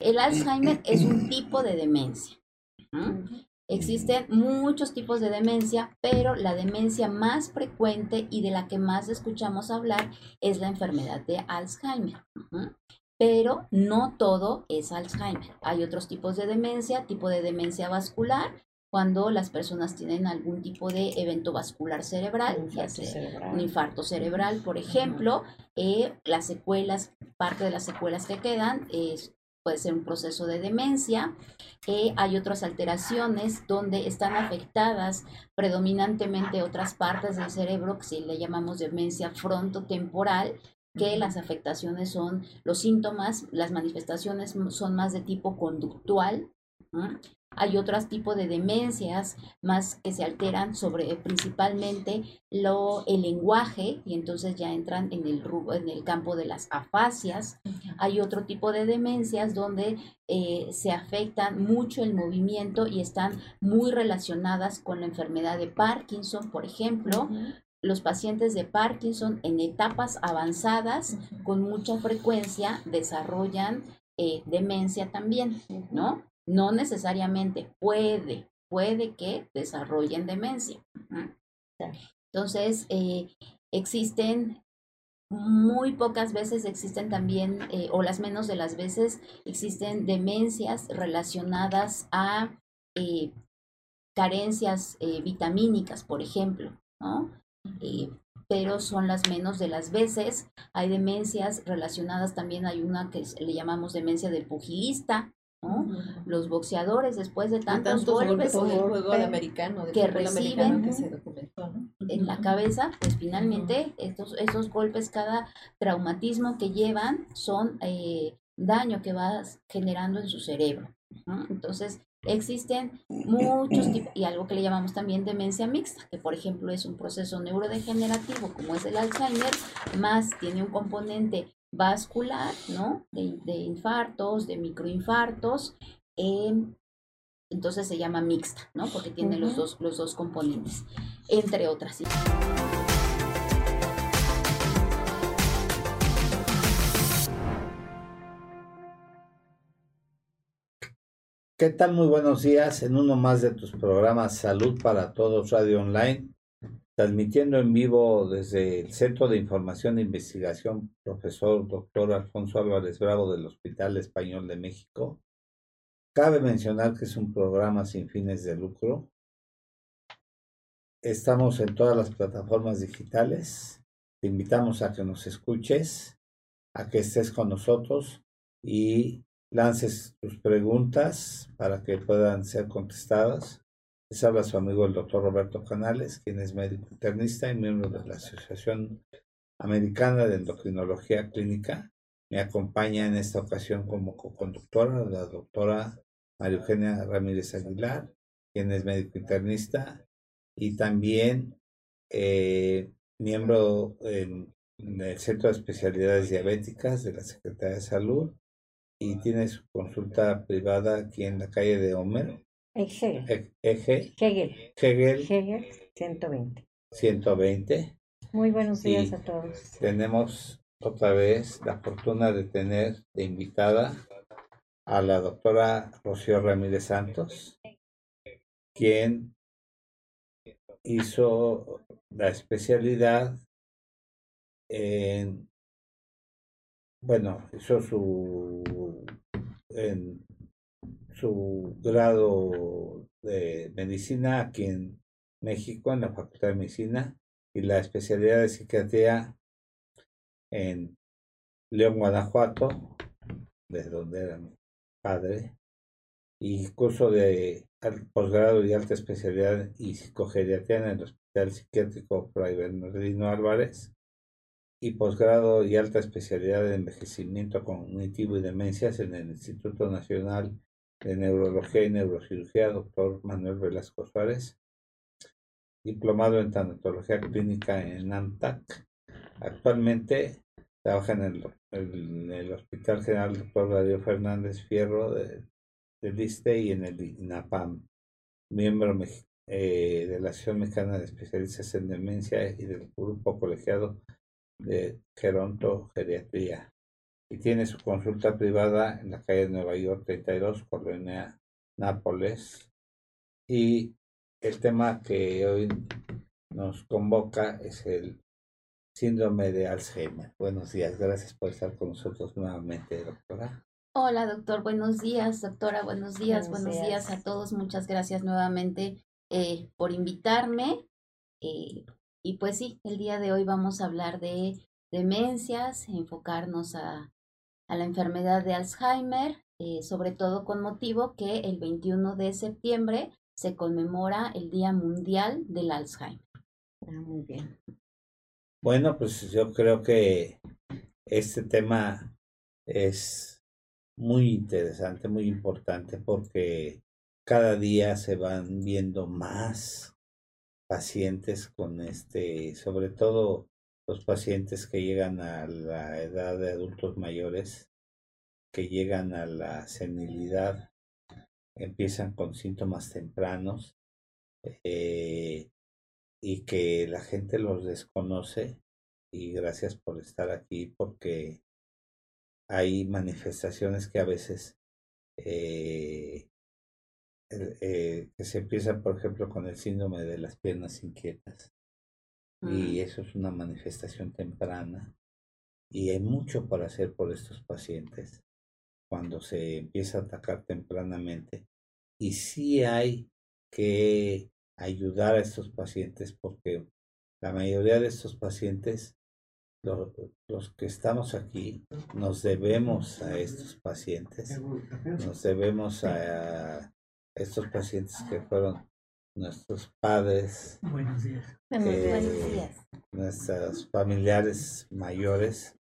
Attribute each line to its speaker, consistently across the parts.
Speaker 1: El Alzheimer es un tipo de demencia. Existen muchos tipos de demencia, pero la demencia más frecuente y de la que más escuchamos hablar es la enfermedad de Alzheimer. Pero no todo es Alzheimer. Hay otros tipos de demencia, tipo de demencia vascular, cuando las personas tienen algún tipo de evento vascular cerebral, un infarto cerebral, por ejemplo, eh, las secuelas, parte de las secuelas que quedan es puede ser un proceso de demencia. Eh, hay otras alteraciones donde están afectadas predominantemente otras partes del cerebro, que si le llamamos demencia frontotemporal, que las afectaciones son, los síntomas, las manifestaciones son más de tipo conductual. Hay otros tipos de demencias más que se alteran sobre principalmente lo, el lenguaje y entonces ya entran en el, en el campo de las afasias. Hay otro tipo de demencias donde eh, se afectan mucho el movimiento y están muy relacionadas con la enfermedad de Parkinson, por ejemplo. Los pacientes de Parkinson en etapas avanzadas con mucha frecuencia desarrollan eh, demencia también, ¿no? No necesariamente puede, puede que desarrollen demencia. Entonces, eh, existen muy pocas veces existen también, eh, o las menos de las veces, existen demencias relacionadas a eh, carencias vitamínicas, por ejemplo, ¿no? pero son las menos de las veces. Hay demencias relacionadas también, hay una que le llamamos demencia del pugilista, los boxeadores después de tantos, golpes, que reciben en la cabeza, pues finalmente estos, esos golpes, cada traumatismo que llevan son eh, daño que va generando en su cerebro. Entonces, existen muchos tipos, y algo que le llamamos también demencia mixta, que por ejemplo es un proceso neurodegenerativo como es el Alzheimer, más tiene un componente vascular, ¿no? De, infartos, de microinfartos. Em, entonces se llama mixta, ¿no? Porque tiene los, dos, los dos componentes, entre otras.
Speaker 2: ¿Qué tal? Muy buenos días en uno más de tus programas Salud para Todos Radio Online transmitiendo en vivo desde el Centro de Información e Investigación, profesor doctor Alfonso Álvarez Bravo del Hospital Español de México. Cabe mencionar que es un programa sin fines de lucro. Estamos en todas las plataformas digitales. Te invitamos a que nos escuches, a que estés con nosotros y lances tus preguntas para que puedan ser contestadas. Les habla su amigo el doctor Roberto Canales, quien es médico internista y miembro de la Asociación Americana de Endocrinología Clínica. Me acompaña en esta ocasión como co-conductora la doctora María Eugenia Ramírez Aguilar, quien es médico internista y también eh, miembro en, el Centro de Especialidades Diabéticas de la Secretaría de Salud y tiene su consulta privada aquí en la calle de Homero,
Speaker 3: Hegel.
Speaker 2: Hegel.
Speaker 3: Hegel. Hegel. 120.
Speaker 2: 120.
Speaker 3: Muy buenos días a todos.
Speaker 2: Tenemos otra vez la fortuna de tener de invitada a la doctora Rocío Ramírez Santos, quien hizo la especialidad en, bueno, hizo su en su grado de medicina aquí en México, en la Facultad de Medicina, y la especialidad de psiquiatría en León, Guanajuato, desde donde era mi padre, y curso de posgrado y alta especialidad y psicogeriatría en el Hospital Psiquiátrico Fray Bernardino Álvarez, y posgrado y alta especialidad de envejecimiento cognitivo y demencias en el Instituto Nacional de Neurología y Neurocirugía, doctor Manuel Velasco Suárez, diplomado en Tanatología Clínica en ANTAC. Actualmente trabaja en el, Hospital General Doctor Darío Fernández Fierro de, del ISTE y en el INAPAM, miembro eh, de la Asociación Mexicana de Especialistas en Demencia y del Grupo Colegiado de Gerontogeriatría. Y tiene su consulta privada en la calle Nueva York 32, Colonia Nápoles. Y el tema que hoy nos convoca es el síndrome de Alzheimer. Buenos días, gracias por estar con nosotros nuevamente, doctora.
Speaker 1: Hola, doctor, buenos días, doctora, buenos días, buenos, días. a todos. Muchas gracias nuevamente eh, por invitarme. Eh, y pues sí, el día de hoy vamos a hablar de demencias, enfocarnos a, a la enfermedad de Alzheimer, eh, sobre todo con motivo que el 21 de septiembre se conmemora el Día Mundial del Alzheimer.
Speaker 3: Ah, muy bien.
Speaker 2: Bueno, pues yo creo que este tema es muy interesante, muy importante, porque cada día se van viendo más pacientes con este, sobre todo los pacientes que llegan a la edad de adultos mayores, que llegan a la senilidad, empiezan con síntomas tempranos eh, y que la gente los desconoce. Y gracias por estar aquí porque hay manifestaciones que a veces eh, eh, se empieza, por ejemplo, con el síndrome de las piernas inquietas. Y eso es una manifestación temprana. Y hay mucho para hacer por estos pacientes cuando se empieza a atacar tempranamente. Y sí hay que ayudar a estos pacientes porque la mayoría de estos pacientes, los que estamos aquí, nos debemos a estos pacientes, nos debemos a estos pacientes que fueron nuestros padres,
Speaker 3: buenos días.
Speaker 2: Eh, nuestros familiares mayores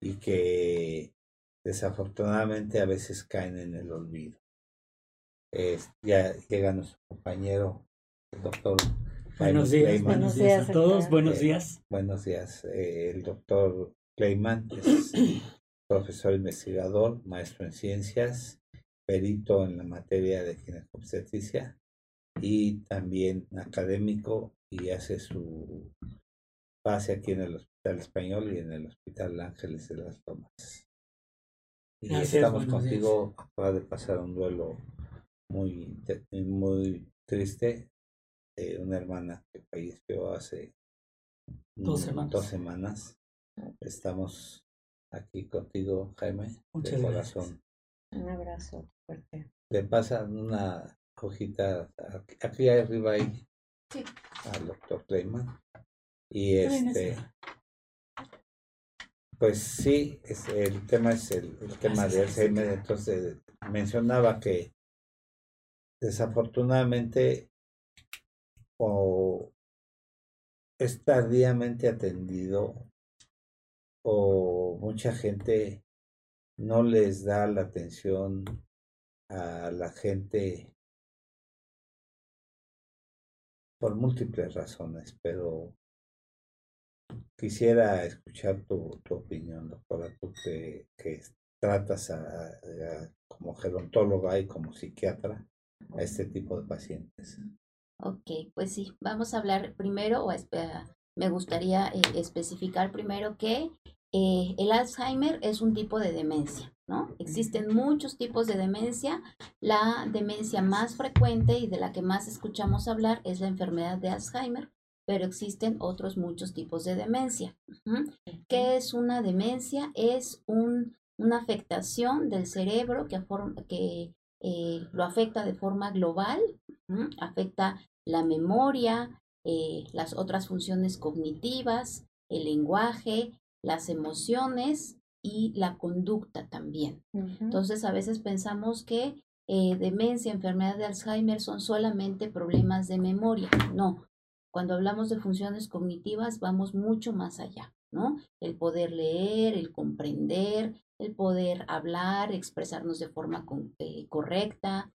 Speaker 2: y que desafortunadamente a veces caen en el olvido. ya llega nuestro compañero, el doctor.
Speaker 4: Buenos días, buenos días a todos, buenos
Speaker 2: eh,
Speaker 4: días.
Speaker 2: buenos días, eh, el doctor Clayman es profesor investigador, maestro en ciencias, perito en la materia de ginecobstetricia y también académico y hace su base aquí en el Hospital Español y en el Hospital Ángeles de las Tomas. Y estamos contigo, acaba de pasar un duelo muy, muy triste de una hermana que falleció hace
Speaker 4: dos semanas.
Speaker 2: Dos semanas. Estamos aquí contigo, Jaime, de corazón.
Speaker 3: Un abrazo fuerte.
Speaker 2: Le pasan una hojita aquí, arriba ahí al doctor Clayman. Y este, pues sí, es, el tema es el, tema de Alzheimer. Entonces mencionaba que desafortunadamente o es tardíamente atendido o mucha gente no les da la atención a la gente por múltiples razones, pero quisiera escuchar tu, tu opinión, doctora, tú que, que tratas a, como gerontóloga y como psiquiatra a este tipo de pacientes.
Speaker 1: Ok, pues sí, vamos a hablar primero, o me gustaría eh, especificar primero que eh, el Alzheimer es un tipo de demencia, ¿no? Existen muchos tipos de demencia. La demencia más frecuente y de la que más escuchamos hablar es la enfermedad de Alzheimer, pero existen otros muchos tipos de demencia. ¿Qué es una demencia? Es un, una afectación del cerebro que, que eh, lo afecta de forma global, afecta la memoria, eh, las otras funciones cognitivas, el lenguaje, las emociones y la conducta también. Entonces, a veces pensamos que eh, demencia, enfermedad de Alzheimer son solamente problemas de memoria. No, cuando hablamos de funciones cognitivas vamos mucho más allá, ¿no? El poder leer, el comprender, el poder hablar, expresarnos de forma eh, correcta,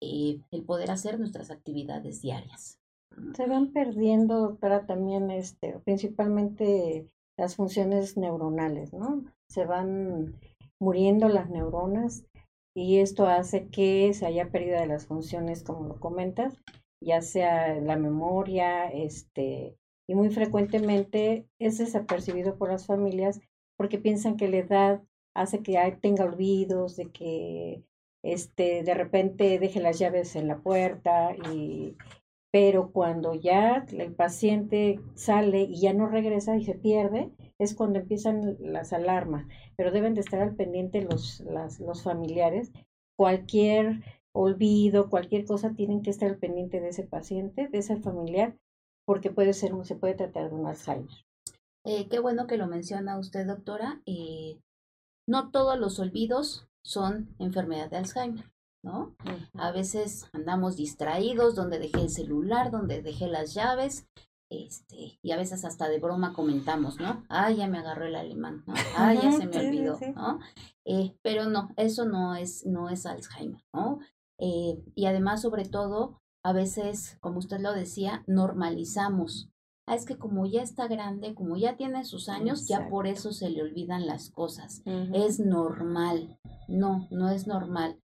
Speaker 1: eh, el poder hacer nuestras actividades diarias.
Speaker 3: Se van perdiendo, doctora, también este, principalmente las funciones neuronales, ¿no? Se van muriendo las neuronas y esto hace que se haya pérdida de las funciones, como lo comentas, ya sea la memoria, este, y muy frecuentemente es desapercibido por las familias porque piensan que la edad hace que tenga olvidos, de que este, de repente deje las llaves en la puerta y pero cuando ya el paciente sale y ya no regresa y se pierde, es cuando empiezan las alarmas, pero deben de estar al pendiente los, las, los familiares. Cualquier olvido, cualquier cosa, tienen que estar al pendiente de ese paciente, de ese familiar, porque puede ser, se puede tratar de un Alzheimer.
Speaker 1: Eh, qué bueno que lo menciona usted, doctora. Eh, no todos los olvidos son enfermedad de Alzheimer. ¿No? A veces andamos distraídos, donde dejé el celular, donde dejé las llaves, este, y a veces hasta de broma comentamos, ¿no? Ah, ya me agarró el alemán, ¿no? Ah, ya se me olvidó, ¿no? Eh, pero no, eso no es, no es Alzheimer, ¿no? Eh, y además, sobre todo, a veces, como usted lo decía, normalizamos. Ah, es que como ya está grande, como ya tiene sus años, ya por eso se le olvidan las cosas. Es normal. No, no es normal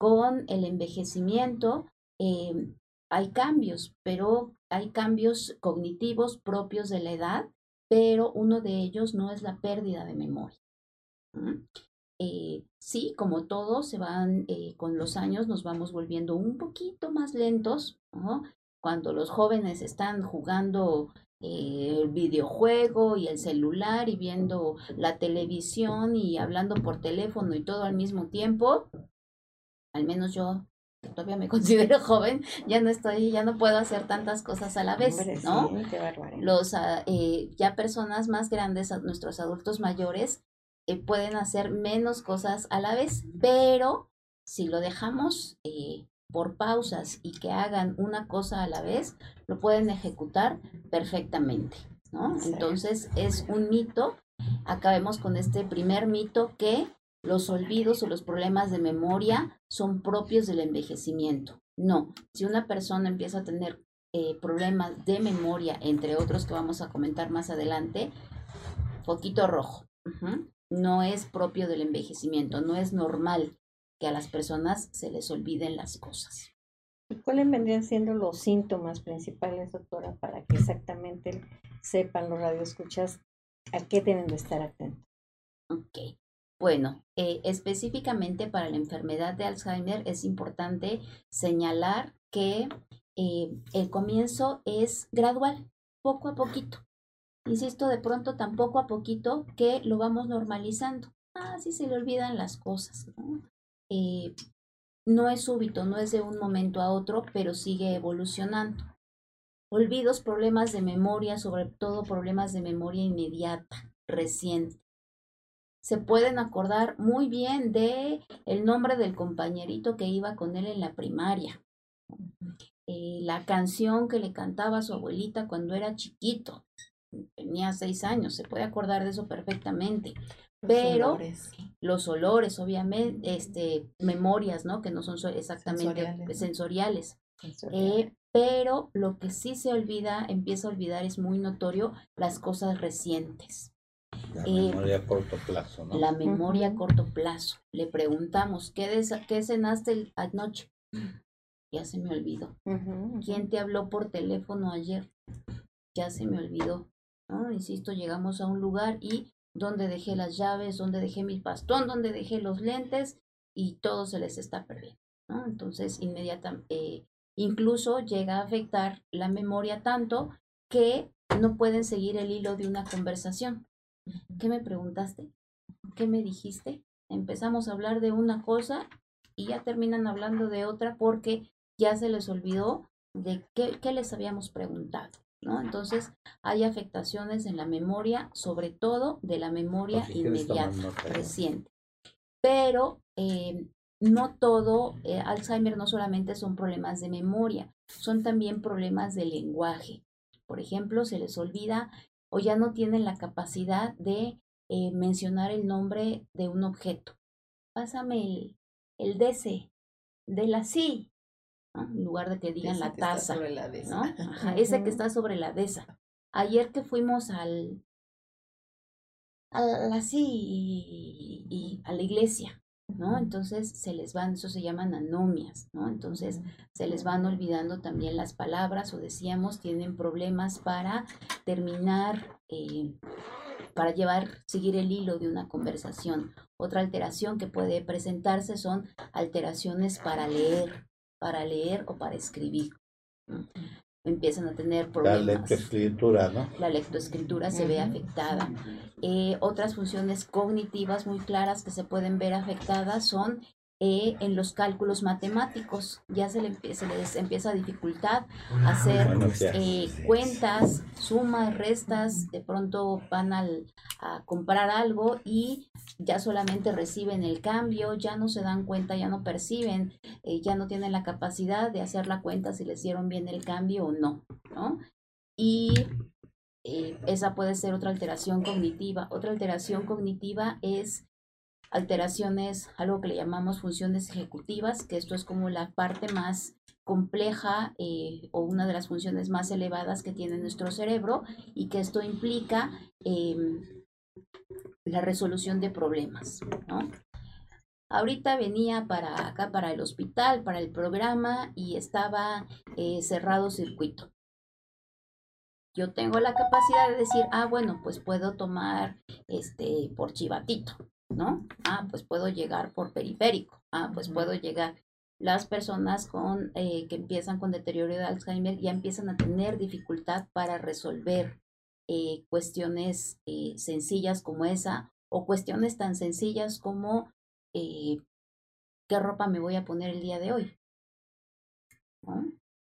Speaker 1: con el envejecimiento eh, hay cambios, pero hay cambios cognitivos propios de la edad, pero uno de ellos no es la pérdida de memoria. Eh, sí, como todos, se van eh, con los años, nos vamos volviendo un poquito más lentos. Cuando los jóvenes están jugando el videojuego y el celular y viendo la televisión y hablando por teléfono y todo al mismo tiempo, al menos yo, que todavía me considero joven, ya no estoy, ya no puedo hacer tantas cosas a la vez, ¿no? Los ah, eh, ya personas más grandes, nuestros adultos mayores, eh, pueden hacer menos cosas a la vez, pero si lo dejamos eh, por pausas y que hagan una cosa a la vez, lo pueden ejecutar perfectamente, ¿no? Entonces es un mito. Acabemos con este primer mito que los olvidos o los problemas de memoria son propios del envejecimiento. No, si una persona empieza a tener eh, problemas de memoria, entre otros que vamos a comentar más adelante, poquito rojo. No es propio del envejecimiento, no es normal que a las personas se les olviden las cosas.
Speaker 3: ¿Y cuáles vendrían siendo los síntomas principales, doctora, para que exactamente sepan los radioescuchas a qué tienen de estar atentos?
Speaker 1: Ok. Bueno, eh, específicamente para la enfermedad de Alzheimer es importante señalar que eh, el comienzo es gradual, poco a poquito. Insisto, de pronto tan poco a poquito que lo vamos normalizando. Ah, sí se le olvidan las cosas. ¿no? Eh, no es súbito, no es de un momento a otro, pero sigue evolucionando. Olvidos, problemas de memoria, sobre todo problemas de memoria inmediata, reciente se pueden acordar muy bien de el nombre del compañerito que iba con él en la primaria, eh, la canción que le cantaba a su abuelita cuando era chiquito, tenía seis años, se puede acordar de eso perfectamente. Pero los olores, obviamente, este, memorias, ¿no? Que no son exactamente sensoriales. Eh, pero lo que sí se olvida, empieza a olvidar, es muy notorio, las cosas recientes.
Speaker 2: La eh, memoria a corto plazo, ¿no?
Speaker 1: La memoria a corto plazo. Le preguntamos, ¿qué, qué cenaste anoche? Ya se me olvidó. ¿Quién te habló por teléfono ayer? Ya se me olvidó. Insisto, llegamos a un lugar y donde dejé las llaves, donde dejé mi bastón, donde dejé los lentes y todo se les está perdiendo. ¿no? Entonces, inmediatamente, eh, incluso llega a afectar la memoria tanto que no pueden seguir el hilo de una conversación. ¿Qué me preguntaste? ¿Qué me dijiste? Empezamos a hablar de una cosa y ya terminan hablando de otra porque ya se les olvidó de qué, les habíamos preguntado. ¿no? Entonces hay afectaciones en la memoria, sobre todo de la memoria inmediata, reciente. Pero eh, no todo, eh, Alzheimer no solamente son problemas de memoria, son también problemas de lenguaje. Por ejemplo, se les olvida o ya no tienen la capacidad de eh, mencionar el nombre de un objeto. Pásame el, el DC de la sí, en lugar de que digan la taza. ¿no? ese que está sobre la desa. Ayer que fuimos al, a la sí y a la iglesia, ¿no? Entonces se les van, eso se llaman anomias, ¿no? Entonces se les van olvidando también las palabras o decíamos, tienen problemas para terminar, eh, para llevar, seguir el hilo de una conversación. Otra alteración que puede presentarse son alteraciones para leer, para leer o para escribir. Empiezan a tener problemas.
Speaker 2: La lectoescritura, ¿no?
Speaker 1: La lectoescritura se ve afectada. Eh, otras funciones cognitivas muy claras que se pueden ver afectadas son eh, en los cálculos matemáticos. Ya se, le, les empieza dificultad hacer eh, cuentas, sumas, restas, de pronto van al, a comprar algo y ya solamente reciben el cambio, ya no se dan cuenta, ya no perciben, eh, ya no tienen la capacidad de hacer la cuenta si les dieron bien el cambio o no, ¿no? Y esa puede ser otra alteración cognitiva. Otra alteración cognitiva es alteraciones, algo que le llamamos funciones ejecutivas, que esto es como la parte más compleja eh, o una de las funciones más elevadas que tiene nuestro cerebro y que esto implica em, la resolución de problemas. ¿no? Ahorita venía para acá, para el hospital, para el programa y estaba eh, cerrado circuito. Yo tengo la capacidad de decir, ah, bueno, pues puedo tomar este por chivatito, ¿no? Ah, pues puedo llegar por periférico. Ah, pues puedo llegar. Las personas con, eh, que empiezan con deterioro de Alzheimer ya empiezan a tener dificultad para resolver eh, cuestiones eh, sencillas como esa o cuestiones tan sencillas como qué ropa me voy a poner el día de hoy.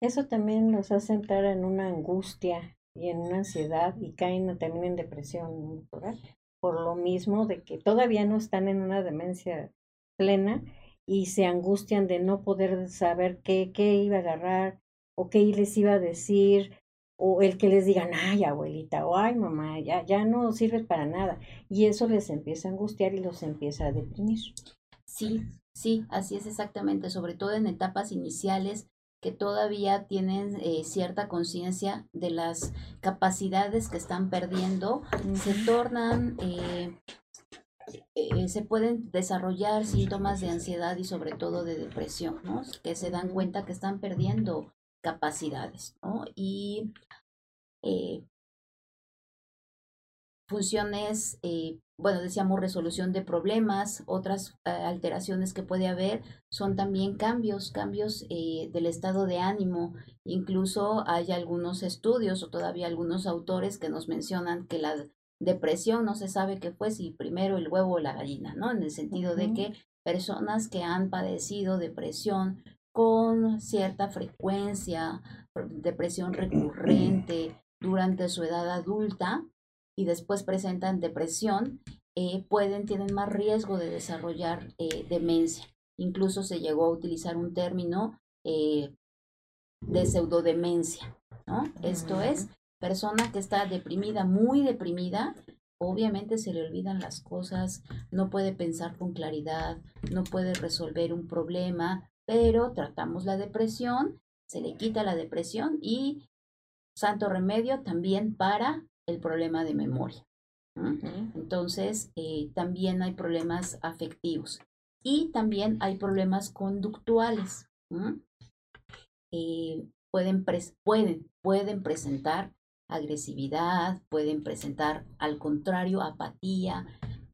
Speaker 3: Eso también los hace entrar en una angustia y en una ansiedad y caen también en depresión por lo mismo de que todavía no están en una demencia plena y se angustian de no poder saber qué, qué iba a agarrar o qué les iba a decir o el que les digan, ay abuelita o ay mamá, ya, ya no sirve para nada. Y eso les empieza a angustiar y los empieza a deprimir.
Speaker 1: Sí, sí, así es exactamente, sobre todo en etapas iniciales que todavía tienen eh, cierta conciencia de las capacidades que están perdiendo, se tornan, eh, eh, se pueden desarrollar síntomas de ansiedad y sobre todo de depresión, ¿no? Que se dan cuenta que están perdiendo capacidades, ¿no? Y funciones bueno, decíamos resolución de problemas, otras eh, alteraciones que puede haber son también cambios, cambios eh, del estado de ánimo. Incluso hay algunos estudios o todavía algunos autores que nos mencionan que la depresión no se sabe qué fue, si primero el huevo o la gallina, ¿no? En el sentido de que personas que han padecido depresión con cierta frecuencia, depresión recurrente durante su edad adulta, y después presentan depresión, eh, pueden, tienen más riesgo de desarrollar eh, demencia. Incluso se llegó a utilizar un término eh, de pseudodemencia, ¿no? Esto es, persona que está deprimida, muy deprimida, obviamente se le olvidan las cosas, no puede pensar con claridad, no puede resolver un problema, pero tratamos la depresión, se le quita la depresión y santo remedio también para el problema de memoria. Entonces, eh, también hay problemas afectivos y también hay problemas conductuales. Eh, pueden, pueden, pueden presentar agresividad, pueden presentar al contrario apatía.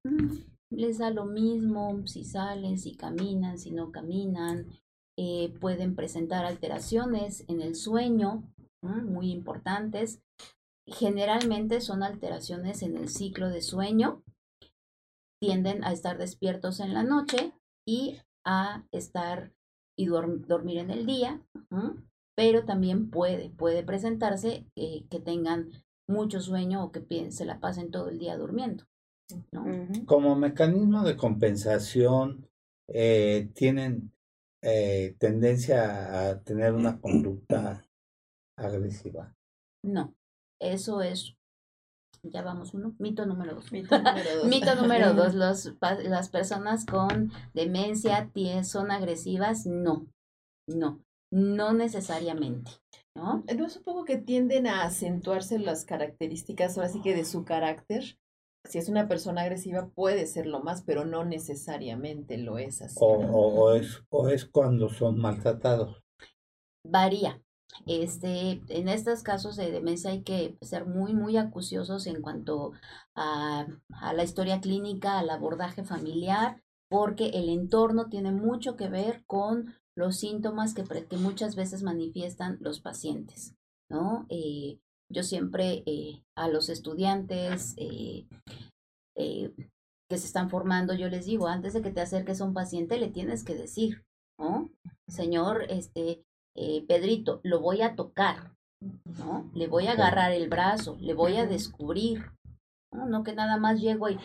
Speaker 1: Mm, les da lo mismo si salen, si caminan, si no caminan. Eh, pueden presentar alteraciones en el sueño, muy importantes generalmente son alteraciones en el ciclo de sueño, tienden a estar despiertos en la noche y a estar y dormir en el día, pero también puede, puede presentarse eh, que tengan mucho sueño o que se la pasen todo el día durmiendo.
Speaker 2: Como mecanismo de compensación, eh, tienen eh, tendencia a tener una conducta agresiva.
Speaker 1: No, eso es, ya vamos uno, mito número dos. Mito número dos. mito número dos, los, las personas con demencia son agresivas, no, no, no necesariamente. ¿No?
Speaker 5: No supongo que tienden a acentuarse las características, ahora sí que de su carácter. Si es una persona agresiva puede serlo más, pero no necesariamente lo es así.
Speaker 2: O, o, es, o es cuando son maltratados.
Speaker 1: Varía, Este, en estos casos de demencia hay que ser muy, muy acuciosos en cuanto a, a la historia clínica, al abordaje familiar, porque el entorno tiene mucho que ver con los síntomas que, que muchas veces manifiestan los pacientes, ¿no? Eh, yo siempre eh, a los estudiantes eh, que se están formando, yo les digo, antes de que te acerques a un paciente, le tienes que decir, ¿no? Señor, este, Pedrito, lo voy a tocar, ¿no? Le voy a agarrar el brazo, le voy a descubrir, ¿no? No que nada más llego y,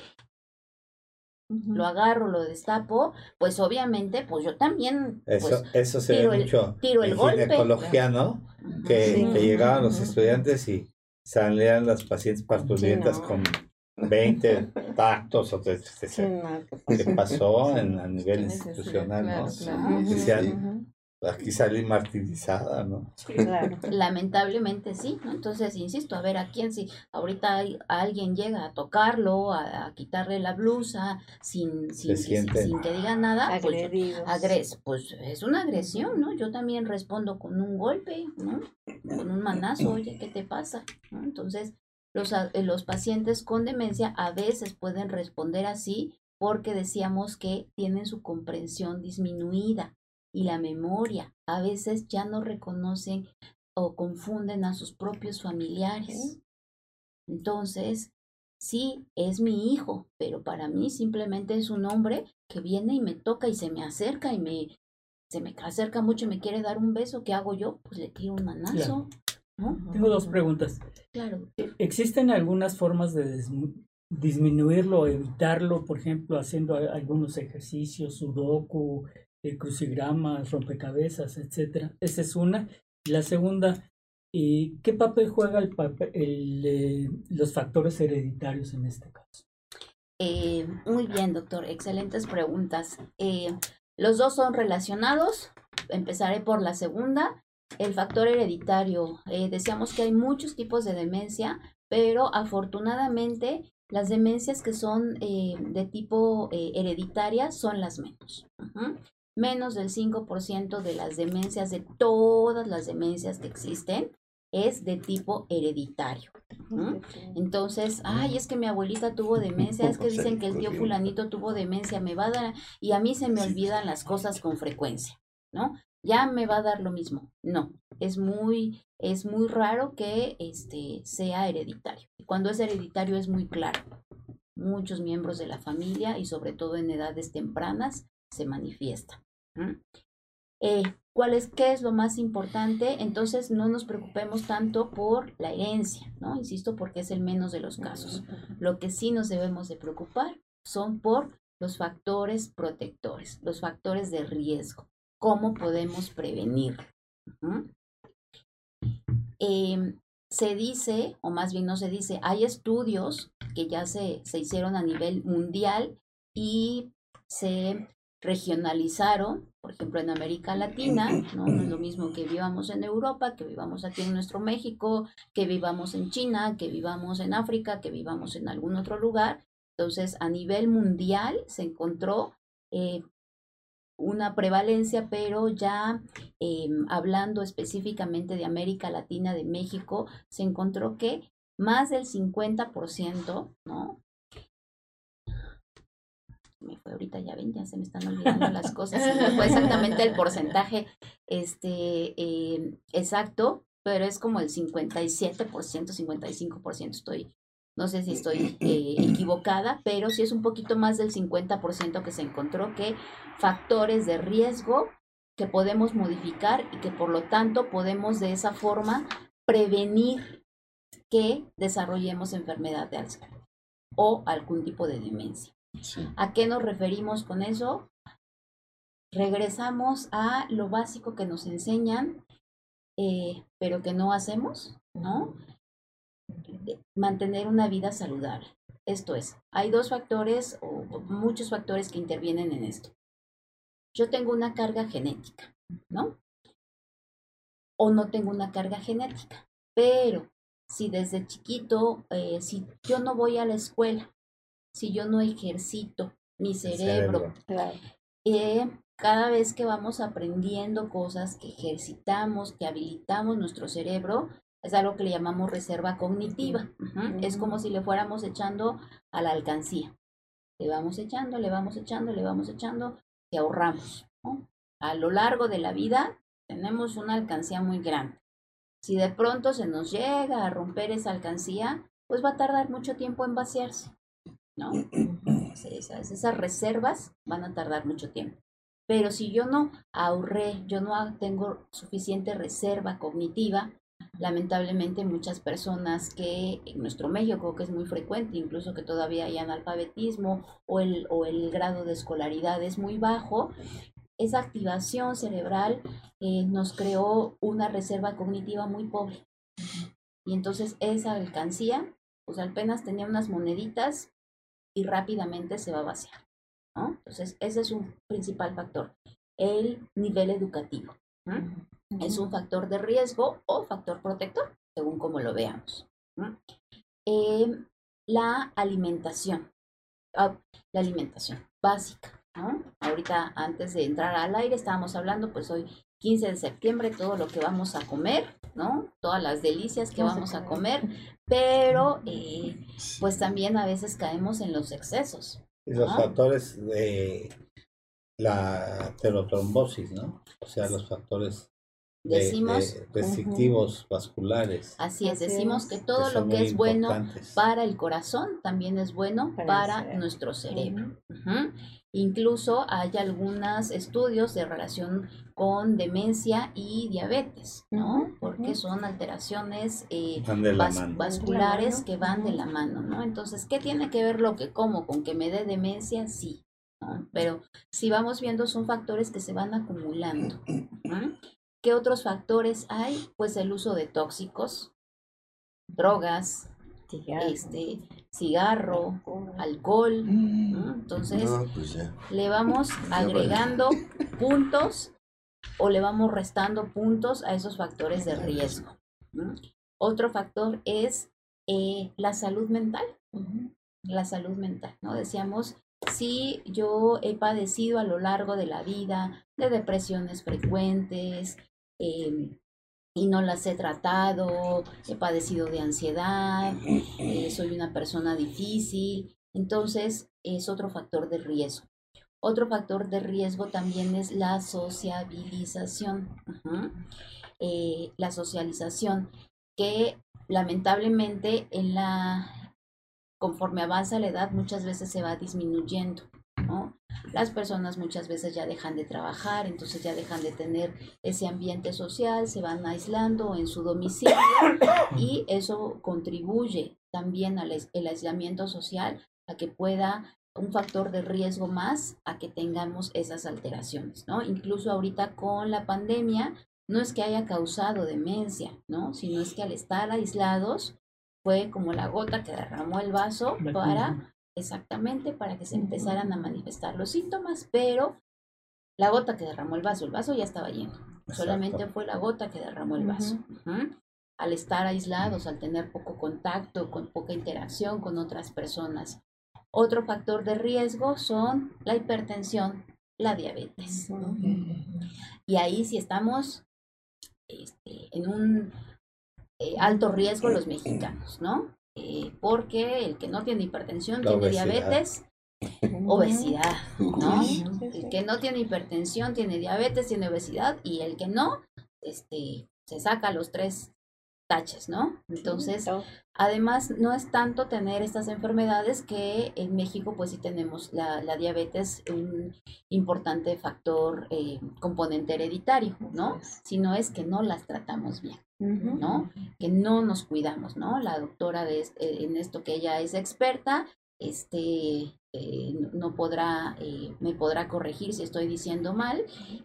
Speaker 1: lo agarro, lo destapo, pues obviamente, pues yo también.
Speaker 2: Eso,
Speaker 1: pues,
Speaker 2: eso se ve mucho
Speaker 1: tiro el
Speaker 2: en
Speaker 1: golpe.
Speaker 2: ginecología, ¿no? que, llegaban los estudiantes y salían las pacientes parturientas con 20 tactos o te, ¿qué pasó en, a nivel institucional, ¿no? Decían, aquí salí martirizada, ¿no?
Speaker 1: Claro. Lamentablemente sí, ¿no? Entonces, insisto, a ver, a quién si ahorita hay, alguien llega a tocarlo, a, quitarle la blusa, sin, sin, que, sin que diga nada, pues, agres, pues es una agresión, ¿no? Yo también respondo con un golpe, ¿no? Con un manazo, oye, ¿qué te pasa? ¿no? Entonces, los, eh, los pacientes con demencia a veces pueden responder así porque decíamos que tienen su comprensión disminuida y la memoria. A veces ya no reconocen o confunden a sus propios familiares. Entonces, sí, es mi hijo, pero para mí simplemente es un hombre que viene y me toca y se me acerca y me se me acerca mucho y me quiere dar un beso, ¿qué hago yo? Pues le tiro un manazo.
Speaker 4: Tengo dos preguntas.
Speaker 1: Claro.
Speaker 4: E, ¿Existen algunas formas de disminuirlo o evitarlo, por ejemplo, haciendo algunos ejercicios, sudoku, eh, crucigramas, rompecabezas, etcétera. Esa es una. La segunda, ¿y ¿qué papel juega el, eh, los factores hereditarios en este caso?
Speaker 1: Eh, muy bien, doctor. Excelentes preguntas. los dos son relacionados. Empezaré por la segunda. El factor hereditario. decíamos que hay muchos tipos de demencia, pero afortunadamente las demencias que son de tipo hereditaria son las menos menos del 5% de las demencias, de todas las demencias que existen, es de tipo hereditario. Entonces, ay, es que mi abuelita tuvo demencia, es que dicen que el tío fulanito tuvo demencia, me va a dar, y a mí se me olvidan las cosas con frecuencia, ¿no? Ya me va a dar lo mismo. No, es muy, es muy raro que este sea hereditario. Cuando es hereditario es muy claro. Muchos miembros de la familia y sobre todo en edades tempranas se manifiesta. Eh, ¿Cuál es, qué es lo más importante? Entonces no nos preocupemos tanto por la herencia, ¿no? Insisto, porque es el menos de los casos. Lo que sí nos debemos de preocupar son por los factores protectores, los factores de riesgo. ¿Cómo podemos prevenir? Em, se dice, o más bien no se dice, hay estudios que ya se, se hicieron a nivel mundial y se regionalizaron, por ejemplo, en América Latina, ¿no? es lo mismo que vivamos en Europa, que vivamos aquí en nuestro México, que vivamos en China, que vivamos en África, que vivamos en algún otro lugar. Entonces, a nivel mundial se encontró eh, una prevalencia, pero ya eh, hablando específicamente de América Latina, de México, se encontró que más del 50%, ¿no? Me fue ahorita, ya ven, ya se me están olvidando las cosas, no fue exactamente el porcentaje este, eh, exacto, pero es como el 57%, 55%, estoy, no sé si estoy eh, equivocada, pero sí es un poquito más del 50% que se encontró que factores de riesgo que podemos modificar y que por lo tanto podemos de esa forma prevenir que desarrollemos enfermedad de Alzheimer o algún tipo de demencia. ¿A qué nos referimos con eso? Regresamos a lo básico que nos enseñan, eh, pero que no hacemos, ¿no? Mantener una vida saludable. Esto es, hay dos factores o muchos factores que intervienen en esto. Yo tengo una carga genética, ¿no? O no tengo una carga genética, pero si desde chiquito, eh, si yo no voy a la escuela, si yo no ejercito mi cerebro. Eh, cada vez que vamos aprendiendo cosas, que ejercitamos, que habilitamos nuestro cerebro, es algo que le llamamos reserva cognitiva. Es como si le fuéramos echando a la alcancía. Le vamos echando, le vamos echando, le vamos echando, que ahorramos. ¿no? A lo largo de la vida tenemos una alcancía muy grande. Si de pronto se nos llega a romper esa alcancía, pues va a tardar mucho tiempo en vaciarse. ¿No? Esas, esas reservas van a tardar mucho tiempo. Pero si yo no ahorré, yo no tengo suficiente reserva cognitiva, lamentablemente muchas personas que en nuestro México creo que es muy frecuente, incluso que todavía hay analfabetismo o el, o el grado de escolaridad es muy bajo, esa activación cerebral eh, nos creó una reserva cognitiva muy pobre. Y entonces esa alcancía, pues apenas tenía unas moneditas y rápidamente se va a vaciar. ¿no? Entonces ese es un principal factor, el nivel educativo. ¿no? Es un factor de riesgo o factor protector, según como lo veamos. ¿no? Eh, la alimentación, ah, la alimentación básica. ¿no? Ahorita, antes de entrar al aire, estábamos hablando, pues hoy 15 de septiembre, todo lo que vamos a comer, ¿no? Todas las delicias que vamos a comer, pero eh, pues también a veces caemos en los excesos.
Speaker 2: Y los
Speaker 1: ¿no?
Speaker 2: factores de la terotrombosis, ¿no? O sea, los factores de-
Speaker 1: Decimos,
Speaker 2: de restrictivos vasculares.
Speaker 1: así es, decimos que todo lo que es bueno para el corazón también es bueno
Speaker 3: Para el
Speaker 1: para
Speaker 3: cerebro.
Speaker 1: nuestro cerebro. Ujú. Incluso hay algunos estudios de relación con demencia y diabetes, ¿no? Porque son alteraciones eh, vas- vasculares que van de la mano, ¿no? Entonces, ¿qué tiene que ver lo que como con que me dé demencia? Sí, ¿no? Pero si vamos viendo son factores que se van acumulando. ¿no? ¿Qué otros factores hay? Pues el uso de tóxicos, drogas, este, cigarro,
Speaker 3: alcohol.
Speaker 1: ¿no? Entonces,
Speaker 6: No, pues
Speaker 1: le vamos agregando puntos o le vamos restando puntos a esos factores de riesgo. ¿no? Otro factor es eh, la salud mental. La salud mental, ¿no? Decíamos, si yo he padecido a lo largo de la vida de depresiones frecuentes eh, y no las he tratado, he padecido de ansiedad, eh, soy una persona difícil, entonces es otro factor de riesgo. Otro factor de riesgo también es la sociabilización. Eh, la socialización, que lamentablemente en la conforme avanza la edad muchas veces se va disminuyendo. ¿No? Las personas muchas veces ya dejan de trabajar, entonces ya dejan de tener ese ambiente social, se van aislando en su domicilio y eso contribuye también al el aislamiento social a que pueda un factor de riesgo más a que tengamos esas alteraciones, ¿no? Incluso ahorita con la pandemia, no es que haya causado demencia, ¿no? Sino es que al estar aislados fue como la gota que derramó el vaso para. Exactamente, para que se empezaran a manifestar los síntomas, pero la gota que derramó el vaso, el vaso ya estaba lleno, solamente fue la gota que derramó el vaso. Al estar aislados, al tener poco contacto, con poca interacción con otras personas. Otro factor de riesgo son la hipertensión, la diabetes. Y ahí si estamos este, en un eh, alto riesgo los mexicanos, ¿no? Eh, porque el que no tiene hipertensión
Speaker 2: La
Speaker 1: tiene
Speaker 2: obesidad.
Speaker 1: diabetes, obesidad, ¿no? El que no tiene hipertensión tiene diabetes, tiene obesidad y el que no, este, se saca los tres taches, ¿no? Entonces. Además, no es tanto tener estas enfermedades que en México pues sí tenemos la, la diabetes, un importante factor, eh, componente hereditario, ¿no? Sino es que no las tratamos bien. ¿no? Que no nos cuidamos, ¿no? La doctora de, eh, en esto que ella es experta, este, eh, no- no podrá, eh, me podrá corregir si estoy diciendo mal,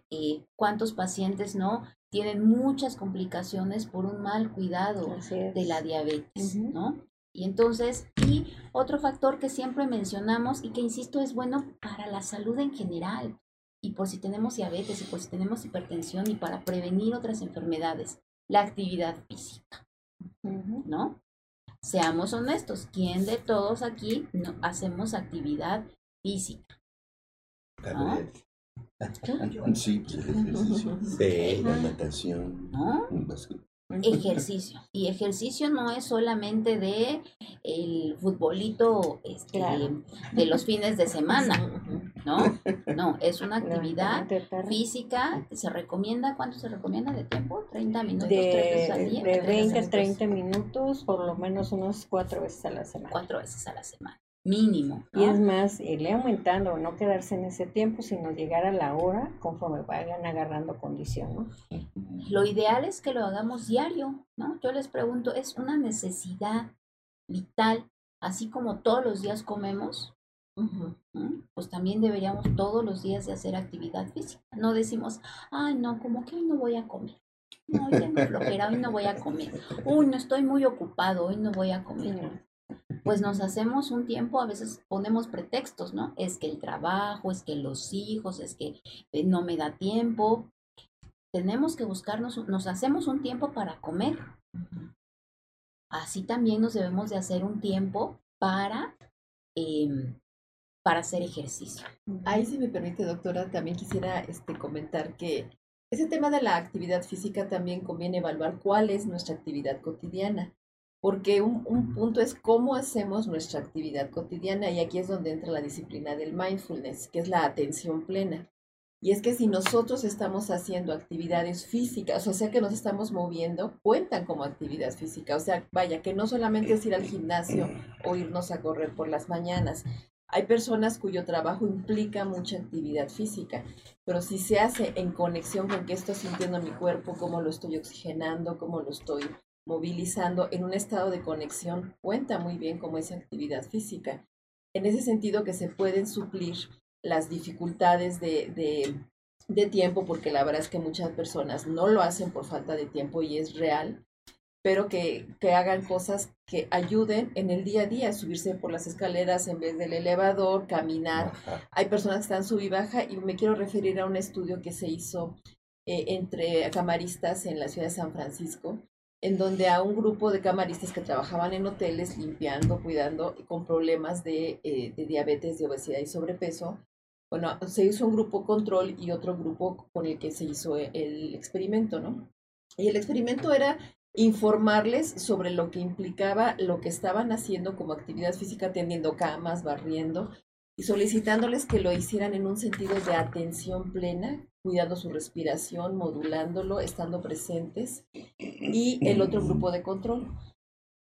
Speaker 1: eh, cuántos pacientes, ¿no? Tienen muchas complicaciones por un mal cuidado de la diabetes. ¿no? Y entonces, y otro factor que siempre mencionamos y que insisto es bueno para la salud en general, y por si tenemos diabetes y por si tenemos hipertensión y para prevenir otras enfermedades, la actividad física. ¿no? Seamos honestos, ¿quién de todos aquí no hacemos actividad física?
Speaker 6: Sí, pues, el ejercicio.
Speaker 2: Sí.
Speaker 6: La natación. básquet.
Speaker 1: Ejercicio. Y ejercicio no es solamente de el futbolito este,
Speaker 3: Claro.
Speaker 1: de los fines de semana. ¿no? No, es una actividad física se recomienda, ¿cuánto se recomienda de tiempo? ¿30 minutos? ¿Tres veces al
Speaker 3: De,
Speaker 1: día?
Speaker 3: de
Speaker 1: ¿Tres veces
Speaker 3: 20
Speaker 1: al
Speaker 3: a 30 minutos, por lo menos unos cuatro veces a la semana.
Speaker 1: Cuatro veces a la semana, mínimo.
Speaker 3: Y es más, irle aumentando, no quedarse en ese tiempo, sino llegar a la hora conforme vayan agarrando condición, ¿no?
Speaker 1: Lo ideal es que lo hagamos diario, ¿no? Yo les pregunto, ¿es una necesidad vital, así como todos los días comemos? ¿no? Pues también deberíamos todos los días de hacer actividad física. No decimos, ay, no, como que hoy no voy a comer. No, hoy tengo flojera, hoy no voy a comer. Uy, no estoy muy ocupado, hoy no voy a comer. Pues nos hacemos un tiempo, a veces ponemos pretextos, ¿no? Es que el trabajo, es que los hijos, es que eh, no me da tiempo. Tenemos que buscarnos, nos hacemos un tiempo para comer. Así también nos debemos de hacer un tiempo para, em, para hacer ejercicio.
Speaker 5: Ahí, si me permite, doctora, también quisiera este, comentar que ese tema de la actividad física también conviene evaluar cuál es nuestra actividad cotidiana, porque un, un punto es cómo hacemos nuestra actividad cotidiana y aquí es donde entra la disciplina del mindfulness, que es la atención plena. Y es que si nosotros estamos haciendo actividades físicas, o sea que nos estamos moviendo, cuentan como actividad física. O sea, vaya, que no solamente es ir al gimnasio o irnos a correr por las mañanas, hay personas cuyo trabajo implica mucha actividad física, pero si se hace en conexión con qué estoy sintiendo mi cuerpo, cómo lo estoy oxigenando, cómo lo estoy movilizando, en un estado de conexión, cuenta muy bien como esa actividad física. En ese sentido que se pueden suplir las dificultades de, de, de tiempo, porque la verdad es que muchas personas no lo hacen por falta de tiempo y es real, pero que, que hagan cosas que ayuden en el día a día, subirse por las escaleras en vez del elevador, caminar.
Speaker 2: Ajá.
Speaker 5: Hay personas que están sub y baja y me quiero referir a un estudio que se hizo eh, entre camaristas en la ciudad de San Francisco, en donde a un grupo de camaristas que trabajaban en hoteles limpiando, cuidando, con problemas de, eh, de diabetes, de obesidad y sobrepeso, bueno, se hizo un grupo control y otro grupo con el que se hizo e- el experimento, ¿no? Y el experimento era informarles sobre lo que implicaba lo que estaban haciendo como actividad física, tendiendo camas, barriendo y solicitándoles que lo hicieran en un sentido de atención plena, cuidando su respiración, modulándolo, estando presentes. Y el otro grupo de control.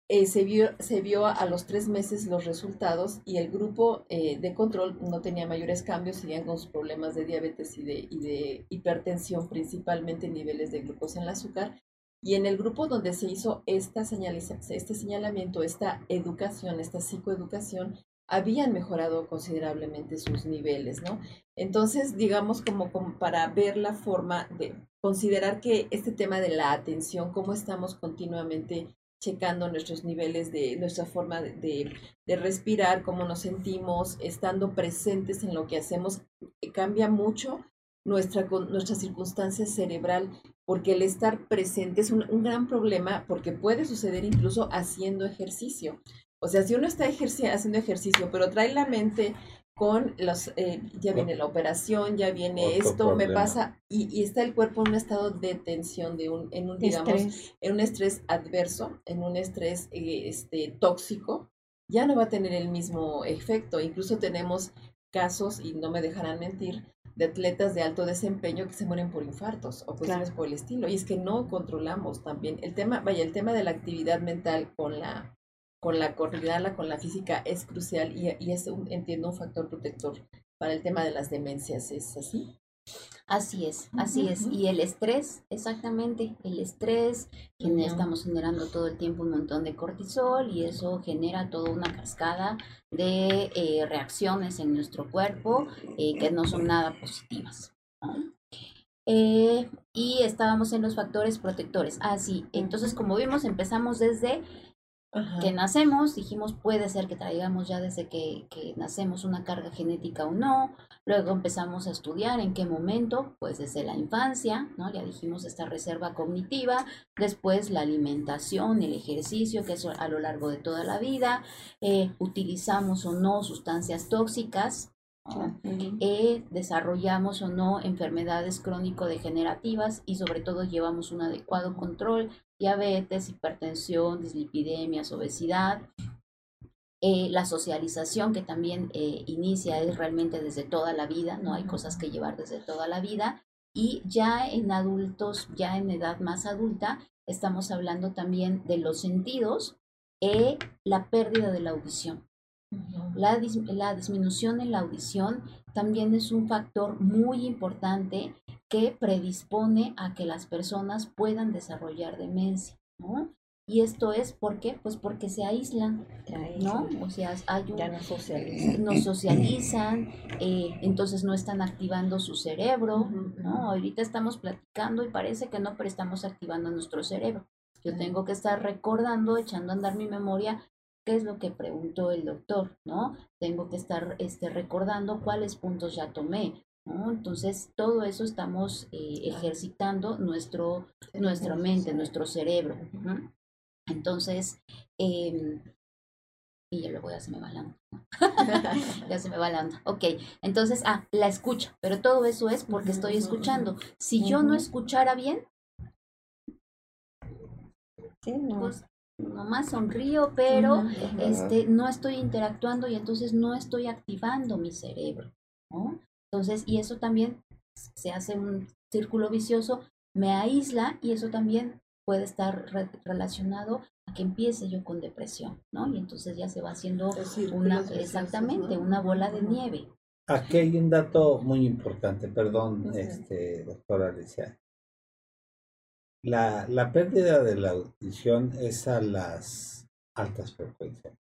Speaker 5: Eh, se, vio, se vio a los tres meses los resultados y el grupo eh, de control no tenía mayores cambios, seguían con sus problemas de diabetes y de, hipertensión, principalmente niveles de glucosa en el azúcar. Y en el grupo donde se hizo esta señaliza- este señalamiento, esta educación, esta psicoeducación, habían mejorado considerablemente sus niveles, ¿no? Entonces, digamos, como, para ver la forma de considerar que este tema de la atención, cómo estamos continuamente checando nuestros niveles de nuestra forma de, de, respirar, cómo nos sentimos, estando presentes en lo que hacemos, eh, cambia mucho nuestra, nuestra circunstancia cerebral, porque el estar presente es un, un gran problema, porque puede suceder incluso haciendo ejercicio. O sea, si uno está ejerci- haciendo ejercicio, pero trae la mente con los, eh, ya viene la operación, ya viene
Speaker 2: Otro
Speaker 5: esto, me pasa, y, y está el cuerpo en un estado de tensión, de un, en un, digamos,
Speaker 3: Estrés.
Speaker 5: en un estrés adverso, en un estrés eh, este, tóxico, ya no va a tener el mismo efecto. Incluso tenemos casos, y no me dejarán mentir, de atletas de alto desempeño que se mueren por infartos o cuestiones
Speaker 3: Claro.
Speaker 5: por el estilo. Y es que no controlamos también el tema, vaya, el tema de la actividad mental con la con la coordinarla con la física es crucial y, y es, un, entiendo, un factor protector para el tema de las demencias. ¿Es así?
Speaker 1: Así es, así es. Y el estrés, exactamente, el estrés,
Speaker 5: Ujú.
Speaker 1: estamos generando todo el tiempo un montón de cortisol y eso genera toda una cascada de eh, reacciones en nuestro cuerpo eh, que no son nada positivas. ¿no? Eh, y estábamos en los factores protectores. Ah, sí, entonces como vimos, empezamos desde
Speaker 5: Ajá.
Speaker 1: que nacemos, dijimos puede ser que traigamos ya desde que, que nacemos una carga genética o no, luego empezamos a estudiar en qué momento, pues desde la infancia, ¿no? Ya dijimos esta reserva cognitiva, después la alimentación, el ejercicio, que es a lo largo de toda la vida, eh, utilizamos o no sustancias tóxicas. Eh, desarrollamos o no enfermedades crónico-degenerativas y sobre todo llevamos un adecuado control, diabetes, hipertensión, dislipidemias, obesidad. Eh, la socialización que también eh, inicia es realmente desde toda la vida, no hay cosas que llevar desde toda la vida. Y ya en adultos, ya en edad más adulta, estamos hablando también de los sentidos y la pérdida de la audición. La, dis- la disminución en la audición también es un factor muy importante que predispone a que las personas puedan desarrollar demencia, ¿no? Y esto es ¿por qué? Pues porque se aíslan, ¿no? O sea, hay un,
Speaker 3: Ya no socializan.
Speaker 1: no socializan, eh, entonces no están activando su cerebro. ¿no? Ahorita estamos platicando y parece que no, pero estamos activando nuestro cerebro. Yo tengo que estar recordando, echando a andar mi memoria, qué es lo que preguntó el doctor, ¿no? Tengo que estar este, recordando cuáles puntos ya tomé, ¿no? Entonces, todo eso estamos eh, ejercitando nuestro, nuestra mente, nuestro cerebro. ¿no? Entonces, em, y ya luego ya se me va la onda. ya se me va la onda. Ok, entonces, ah, la escucha, pero todo eso es porque estoy escuchando. Si yo no escuchara bien,
Speaker 3: Sí, no.
Speaker 1: pues nomás sonrío, pero
Speaker 5: Ujú.
Speaker 1: este, no estoy interactuando y entonces no estoy activando mi cerebro, ¿no? Entonces, y eso también se hace un círculo vicioso, me aísla y eso también puede estar re- relacionado a que empiece yo con depresión, ¿no? Y entonces ya se va haciendo una, exactamente,
Speaker 5: ¿no?
Speaker 1: una bola de nieve.
Speaker 2: Aquí hay un dato muy importante, perdón,
Speaker 5: Ujú.
Speaker 2: este, doctora Alicia. La, la pérdida de la audición es a las altas frecuencias.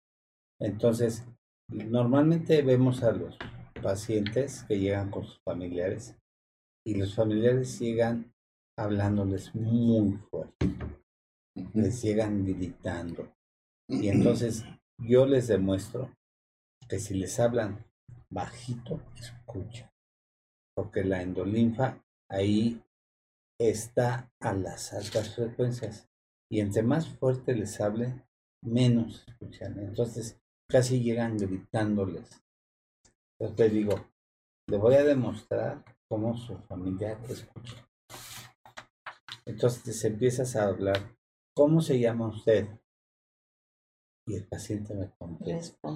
Speaker 2: Entonces, normalmente vemos a los pacientes que llegan con sus familiares y los familiares llegan hablándoles muy fuerte, les llegan gritando. Y entonces yo les demuestro que si les hablan bajito, escucha. Porque la endolinfa ahí está a las altas frecuencias. Y entre más fuerte les hable, menos escuchan. Entonces casi llegan gritándoles. Entonces te digo, le voy a demostrar cómo su familia escucha. Entonces empiezas a hablar, ¿cómo se llama usted? Y el paciente me contesta.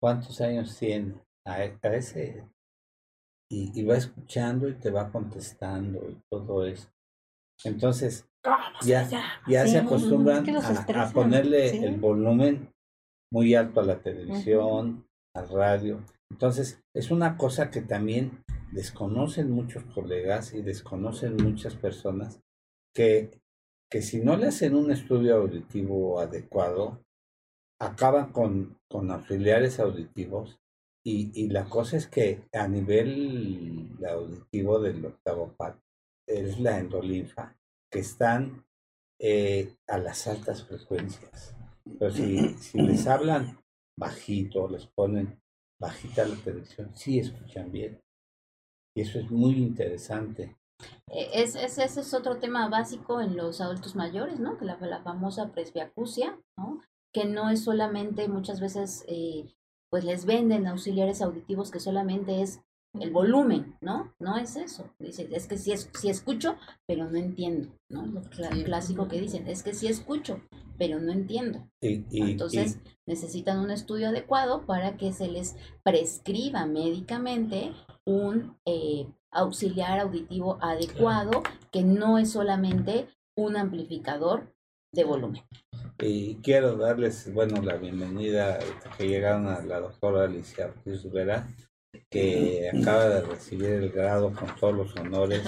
Speaker 2: ¿Cuántos años tiene? A, e- a ese. Y, y va escuchando y te va contestando y todo eso. Entonces, ya, ya
Speaker 3: Sí,
Speaker 2: se acostumbran a- a, ponerle
Speaker 3: sí.
Speaker 2: el volumen muy alto a la televisión, al radio. Entonces, es una cosa que también desconocen muchos colegas y desconocen muchas personas que, que si no le hacen un estudio auditivo adecuado, acaban con, con auxiliares auditivos y, y la cosa es que a nivel auditivo del octavo pat es la endolinfa, que están eh, a las altas frecuencias. Pero si, si les hablan bajito, les ponen bajita la televisión, sí escuchan bien. Y eso es muy interesante.
Speaker 1: Eh, Es, es- ese es otro tema básico en los adultos mayores, ¿no? Que la, la famosa presbiacusia, ¿no? Que no es solamente, muchas veces, eh, pues les venden auxiliares auditivos que solamente es el volumen, ¿no? No es eso. Dice, es que sí, es, sí escucho, pero no entiendo, ¿no? Lo clásico que dicen, es que sí escucho, pero no entiendo.
Speaker 2: Y, y-
Speaker 1: Entonces necesitan un estudio adecuado para que se les prescriba médicamente un eh, auxiliar auditivo adecuado que no es solamente un amplificador de volumen.
Speaker 2: Y quiero darles, bueno, la bienvenida que llegaron a la doctora Alicia Vera, que acaba de recibir el grado con todos los honores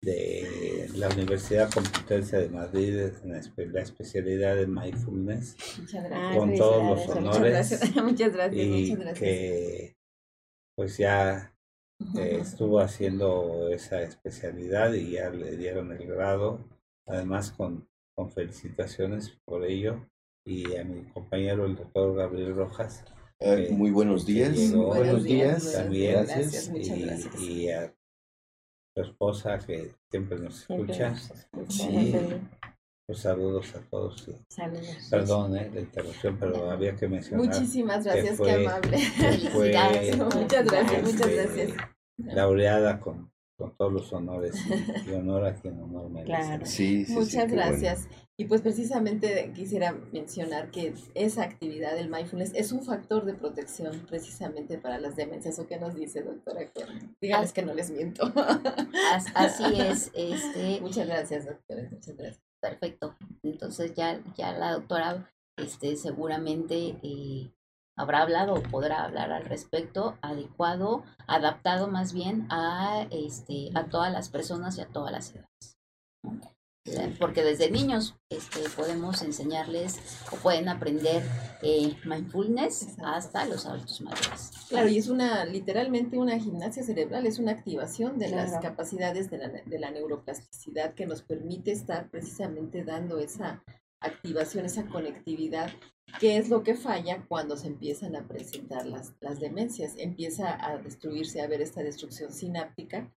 Speaker 2: de la Universidad Complutense de Madrid en la espe- la especialidad de Mindfulness,
Speaker 5: Muchas
Speaker 3: Ah,
Speaker 5: gracias.
Speaker 2: con todos los
Speaker 3: felicidades,
Speaker 5: Muchas
Speaker 2: honores
Speaker 5: gracias. Muchas gracias.
Speaker 2: y
Speaker 5: Muchas gracias.
Speaker 2: que pues ya eh, estuvo haciendo esa especialidad y ya le dieron el grado, además con, con felicitaciones por ello, y a mi compañero el doctor Gabriel Rojas.
Speaker 6: Eh, muy buenos días.
Speaker 2: llegó.
Speaker 6: Buenos,
Speaker 5: Buenos días,
Speaker 6: días.
Speaker 2: también,
Speaker 5: Gracias, muchas
Speaker 2: y,
Speaker 5: gracias.
Speaker 2: y a su esposa que siempre nos
Speaker 3: Siempre
Speaker 2: escucha.
Speaker 3: nos escucha,
Speaker 6: Sí.
Speaker 2: Pues saludos a todos.
Speaker 3: Saludos.
Speaker 2: Perdón eh, la interrupción, pero había que mencionar.
Speaker 5: Muchísimas gracias,
Speaker 2: fue-
Speaker 5: qué amable.
Speaker 2: que fue,
Speaker 5: Muchas gracias, muchas
Speaker 2: este,
Speaker 5: gracias.
Speaker 2: Laureada con, con todos los honores y, y honor a quien honor merece.
Speaker 3: Claro.
Speaker 6: Sí, sí, sí,
Speaker 5: Muchas
Speaker 6: bueno.
Speaker 5: gracias. Y pues precisamente quisiera mencionar que esa actividad del mindfulness es un factor de protección precisamente para las demencias. ¿O qué nos dice, doctora? Díganles que no les miento.
Speaker 1: As- Así es, este,
Speaker 5: Muchas gracias, doctora. Muchas gracias.
Speaker 1: perfecto. Entonces ya, ya la doctora este, seguramente eh, habrá hablado o podrá hablar al respecto, adecuado, adaptado más bien a, este, a todas las personas y a todas las edades. ¿no? Porque desde niños este, podemos enseñarles o pueden aprender eh, mindfulness
Speaker 5: Exacto.
Speaker 1: hasta los adultos mayores.
Speaker 5: Claro, y es una, literalmente una gimnasia cerebral, es una activación de las capacidades de la, de la neuroplasticidad que nos permite estar precisamente dando esa activación, esa conectividad, que es lo que falla cuando se empiezan a presentar las, las demencias. Empieza a destruirse, a haber esta destrucción sináptica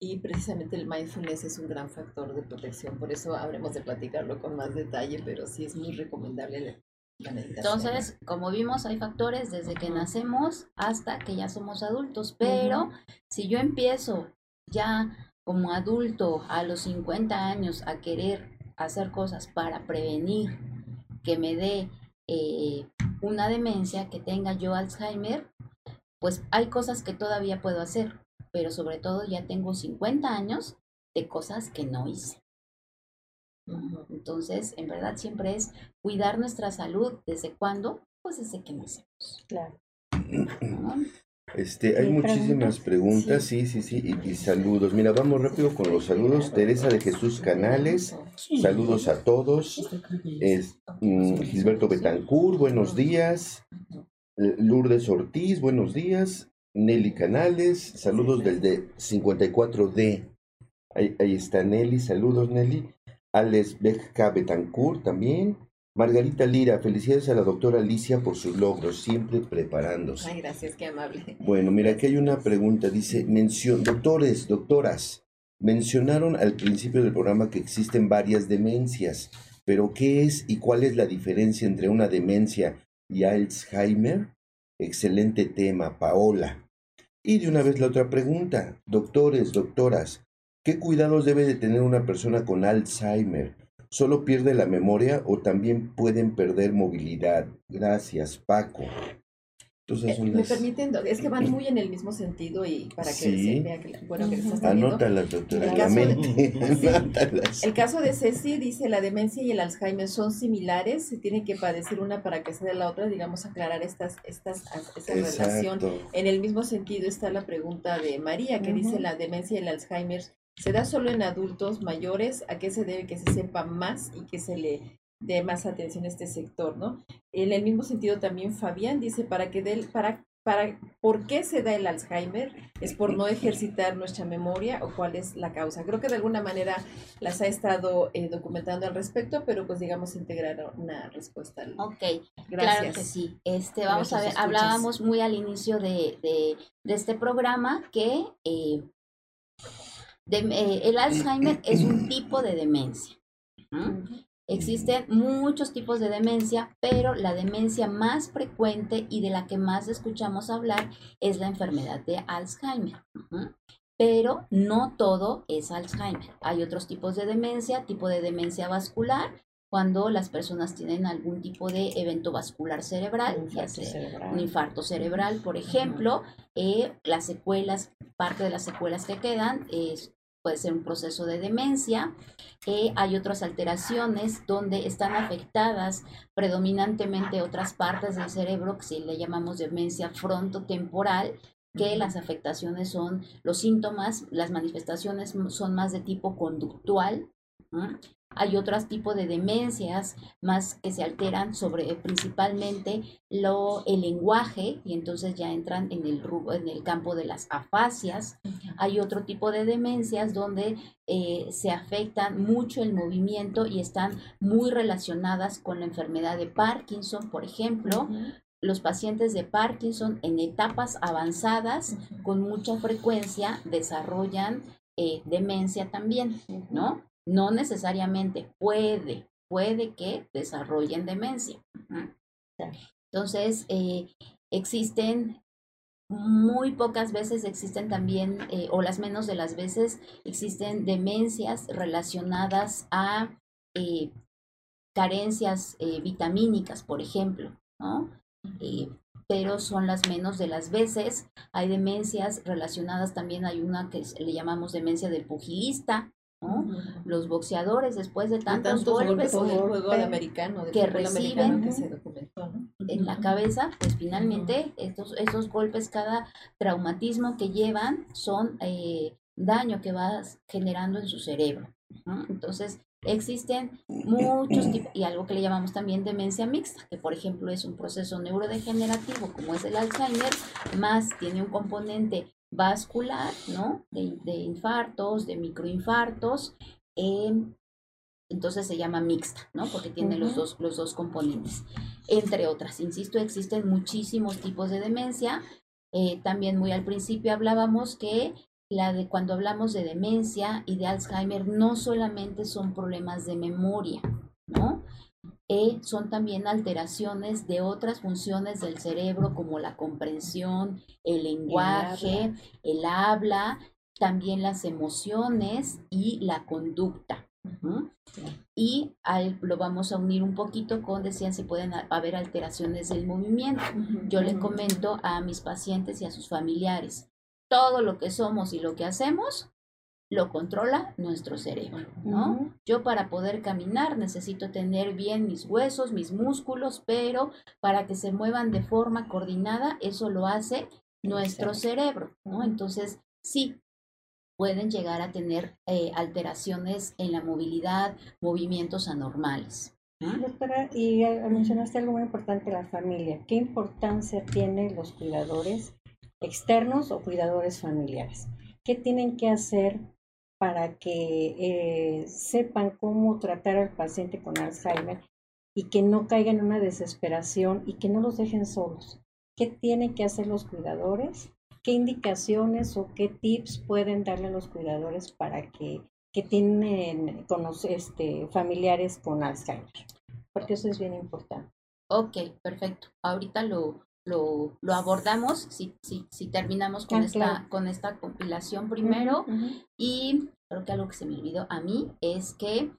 Speaker 5: y precisamente el mindfulness es un gran factor de protección. Por eso habremos de platicarlo con más detalle, pero sí es muy recomendable la, la meditación.
Speaker 1: Entonces, como vimos, hay factores desde que nacemos hasta que ya somos adultos, pero si yo empiezo ya como adulto a los 50 años a querer hacer cosas para prevenir que me dé eh, una demencia, que tenga yo Alzheimer, pues hay cosas que todavía puedo hacer, pero sobre todo ya tengo 50 años de cosas que no hice. Entonces, en verdad siempre es cuidar nuestra salud. ¿Desde cuándo? Pues desde que nacemos.
Speaker 3: Claro.
Speaker 1: ¿no?
Speaker 6: Este, hay
Speaker 3: ¿Y
Speaker 6: muchísimas preguntas, sí, sí, sí, y, y saludos. Mira, vamos rápido con los saludos. Teresa de Jesús Canales, saludos a todos.
Speaker 4: Ya
Speaker 6: Es, mm, Gilberto Betancourt, buenos días. Lourdes Ortiz, buenos días. Nelly Canales, saludos del de 54D. Ahí, ahí está Nelly, saludos Nelly. Alex Beja Betancourt también. Margarita Lira, felicidades a la doctora Alicia por sus logros, siempre preparándose.
Speaker 5: Ay, gracias, qué amable.
Speaker 6: Bueno, mira, aquí hay una pregunta. Dice, doctores, doctoras, mencionaron al principio del programa que existen varias demencias, pero ¿qué es y cuál es la diferencia entre una demencia y Alzheimer? Excelente tema, Paola. Y de una vez la otra pregunta, doctores, doctoras, ¿qué cuidados debe de tener una persona con Alzheimer? ¿Solo pierde la memoria o también pueden perder movilidad? Gracias, Paco. Entonces
Speaker 5: Eh,
Speaker 6: son
Speaker 5: Me permiten, es que van muy en el mismo sentido y para que
Speaker 6: Sí.
Speaker 5: se vea que, bueno, que estás teniendo.
Speaker 6: Anótalas, doctora,
Speaker 5: El
Speaker 6: la
Speaker 5: caso de-
Speaker 6: mente.
Speaker 5: Sí.
Speaker 6: Anótalas.
Speaker 5: El caso de Ceci dice, la demencia y el Alzheimer son similares, se tiene que padecer una para que se dé la otra, digamos, aclarar estas, estas, relación.
Speaker 6: Exacto.
Speaker 5: En el mismo sentido está la pregunta de María, que dice, la demencia y el Alzheimer se da solo en adultos mayores, ¿a qué se debe que se sepa más y que se le dé más atención a este sector, ¿no? En el mismo sentido también Fabián dice, para que para, para, ¿por qué se da el Alzheimer? ¿Es por no ejercitar nuestra memoria o cuál es la causa? Creo que de alguna manera las ha estado eh, documentando al respecto, pero pues digamos integrar una respuesta. al-
Speaker 1: Ok,
Speaker 5: Gracias.
Speaker 1: claro que sí. Este, vamos a ver,
Speaker 5: escuchas.
Speaker 1: hablábamos muy al inicio de, de, de este programa que eh, de- eh, el Alzheimer es un tipo de demencia. ¿no? Existen muchos tipos de demencia, pero la demencia más frecuente y de la que más escuchamos hablar es la enfermedad de Alzheimer. Pero no todo es Alzheimer. Hay otros tipos de demencia, tipo de demencia vascular, cuando las personas tienen algún tipo de evento vascular cerebral,
Speaker 3: Un infarto
Speaker 1: sea
Speaker 3: cerebral.
Speaker 1: un infarto cerebral, por ejemplo, eh, las secuelas, parte de las secuelas que quedan es, puede ser un proceso de demencia. Eh, hay otras alteraciones donde están afectadas predominantemente otras partes del cerebro, que si le llamamos demencia frontotemporal, que las afectaciones son, los síntomas, las manifestaciones son más de tipo conductual. Hay otros tipos de demencias más que se alteran sobre principalmente lo, el lenguaje y entonces ya entran en el, en el campo de las afasias. Hay otro tipo de demencias donde eh, se afectan mucho el movimiento y están muy relacionadas con la enfermedad de Parkinson, por ejemplo. Los pacientes de Parkinson en etapas avanzadas con mucha frecuencia desarrollan eh, demencia también, ¿no? No necesariamente puede puede que desarrollen demencia. Entonces, eh, existen muy pocas veces existen también, eh, o las menos de las veces, existen demencias relacionadas a eh, carencias vitamínicas, por ejemplo, ¿no? Pero son las menos de las veces. Hay demencias relacionadas también, hay una que le llamamos demencia del pugilista, ¿no? Los boxeadores, después de
Speaker 5: De
Speaker 1: tantos,
Speaker 5: golpes
Speaker 1: golpes
Speaker 5: o del
Speaker 3: golpe
Speaker 5: juego de americano, del
Speaker 1: que
Speaker 5: americano
Speaker 1: reciben, en la cabeza, pues finalmente estos, esos golpes, cada traumatismo que llevan son eh, daño que va generando en su cerebro. ¿no? Entonces, existen muchos tipos, y algo que le llamamos también demencia mixta, que por ejemplo es un proceso neurodegenerativo como es el Alzheimer, más tiene un componente vascular, ¿no? De, de infartos, de microinfartos, em, entonces se llama mixta, ¿no? Porque tiene los, dos, los dos componentes, entre otras. Insisto, existen muchísimos tipos de demencia. Eh, también muy al principio hablábamos que la de cuando hablamos de demencia y de Alzheimer no solamente son problemas de memoria, ¿no? Eh, son también alteraciones de otras funciones del cerebro como la comprensión, el lenguaje, el habla, también las emociones y la conducta. Y al- lo vamos a unir un poquito con, decían, si pueden ha- haber alteraciones del movimiento. Yo le comento a mis pacientes y a sus familiares, todo lo que somos y lo que hacemos lo controla nuestro cerebro, ¿no? Yo para poder caminar necesito tener bien mis huesos, mis músculos, pero para que se muevan de forma coordinada, eso lo hace nuestro cerebro, ¿no? Entonces, sí, pueden llegar a tener eh, alteraciones en la movilidad, movimientos anormales. ¿no?
Speaker 3: Doctora, y eh, mencionaste algo muy importante, la familia. ¿Qué importancia tienen los cuidadores externos o cuidadores familiares? ¿Qué tienen que hacer para que eh, sepan cómo tratar al paciente con Alzheimer y que no caigan en una desesperación y que no los dejen solos? ¿Qué tienen que hacer los cuidadores? ¿Qué indicaciones o qué tips pueden darle a los cuidadores para que, que tienen con los, este, familiares con Alzheimer? Porque eso es bien importante.
Speaker 1: Ok, perfecto. Ahorita lo, lo, lo abordamos si, si, si terminamos con,
Speaker 3: Ah,
Speaker 1: esta,
Speaker 3: claro.
Speaker 1: con esta compilación primero. Y creo que algo que se me olvidó a mí es que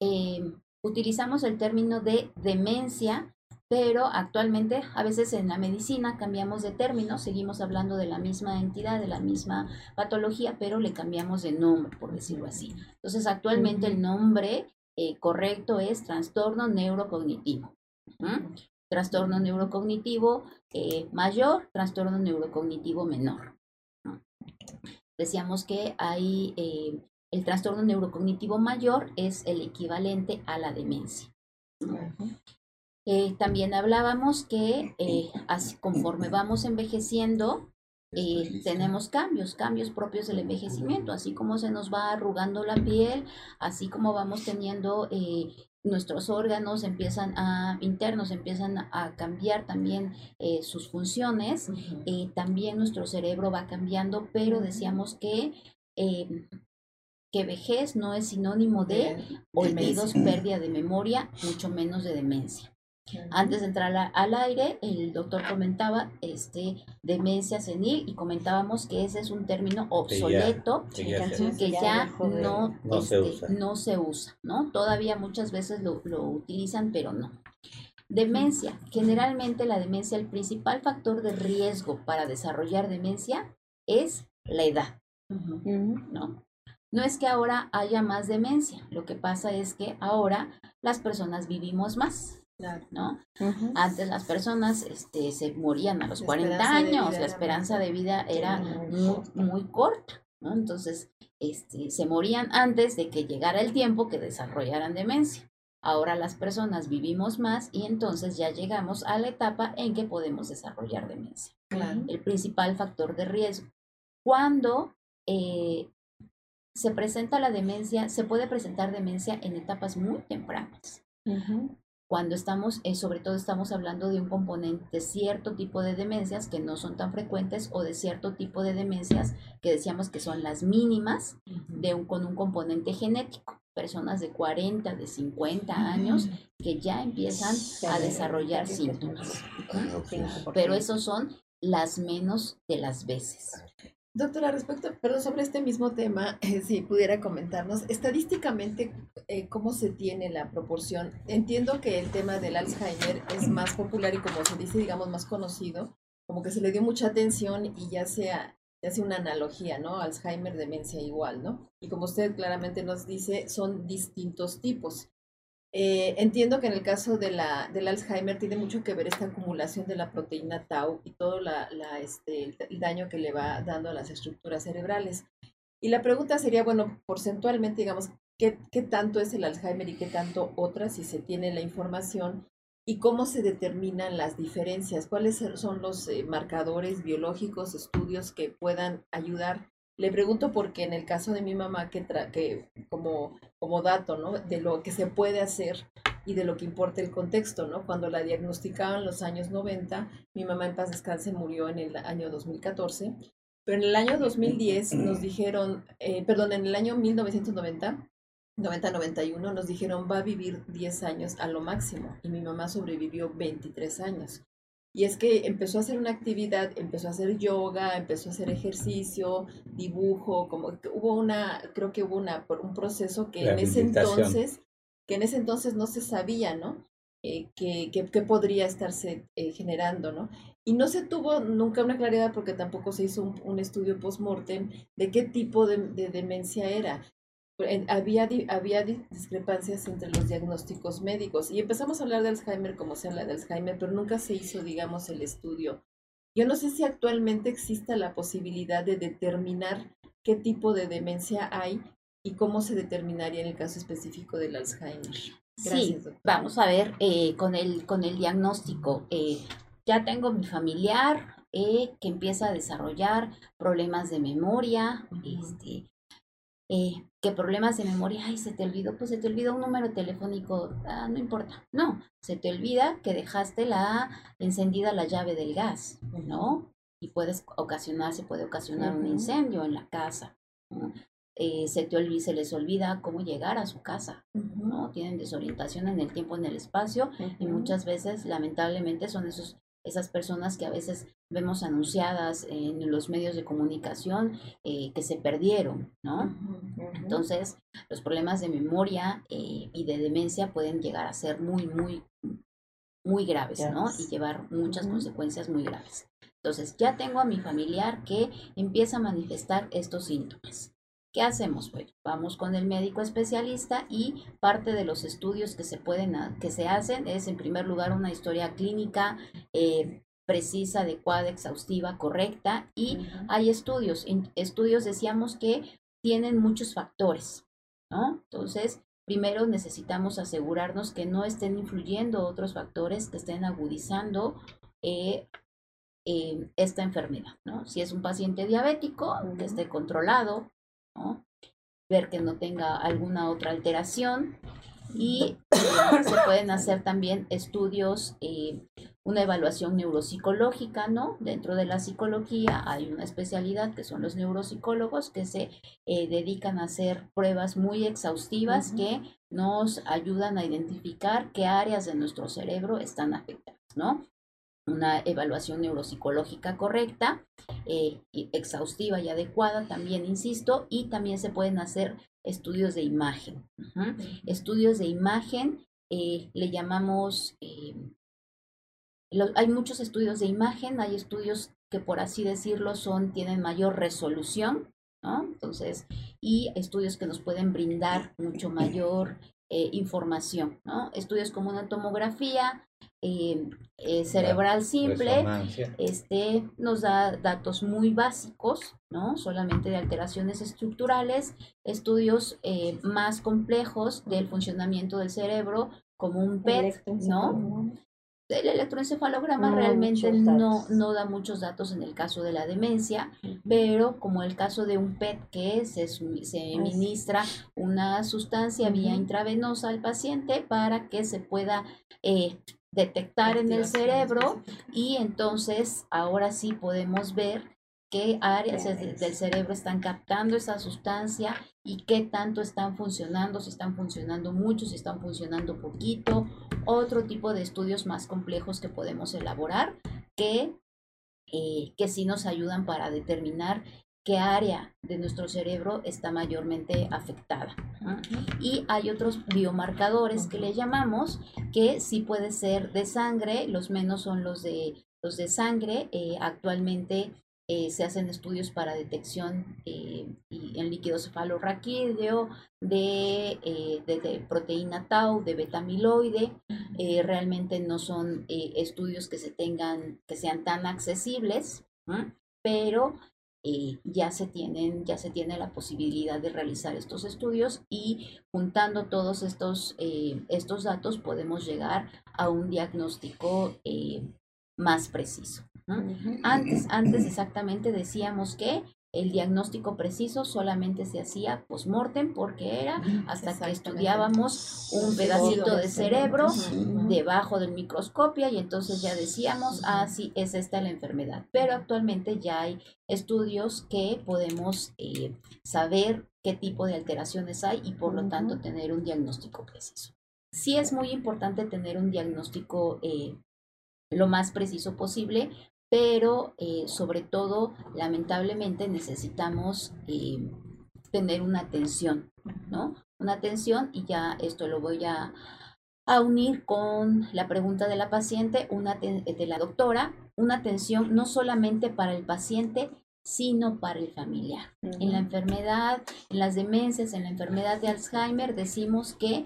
Speaker 1: eh, utilizamos el término de demencia, pero actualmente a veces en la medicina cambiamos de término, seguimos hablando de la misma entidad, de la misma patología, pero le cambiamos de nombre, por decirlo así. Entonces actualmente el nombre eh, correcto es trastorno neurocognitivo. ¿Mm? Trastorno neurocognitivo eh, mayor, trastorno neurocognitivo menor. ¿no? Decíamos que hay eh, el trastorno neurocognitivo mayor es el equivalente a la demencia. Eh, también hablábamos que así conforme vamos envejeciendo, eh, tenemos cambios, cambios propios del envejecimiento, así como se nos va arrugando la piel, así como vamos teniendo eh, nuestros órganos empiezan a internos empiezan a cambiar también eh, sus funciones, eh, también nuestro cerebro va cambiando, pero decíamos que eh, que vejez no es sinónimo de olvidos, pérdida de memoria, mucho menos de demencia. Antes de entrar a- al aire, el doctor comentaba este, demencia senil y comentábamos que ese es un término obsoleto
Speaker 2: que ya
Speaker 1: que no,
Speaker 2: No se
Speaker 1: este,
Speaker 2: usa.
Speaker 1: no se usa, ¿no? Todavía muchas veces lo, lo utilizan, pero no. Demencia. Generalmente la demencia, el principal factor de riesgo para desarrollar demencia es la edad. ¿no? No es que ahora haya más demencia, lo que pasa es que ahora las personas vivimos más,
Speaker 5: Claro.
Speaker 1: ¿no? Antes las personas este, se morían a los
Speaker 5: La
Speaker 1: 40
Speaker 5: esperanza de
Speaker 1: años, la
Speaker 5: era
Speaker 1: esperanza de vida era
Speaker 3: muy
Speaker 1: muy,
Speaker 3: corta.
Speaker 1: Entonces, este, se morían antes de que llegara el tiempo que desarrollaran demencia. Ahora las personas vivimos más y entonces ya llegamos a la etapa en que podemos desarrollar demencia
Speaker 5: Claro.
Speaker 1: el principal factor de riesgo. Cuando eh, se presenta la demencia, se puede presentar demencia en etapas muy tempranas.
Speaker 3: Ujú.
Speaker 1: Cuando estamos, eh, sobre todo estamos hablando de un componente, de cierto tipo de demencias que no son tan frecuentes o de cierto tipo de demencias que decíamos que son las mínimas de un, con un componente genético. personas de 40, de 50 años que ya empiezan a desarrollar síntomas.
Speaker 6: Ah.
Speaker 1: Pero esos son las menos de las veces.
Speaker 5: Doctora, respecto, pero sobre este mismo tema, eh, si pudiera comentarnos, estadísticamente, eh, ¿cómo se tiene la proporción? Entiendo que el tema del Alzheimer es más popular y como se dice, digamos, más conocido, como que se le dio mucha atención y ya sea, se hace una analogía, ¿no? Alzheimer, demencia igual, ¿no? Y como usted claramente nos dice, son distintos tipos. Eh, entiendo que en el caso de la, del Alzheimer tiene mucho que ver esta acumulación de la proteína tau y todo la, la, este, el, daño que le va dando a las estructuras cerebrales. Y la pregunta sería, bueno, porcentualmente, digamos, ¿qué, ¿qué tanto es el Alzheimer y qué tanto otras, si se tiene la información? ¿Y cómo se determinan las diferencias? ¿Cuáles son los eh, marcadores biológicos, estudios que puedan ayudar? Le pregunto porque en el caso de mi mamá, que, tra- que como, como dato, ¿no? De lo que se puede hacer y de lo que importa el contexto, ¿no? Cuando la diagnosticaban en los años 90, mi mamá en paz descanse murió en el año 2014, pero en el año 2010 nos dijeron, eh, perdón, en el año 1990, 90-91 nos dijeron va a vivir 10 años a lo máximo y mi mamá sobrevivió 23 años. Y es que empezó a hacer una actividad, empezó a hacer yoga, empezó a hacer ejercicio, dibujo, como que hubo una, creo que hubo una, un proceso que en ese entonces, que en ese entonces no se sabía, ¿no? Eh, que, que, que podría estarse eh, generando, ¿no? Y no se tuvo nunca una claridad porque tampoco se hizo un, un estudio post-mortem de qué tipo de, de demencia era había, había di- discrepancias entre los diagnósticos médicos y empezamos a hablar de Alzheimer como se habla de Alzheimer, pero nunca se hizo, digamos, el estudio. Yo no sé si actualmente exista la posibilidad de determinar qué tipo de demencia hay y cómo se determinaría en el caso específico del Alzheimer.
Speaker 1: Sí,
Speaker 5: Gracias, doctora.
Speaker 1: vamos a ver eh, con, el, con el diagnóstico. eh, ya tengo mi familiar eh, que empieza a desarrollar problemas de memoria,
Speaker 5: Ujú.
Speaker 1: este, eh, ¿qué problemas de memoria? Ay, se te olvidó, pues se te olvidó un número telefónico, ah, no importa. No, se te olvida que dejaste la encendida la llave del gas, ¿no? Y puedes ocasionar, se puede ocasionar un incendio en la casa. ¿no? Eh, se te olvida, se les olvida cómo llegar a su casa. ¿no? Tienen desorientación en el tiempo, en el espacio y muchas veces lamentablemente son esos esas personas que a veces vemos anunciadas en los medios de comunicación eh, que se perdieron, ¿no? Entonces, los problemas de memoria eh, y de demencia pueden llegar a ser muy, muy, muy graves, ¿no? Y llevar muchas consecuencias muy graves. Entonces, ya tengo a mi familiar que empieza a manifestar estos síntomas. ¿Qué hacemos? Pues vamos con el médico especialista y parte de los estudios que se pueden que se hacen es en primer lugar una historia clínica eh, precisa, adecuada, exhaustiva, correcta y hay estudios, en- estudios decíamos que tienen muchos factores, ¿no? Entonces, primero necesitamos asegurarnos que no estén influyendo otros factores que estén agudizando eh, eh, esta enfermedad, ¿no? Si es un paciente diabético, que
Speaker 3: Ujú.
Speaker 1: esté controlado, ¿no? Ver que no tenga alguna otra alteración y eh, se pueden hacer también estudios, eh, una evaluación neuropsicológica, ¿no? Dentro de la psicología hay una especialidad que son los neuropsicólogos que se eh, dedican a hacer pruebas muy exhaustivas que nos ayudan a identificar qué áreas de nuestro cerebro están afectadas, ¿no? Una evaluación neuropsicológica correcta, eh, exhaustiva y adecuada también, insisto, y también se pueden hacer estudios de imagen. Estudios de imagen, eh, le llamamos, eh, hay muchos estudios de imagen, hay estudios que por así decirlo son, tienen mayor resolución, ¿no? Entonces, y estudios que nos pueden brindar mucho mayor eh, información, ¿no? Estudios como una tomografía eh, eh, cerebral simple, este nos da datos muy básicos, ¿no? Solamente de alteraciones estructurales, estudios eh, más complejos del funcionamiento del cerebro, como un PET, ¿no? El electroencefalograma
Speaker 3: No,
Speaker 1: realmente no, no da muchos datos en el caso de la demencia, pero como el caso de un PET que se, se ministra una sustancia vía intravenosa al paciente para que se pueda eh, detectar en el cerebro y entonces ahora sí podemos ver qué áreas del cerebro están captando esa sustancia y qué tanto están funcionando, si están funcionando mucho, si están funcionando poquito, otro tipo de estudios más complejos que podemos elaborar que, eh, que sí nos ayudan para determinar qué área de nuestro cerebro está mayormente afectada. Y hay otros biomarcadores que le llamamos que sí puede ser de sangre, los menos son los de, los de sangre. eh, actualmente eh, se hacen estudios para detección eh, en líquido cefalorraquídeo de, eh, proteína tau, de betamiloide. Realmente no son estudios que se tengan, que sean tan accesibles, pero ya se tienen, ya se tiene la posibilidad de realizar estos estudios y juntando todos estos, estos datos podemos llegar a un diagnóstico más preciso. ¿No? Antes, antes exactamente decíamos que el diagnóstico preciso solamente se hacía post-mortem porque era hasta que estudiábamos un pedacito de cerebro debajo del microscopio y entonces ya decíamos, ah, sí, es esta la enfermedad. Pero actualmente ya hay estudios que podemos eh, saber qué tipo de alteraciones hay y por lo tanto tener un diagnóstico preciso. Sí es muy importante tener un diagnóstico eh, lo más preciso posible, pero eh, sobre todo, lamentablemente, necesitamos eh, tener una atención, ¿no? Una atención y ya esto lo voy a, a unir con la pregunta de la paciente, una de la doctora, una atención no solamente para el paciente, sino para el familiar. En la enfermedad, en las demencias, en la enfermedad de Alzheimer, decimos que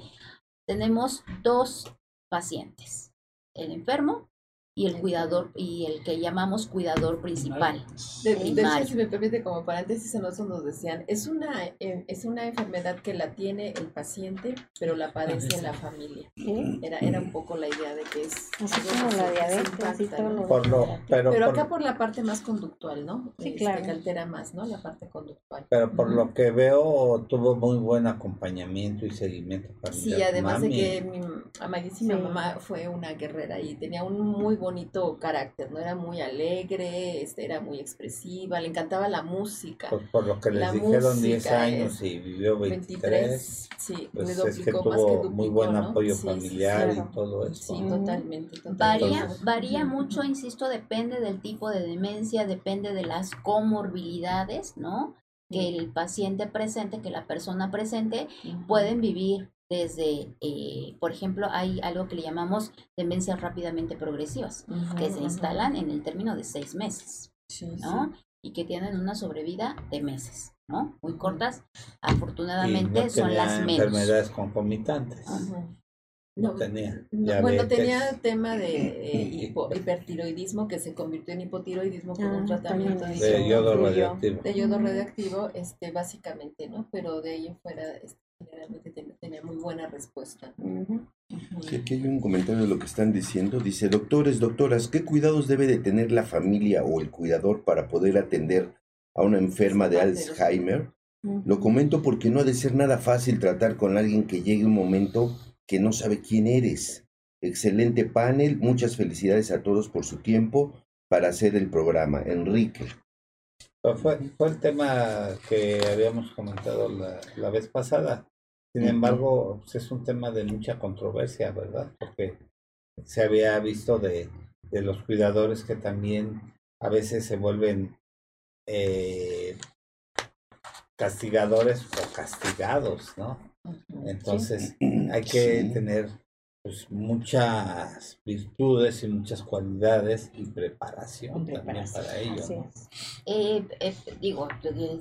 Speaker 1: tenemos dos pacientes, el enfermo y el cuidador y el que llamamos cuidador principal.
Speaker 5: De, de hecho, si me permite, como paréntesis, a nosotros nos decían, es una, eh, es una enfermedad que la tiene el paciente, pero la padece la familia.
Speaker 3: Sí,
Speaker 5: Era, era un poco la idea de que es...
Speaker 3: Así como la diabetes,
Speaker 5: impacta,
Speaker 3: así todo
Speaker 5: ¿no?
Speaker 3: lo
Speaker 2: Por lo, pero,
Speaker 5: Pero
Speaker 2: por,
Speaker 5: acá por la parte más conductual, ¿no?
Speaker 3: Sí,
Speaker 5: Este,
Speaker 3: claro.
Speaker 5: Que altera más, ¿no? La parte conductual.
Speaker 2: pero por
Speaker 5: Ujú.
Speaker 2: lo que veo tuvo muy buen acompañamiento y seguimiento familiar.
Speaker 5: Sí, además
Speaker 2: Mami.
Speaker 5: de que mi amadísima
Speaker 3: Sí.
Speaker 5: mamá fue una guerrera y tenía un muy bonito carácter, ¿no? Era muy alegre, este, era muy expresiva, le encantaba la música.
Speaker 2: Pues por lo que les
Speaker 5: La
Speaker 2: dijeron 10
Speaker 5: música
Speaker 2: años y vivió 23,
Speaker 5: 23, sí,
Speaker 2: pues es que
Speaker 5: duplicó más que
Speaker 2: tuvo
Speaker 5: duplicó,
Speaker 2: muy buen
Speaker 5: ¿no?
Speaker 2: apoyo
Speaker 5: Sí, sí,
Speaker 2: familiar
Speaker 3: claro.
Speaker 2: y todo eso.
Speaker 5: Sí, totalmente, totalmente.
Speaker 1: Varía,
Speaker 2: Entonces-
Speaker 1: varía mucho, insisto, depende del tipo de demencia, depende de las comorbilidades, ¿no? Que el paciente presente, que la persona presente, pueden vivir desde, eh, por ejemplo, hay algo que le llamamos demencias rápidamente progresivas, que se instalan en el término de seis meses,
Speaker 5: Sí,
Speaker 1: ¿no? Y que tienen una sobrevida de meses, ¿no? Muy cortas. Afortunadamente
Speaker 2: no
Speaker 1: son las menos.
Speaker 2: enfermedades concomitantes. No,
Speaker 5: No,
Speaker 2: tenía.
Speaker 5: No, bueno, tenía tema de eh, hipo- hipertiroidismo que se convirtió en hipotiroidismo por un
Speaker 3: Ah,
Speaker 5: tratamiento de,
Speaker 2: yodo radioactivo.
Speaker 5: de yodo
Speaker 3: Ujú.
Speaker 5: radioactivo, este, básicamente, ¿no? Pero de ahí en fuera, este, generalmente ten- tenía muy buena respuesta.
Speaker 6: Sí, aquí hay un comentario de lo que están diciendo. Dice, doctores, doctoras, ¿qué cuidados debe de tener la familia o el cuidador para poder atender a una enferma de Alzheimer? Lo comento porque no ha de ser nada fácil tratar con alguien que llegue un momento que no sabe quién eres. Excelente panel, muchas felicidades a todos por su tiempo para hacer el programa. Enrique.
Speaker 2: Fue, fue el tema que habíamos comentado la, la vez pasada. Sin embargo, pues, es un tema de mucha controversia, ¿verdad? Porque se había visto de, de los cuidadores que también a veces se vuelven eh, castigadores o castigados, ¿no? Entonces hay que
Speaker 6: Sí.
Speaker 2: tener pues, muchas virtudes y muchas cualidades y preparación también para ello. ¿no?
Speaker 1: Eh, eh, digo,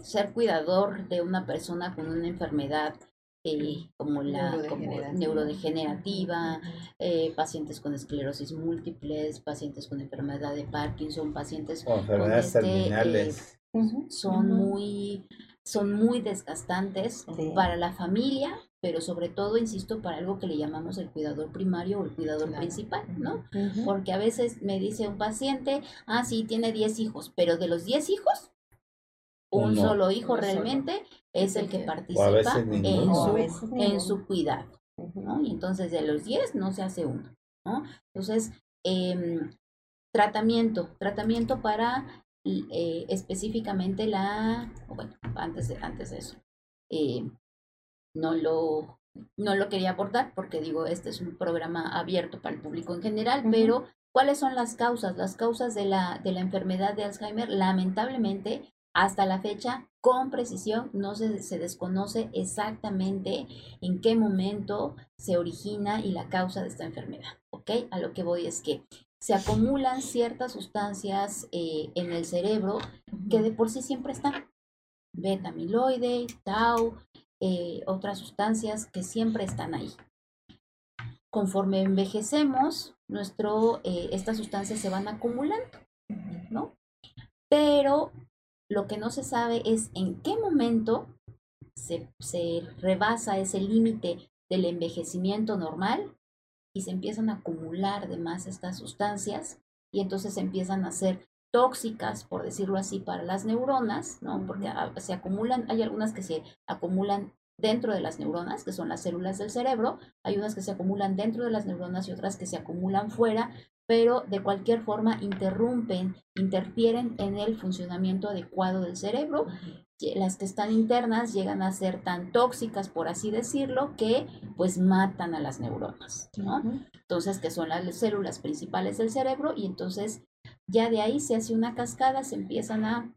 Speaker 1: ser cuidador de una persona con una enfermedad eh, como la como
Speaker 5: Neurodegenerativa.
Speaker 1: neurodegenerativa, eh, pacientes con esclerosis múltiples, pacientes con enfermedad de Parkinson, pacientes
Speaker 2: O enfermedades
Speaker 1: este,
Speaker 2: terminales.
Speaker 3: Ujú.
Speaker 1: son muy son muy desgastantes
Speaker 3: Sí.
Speaker 1: para la familia, pero sobre todo, insisto, para algo que le llamamos el cuidador primario o el cuidador
Speaker 5: Claro.
Speaker 1: principal, ¿no? Porque a veces me dice un paciente, ah, sí, tiene 10 hijos, pero de los 10 hijos, un solo hijo
Speaker 5: solo.
Speaker 1: realmente es el que participa en su, en su cuidado. ¿no? Y entonces de los 10 no se hace uno, ¿no? Entonces, em, tratamiento, tratamiento para eh, específicamente la, bueno, antes de, antes de eso, eh, no lo no lo quería abordar porque digo, este es un programa abierto para el público en general, pero ¿cuáles son las causas? Las causas de la, de la enfermedad de Alzheimer, lamentablemente, hasta la fecha, con precisión, no se, se desconoce exactamente en qué momento se origina y la causa de esta enfermedad, ¿ok? A lo que voy es que se acumulan ciertas sustancias eh, en el cerebro que de por sí siempre están. Beta amiloide, tau, eh, otras sustancias que siempre están ahí. Conforme envejecemos, nuestro, eh, estas sustancias se van acumulando, ¿no? Pero lo que no se sabe es en qué momento se, rebasa ese límite del envejecimiento normal y se empiezan a acumular de más estas sustancias y entonces empiezan a ser tóxicas, por decirlo así, para las neuronas, ¿no? Porque ah, se acumulan, hay algunas que se acumulan dentro de las neuronas, que son las células del cerebro, hay unas que se acumulan dentro de las neuronas y otras que se acumulan fuera, pero de cualquier forma interrumpen, interfieren en el funcionamiento adecuado del cerebro. Las que están internas llegan a ser tan tóxicas, por así decirlo, que pues matan a las neuronas, ¿no? Entonces que son las células principales del cerebro y entonces ya de ahí se hace una cascada, se empiezan a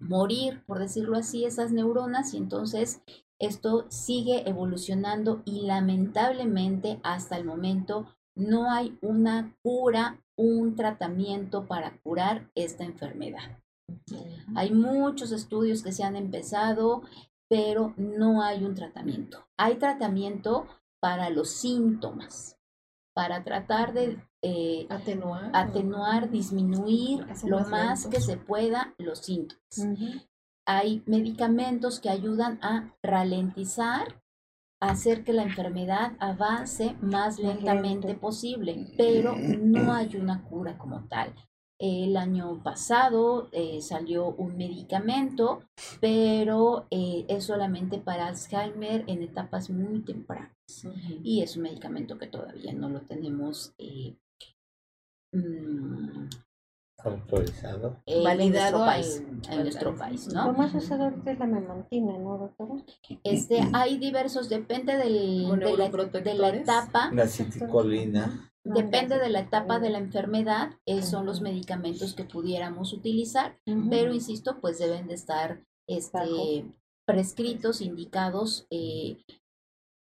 Speaker 1: morir, por decirlo así, esas neuronas y entonces esto sigue evolucionando y lamentablemente hasta el momento no hay una cura, un tratamiento para curar esta enfermedad. Hay muchos estudios que se han empezado, pero no hay un tratamiento. Hay tratamiento para los síntomas, para tratar de eh,
Speaker 5: Atenuar.
Speaker 1: atenuar, disminuir lo
Speaker 5: más
Speaker 1: que se pueda los síntomas. Hay medicamentos que ayudan a ralentizar, hacer que la enfermedad avance más lentamente posible, pero no hay una cura como tal. El año pasado eh, salió un medicamento, pero eh, es solamente para Alzheimer en etapas muy tempranas. Y es un medicamento que todavía no lo tenemos eh, mm,
Speaker 2: autorizado.
Speaker 1: en
Speaker 5: Validado
Speaker 1: nuestro país, en
Speaker 5: al-
Speaker 1: nuestro país,
Speaker 3: Lo
Speaker 1: ¿no?
Speaker 3: más usado ahorita es la memantina, ¿no, doctora?
Speaker 1: Este, hay diversos, depende del, de, la, de la
Speaker 5: neuroprotectores.
Speaker 1: etapa,
Speaker 2: La citicolina.
Speaker 1: depende de la etapa de la enfermedad, eh, son los medicamentos que pudiéramos utilizar, pero insisto, pues deben de estar este, prescritos, indicados eh,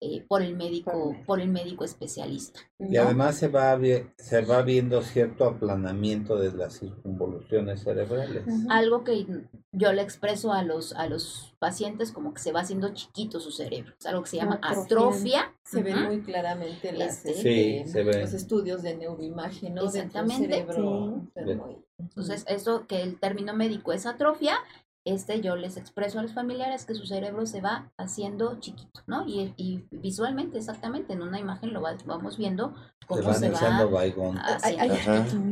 Speaker 1: eh, por el médico, por el médico especialista.
Speaker 2: Y
Speaker 1: ¿no?
Speaker 2: además se va, se va viendo cierto aplanamiento de las circunvoluciones cerebrales.
Speaker 3: Ujú.
Speaker 1: algo que yo le expreso a los, a los pacientes como que se va haciendo chiquito su cerebro. Es algo que se llama
Speaker 3: Atrofian.
Speaker 1: astrofia.
Speaker 5: Se ven
Speaker 1: Ujú.
Speaker 5: muy claramente las,
Speaker 1: Este,
Speaker 5: este,
Speaker 2: Sí, se
Speaker 5: los estudios de neuroimagen, ¿no? Del
Speaker 1: Exactamente.
Speaker 5: cerebro
Speaker 3: Sí.
Speaker 5: y-
Speaker 1: Entonces, eso que el término médico es atrofia, este yo les expreso a los familiares que su cerebro se va haciendo chiquito, ¿no? Y, y visualmente, exactamente, en una imagen lo va- vamos viendo cómo
Speaker 2: van
Speaker 1: se va
Speaker 2: baigón.
Speaker 5: Ay, ay.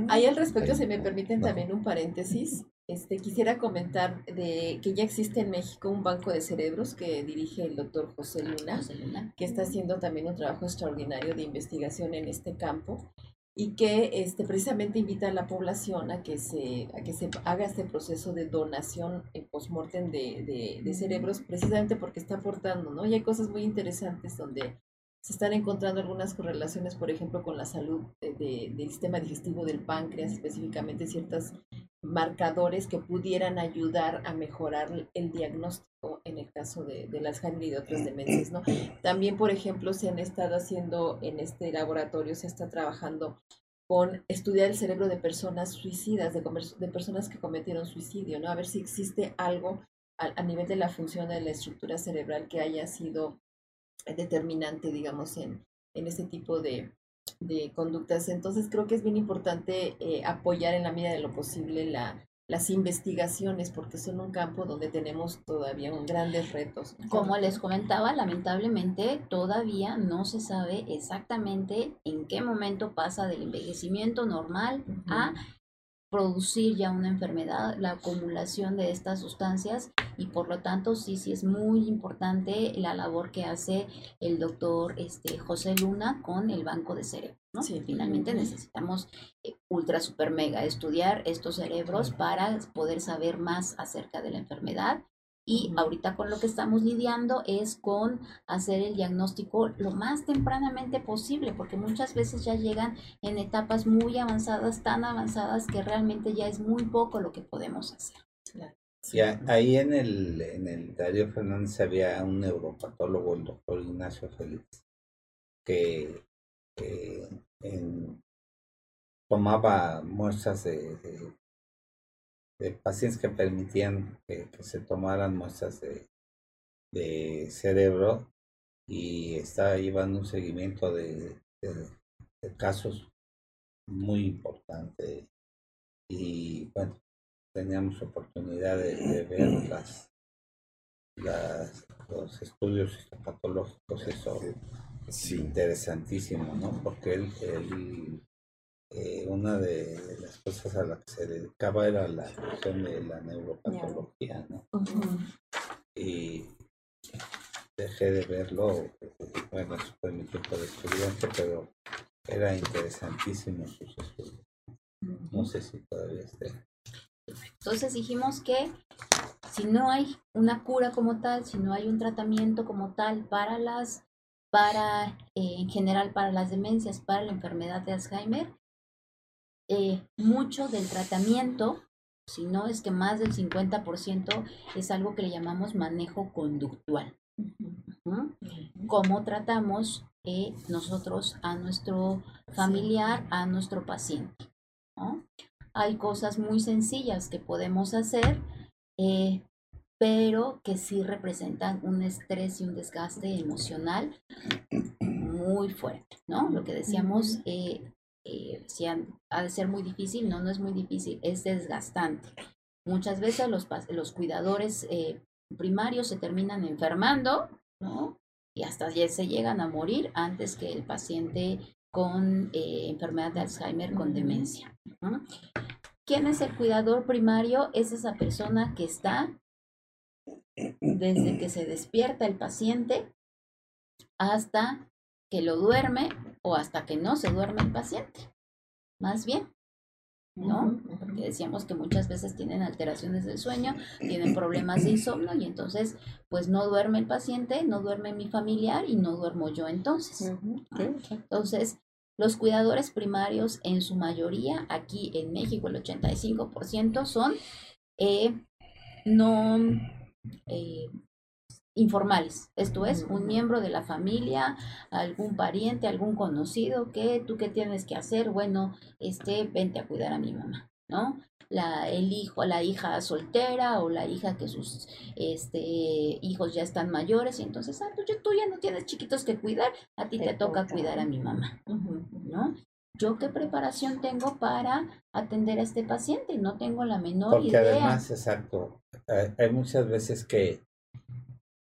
Speaker 5: Ahí al respecto, si me permiten
Speaker 2: No.
Speaker 5: también un paréntesis, este, quisiera comentar de que ya existe en México un banco de cerebros que dirige el doctor José Luna,
Speaker 1: José Luna.
Speaker 5: que está haciendo también un trabajo extraordinario de investigación en este campo y que este, precisamente invita a la población a que se, a que se haga este proceso de donación en postmortem de, de, de cerebros, precisamente porque está aportando, ¿no? Y hay cosas muy interesantes donde se están encontrando algunas correlaciones, por ejemplo, con la salud de- de- del sistema digestivo del páncreas, específicamente ciertos marcadores que pudieran ayudar a mejorar el diagnóstico en el caso de, del Alzheimer y de otras demencias, ¿no? También, por ejemplo, se han estado haciendo en este laboratorio, se está trabajando con estudiar el cerebro de personas suicidas, de, de personas que cometieron suicidio, ¿no? A ver si existe algo a, a nivel de la función de la estructura cerebral que haya sido determinante, digamos, en, en este tipo de, de conductas. Entonces creo que es bien importante eh, apoyar en la medida de lo posible la, las investigaciones porque son un campo donde tenemos todavía un grandes retos.
Speaker 1: Como les comentaba, lamentablemente todavía no se sabe exactamente en qué momento pasa del envejecimiento normal a producir ya una enfermedad, la acumulación de estas sustancias y por lo tanto sí, sí es muy importante la labor que hace el doctor este, José Luna con el banco de cerebro. ¿no?
Speaker 5: Sí.
Speaker 1: Finalmente necesitamos eh, ultra super mega estudiar estos cerebros para poder saber más acerca de la enfermedad y ahorita con lo que estamos lidiando es con hacer el diagnóstico lo más tempranamente posible, porque muchas veces ya llegan en etapas muy avanzadas, tan avanzadas que realmente ya es muy poco lo que podemos hacer.
Speaker 2: Y a- ahí en el, en el Darío Fernández había un neuropatólogo, el doctor Ignacio Félix, que eh, en- tomaba muestras de, de, de pacientes que permitían que, que se tomaran muestras de, de cerebro y estaba llevando un seguimiento de, de- de casos muy importante y bueno teníamos oportunidad de, de ver las, las los estudios histopatológicos eso es
Speaker 6: Sí.
Speaker 2: interesantísimo no porque él, él, eh, una de las cosas a las que se dedicaba era la cuestión de la neuropatología no y dejé de verlo, bueno, eso fue mi tiempo de estudiante, pero era interesantísimo sus estudios. No sé si todavía esté.
Speaker 1: Entonces dijimos que si no hay una cura como tal, si no hay un tratamiento como tal para las, para, eh, en general para las demencias, para la enfermedad de Alzheimer, eh, mucho del tratamiento, si no es que más del 50%, es algo que le llamamos manejo conductual. Cómo tratamos eh, nosotros a nuestro familiar, a nuestro paciente. ¿no? Hay cosas muy sencillas que podemos hacer, eh, pero que sí representan un estrés y un desgaste emocional muy fuerte, ¿no? Lo que decíamos, eh, eh, han- ha de ser muy difícil, no, no es muy difícil, es desgastante. Muchas veces los, los cuidadores eh, primarios se terminan enfermando, ¿no? Y hasta ya se llegan a morir antes que el paciente con eh, enfermedad de Alzheimer con demencia. ¿no? ¿Quién es el cuidador primario? Es esa persona que está desde que se despierta el paciente hasta que lo duerme o hasta que no se duerme el paciente. Más bien, ¿no? Porque decíamos que muchas veces tienen alteraciones del sueño, tienen problemas de insomnio y entonces pues no duerme el paciente, no duerme mi familiar y no duermo yo entonces. Entonces, los cuidadores primarios en su mayoría, aquí en México el 85% son eh, no eh, informales. Esto es, un miembro de la familia, algún pariente, algún conocido, que tú qué tienes que hacer, bueno, este, vente a cuidar a mi mamá, ¿no? La, el hijo, la hija soltera o la hija que sus este, hijos ya están mayores y entonces, ah, tú, ya- tú ya no tienes chiquitos que cuidar, a ti te,
Speaker 3: Te
Speaker 1: toca
Speaker 3: toca.
Speaker 1: cuidar a mi mamá, ¿no? ¿Yo qué preparación tengo para atender a este paciente? No tengo la menor
Speaker 2: Porque
Speaker 1: idea.
Speaker 2: además, exacto, hay, hay muchas veces que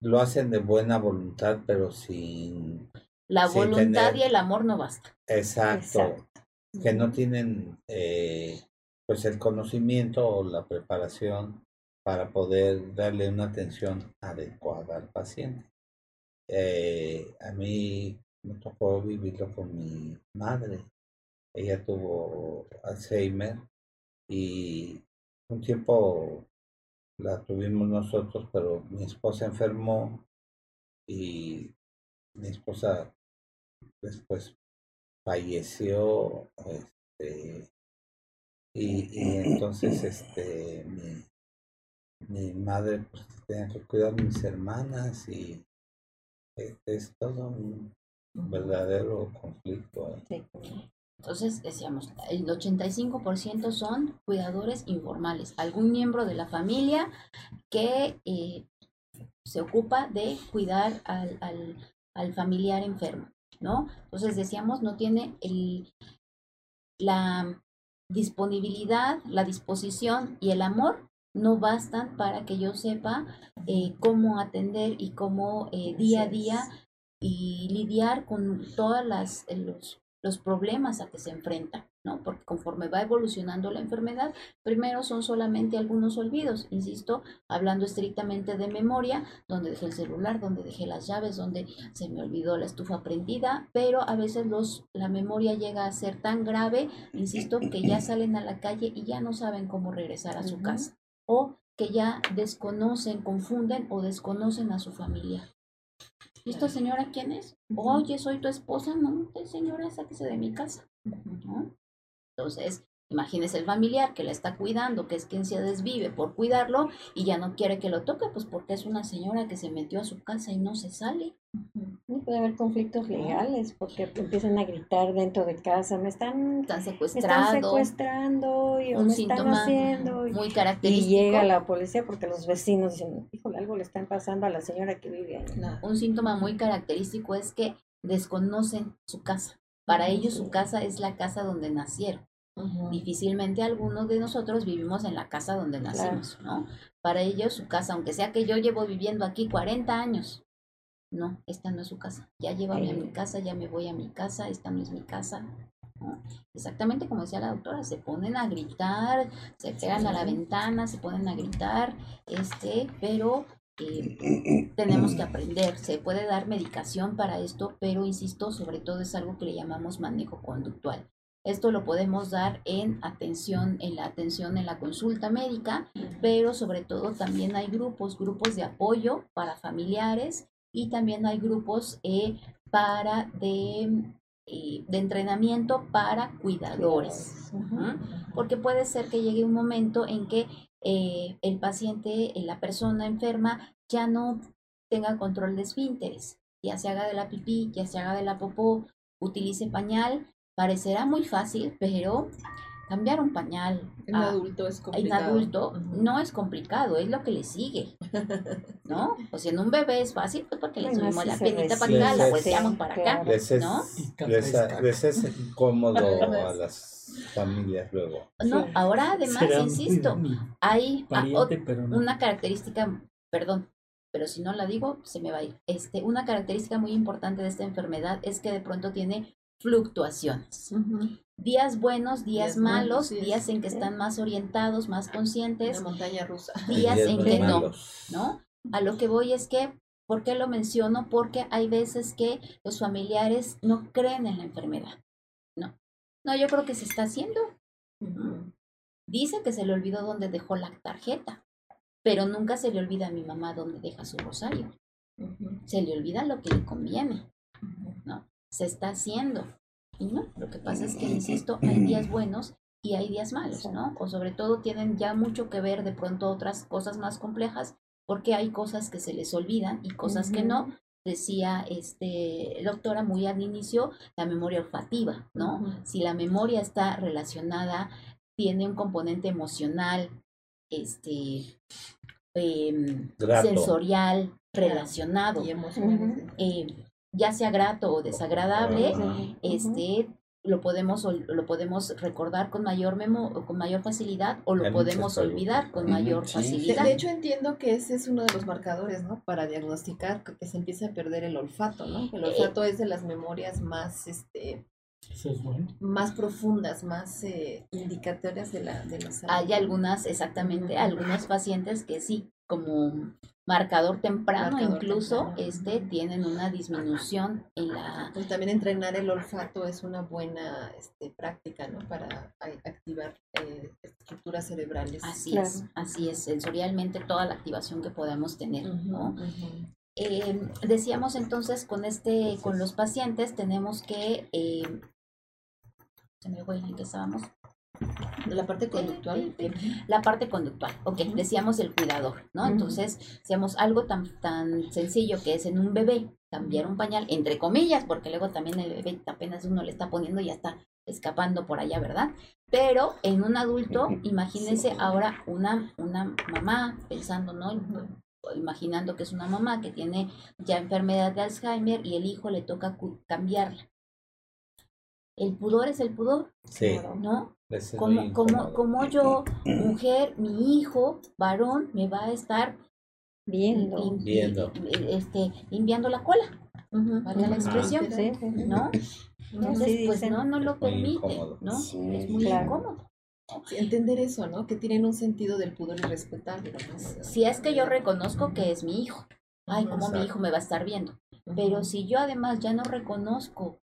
Speaker 2: lo hacen de buena voluntad, pero sin...
Speaker 1: la
Speaker 2: sin
Speaker 1: voluntad
Speaker 2: tener-
Speaker 1: y el amor no basta.
Speaker 2: Exacto.
Speaker 3: Exacto.
Speaker 2: que no tienen eh, pues el conocimiento o la preparación para poder darle una atención adecuada al paciente. Eh, a mí me tocó vivirlo con mi madre. Ella tuvo Alzheimer y un tiempo la tuvimos nosotros, pero mi esposa enfermó y mi esposa después falleció este y, y entonces este mi, mi madre pues tenía que cuidar a mis hermanas y es, es todo un verdadero conflicto ¿eh?
Speaker 3: Sí.
Speaker 1: Entonces, decíamos, el 85% son cuidadores informales, algún miembro de la familia que eh, se ocupa de cuidar al, al, al familiar enfermo, ¿no? Entonces, decíamos, no tiene el, la disponibilidad, la disposición y el amor no bastan para que yo sepa eh, cómo atender y cómo eh, día a día y lidiar con todas las los los problemas a que se enfrenta, ¿no? Porque conforme va evolucionando la enfermedad, primero son solamente algunos olvidos, insisto, hablando estrictamente de memoria, donde dejé el celular, donde dejé las llaves, donde se me olvidó la estufa prendida, pero a veces los, la memoria llega a ser tan grave, insisto, que ya salen a la calle y ya no saben cómo regresar a su casa, o que ya desconocen, confunden o desconocen a su familia. ¿Y esta señora quién es? Oye, soy tu esposa. No, señora, sáquese de mi casa. ¿no? Entonces, imagínese el familiar que la está cuidando, que es quien se desvive por cuidarlo y ya no quiere que lo toque, pues porque es una señora que se metió a su casa y no se sale.
Speaker 3: Y puede haber conflictos legales porque empiezan a gritar dentro de casa, me están,
Speaker 1: Están
Speaker 3: me están secuestrando y
Speaker 1: un
Speaker 3: me están haciendo. Y,
Speaker 1: muy
Speaker 3: y
Speaker 1: característico.
Speaker 3: llega la policía porque los vecinos dicen, híjole, algo le están pasando a la señora que vive ahí.
Speaker 5: Claro.
Speaker 1: Un síntoma muy característico es que desconocen su casa. Para ellos su casa es la casa donde nacieron. Difícilmente algunos de nosotros vivimos en la casa donde nacimos, ¿no? Para ellos su casa, aunque sea que yo llevo viviendo aquí 40 años, no, esta no es su casa. Ya llévame a mi casa, ya me voy a mi casa, esta no es mi casa. ¿no? Exactamente como decía la doctora, se ponen a gritar, se pegan a la ventana, se ponen a gritar, este, pero eh, tenemos que aprender. Se puede dar medicación para esto, pero insisto, sobre todo es algo que le llamamos manejo conductual. Esto lo podemos dar en atención, en la atención en la consulta médica, pero sobre todo también hay grupos, grupos de apoyo para familiares y también hay grupos eh, para de, eh, de entrenamiento para cuidadores. Porque puede ser que llegue un momento en que eh, el paciente, eh, la persona enferma, ya no tenga control de esfínteres, ya se haga de la pipí, ya se haga de la popó, utilice pañal. Parecerá muy fácil, pero cambiar un pañal
Speaker 5: En un
Speaker 1: a-
Speaker 5: adulto es
Speaker 1: en
Speaker 5: complicado.
Speaker 1: adulto
Speaker 5: Ujú.
Speaker 1: no es complicado, es lo que le sigue, ¿no? O si en un bebé es fácil, pues porque le
Speaker 3: Bueno,
Speaker 1: subimos la piernita para acá, la volteamos para acá.
Speaker 3: claro.
Speaker 2: Les es,
Speaker 1: ¿No?
Speaker 2: Les,
Speaker 4: es
Speaker 2: les es incómodo a las familias luego.
Speaker 1: No,
Speaker 3: Sí.
Speaker 1: ahora además,
Speaker 4: Será
Speaker 1: insisto, hay ah,
Speaker 4: no.
Speaker 1: una característica, perdón, pero si no la digo, se me va a ir. Este, una característica muy importante de esta enfermedad es que de pronto tiene fluctuaciones. Días buenos, días
Speaker 5: Días malos,
Speaker 1: días en que están más orientados, más conscientes,
Speaker 5: Una montaña rusa.
Speaker 1: días
Speaker 2: Días
Speaker 1: en que no.
Speaker 2: malos.
Speaker 1: ¿no? A lo que voy es que, ¿por qué lo menciono? Porque hay veces que los familiares no creen en la enfermedad, ¿no? No, yo creo que se está haciendo. Dice que se le olvidó dónde dejó la tarjeta, pero nunca se le olvida a mi mamá dónde deja su rosario. Se le olvida lo que le conviene. ¿no? Se está haciendo. Y no, lo que pasa es que, insisto, hay días buenos y hay días malos, ¿no? O sobre todo tienen ya mucho que ver de pronto otras cosas más complejas, porque hay cosas que se les olvidan y cosas que no. Decía este doctora muy al inicio, la memoria olfativa, ¿no? Si la memoria está relacionada, tiene un componente emocional, este, em, sensorial, relacionado,
Speaker 5: Y
Speaker 1: eh, ya sea grato o desagradable, este lo podemos ol- lo podemos recordar con mayor memo con mayor facilidad o lo
Speaker 2: Hay
Speaker 1: podemos olvidar con mayor
Speaker 6: sí.
Speaker 1: Facilidad.
Speaker 5: de hecho, entiendo que ese es uno de los marcadores, ¿no? Para diagnosticar que, que se empieza a perder el olfato, ¿no? El
Speaker 1: Eh,
Speaker 5: olfato es de las memorias más, este,
Speaker 4: Eso es bueno.
Speaker 5: más profundas, más eh, indicatorias de la, de la salud.
Speaker 1: Hay algunas, exactamente, algunos pacientes que sí, como marcador temprano
Speaker 5: Marcador
Speaker 1: incluso,
Speaker 5: temprano.
Speaker 1: este, tienen una disminución en la...
Speaker 5: Pues también entrenar el olfato es una buena este, práctica, ¿no? Para a- activar eh, estructuras cerebrales.
Speaker 1: Así
Speaker 3: Claro.
Speaker 1: es, así es, sensorialmente toda la activación que podamos tener, ¿no? Eh, decíamos entonces con este, con los pacientes tenemos que... eh, se me fue en estábamos.
Speaker 5: De la parte conductual.
Speaker 1: La parte conductual, ok, decíamos el cuidador, ¿no? Entonces, decíamos algo tan, tan sencillo que es en un bebé, cambiar un pañal, entre comillas, porque luego también el bebé apenas uno le está poniendo y ya está escapando por allá, ¿verdad? Pero en un adulto, imagínense
Speaker 3: Sí.
Speaker 1: ahora una, una mamá pensando, ¿no? Imaginando que es una mamá que tiene ya enfermedad de Alzheimer y el hijo le toca cambiarla. El pudor es el pudor,
Speaker 2: Sí,
Speaker 1: ¿no? como, como, como yo, mujer, mi hijo, varón, me va a estar
Speaker 3: Viendo.
Speaker 1: lim-
Speaker 2: Viendo.
Speaker 1: este, limpiando la cola, valga la expresión,
Speaker 3: Sí, sí.
Speaker 1: ¿no? Entonces,
Speaker 3: Sí,
Speaker 1: pues no, no lo permite,
Speaker 2: incómodo.
Speaker 1: ¿no?
Speaker 6: Sí,
Speaker 1: es muy
Speaker 3: claro.
Speaker 1: incómodo.
Speaker 5: Sí, entender eso, ¿no? Que tienen un sentido del pudor irrespetable. ¿no?
Speaker 1: Si es que yo reconozco que es mi hijo, ay, como mi hijo me va a estar viendo. Pero si yo además ya no reconozco,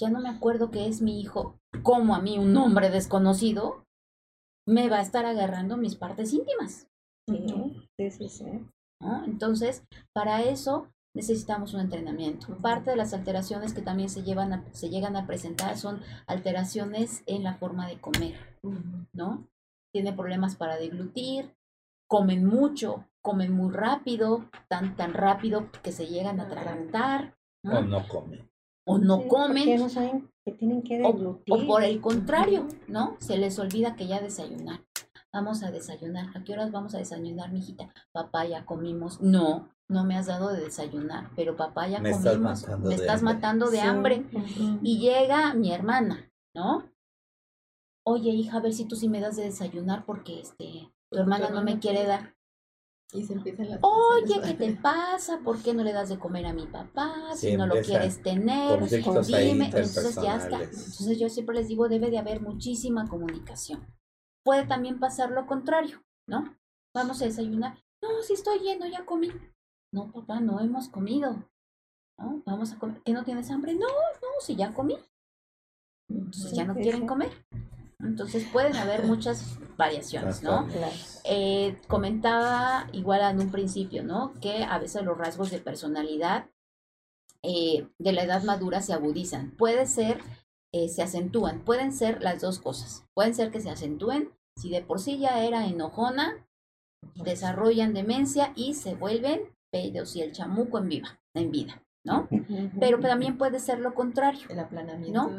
Speaker 1: ya no me acuerdo que es mi hijo, como a mí un hombre desconocido, me va a estar agarrando mis partes íntimas.
Speaker 3: Sí, sí, sí, sí.
Speaker 1: ¿no? Entonces, para eso necesitamos un entrenamiento. Parte de las alteraciones que también se, llevan a- se llegan a presentar son alteraciones en la forma de comer, ¿no? Tiene problemas para deglutir, comen mucho, comen muy rápido, tan, tan rápido que se llegan a atragantar, ¿no?
Speaker 2: O no come.
Speaker 1: O no
Speaker 3: Sí,
Speaker 1: comen.
Speaker 3: Porque no saben que tienen que
Speaker 1: O, por el contrario, ¿no? Se les olvida que ya desayunar. Vamos a desayunar. ¿A qué horas vamos a desayunar, mijita? Papá, ya comimos. No, no me has dado de desayunar, pero papá, ya
Speaker 2: Me estás
Speaker 1: comimos.
Speaker 2: matando
Speaker 1: me
Speaker 2: de
Speaker 1: estás
Speaker 2: hambre.
Speaker 1: matando de
Speaker 3: Sí.
Speaker 1: hambre. Y llega mi hermana, ¿no? Oye, hija, a ver si tú sí me das de desayunar porque este tu hermana no me quiere dar.
Speaker 5: Y se empiezan las...
Speaker 1: Oye, ¿qué te pasa? ¿Por qué no le das de comer a mi papá? Si
Speaker 2: Sí,
Speaker 1: no lo quieres tener, dime. Entonces ya está. Entonces yo siempre les digo, debe de haber muchísima comunicación. Puede también pasar lo contrario, ¿no? Vamos a desayunar. No, si estoy lleno, ya comí. No, papá, no hemos comido. ¿No? Vamos a comer. ¿Que no tienes hambre? No, no, si ya comí. Entonces ya no quieren comer. Entonces pueden haber muchas variaciones, ¿no?
Speaker 3: Claro.
Speaker 1: Eh, comentaba igual en un principio, ¿no? Que a veces los rasgos de personalidad eh, de la edad madura se agudizan. Puede ser, eh, se acentúan, pueden ser las dos cosas. Pueden ser que se acentúen, si de por sí ya era enojona, desarrollan demencia y se vuelven pedos y el chamuco en viva, en vida, ¿no? Pero también puede ser lo contrario.
Speaker 5: El aplanamiento.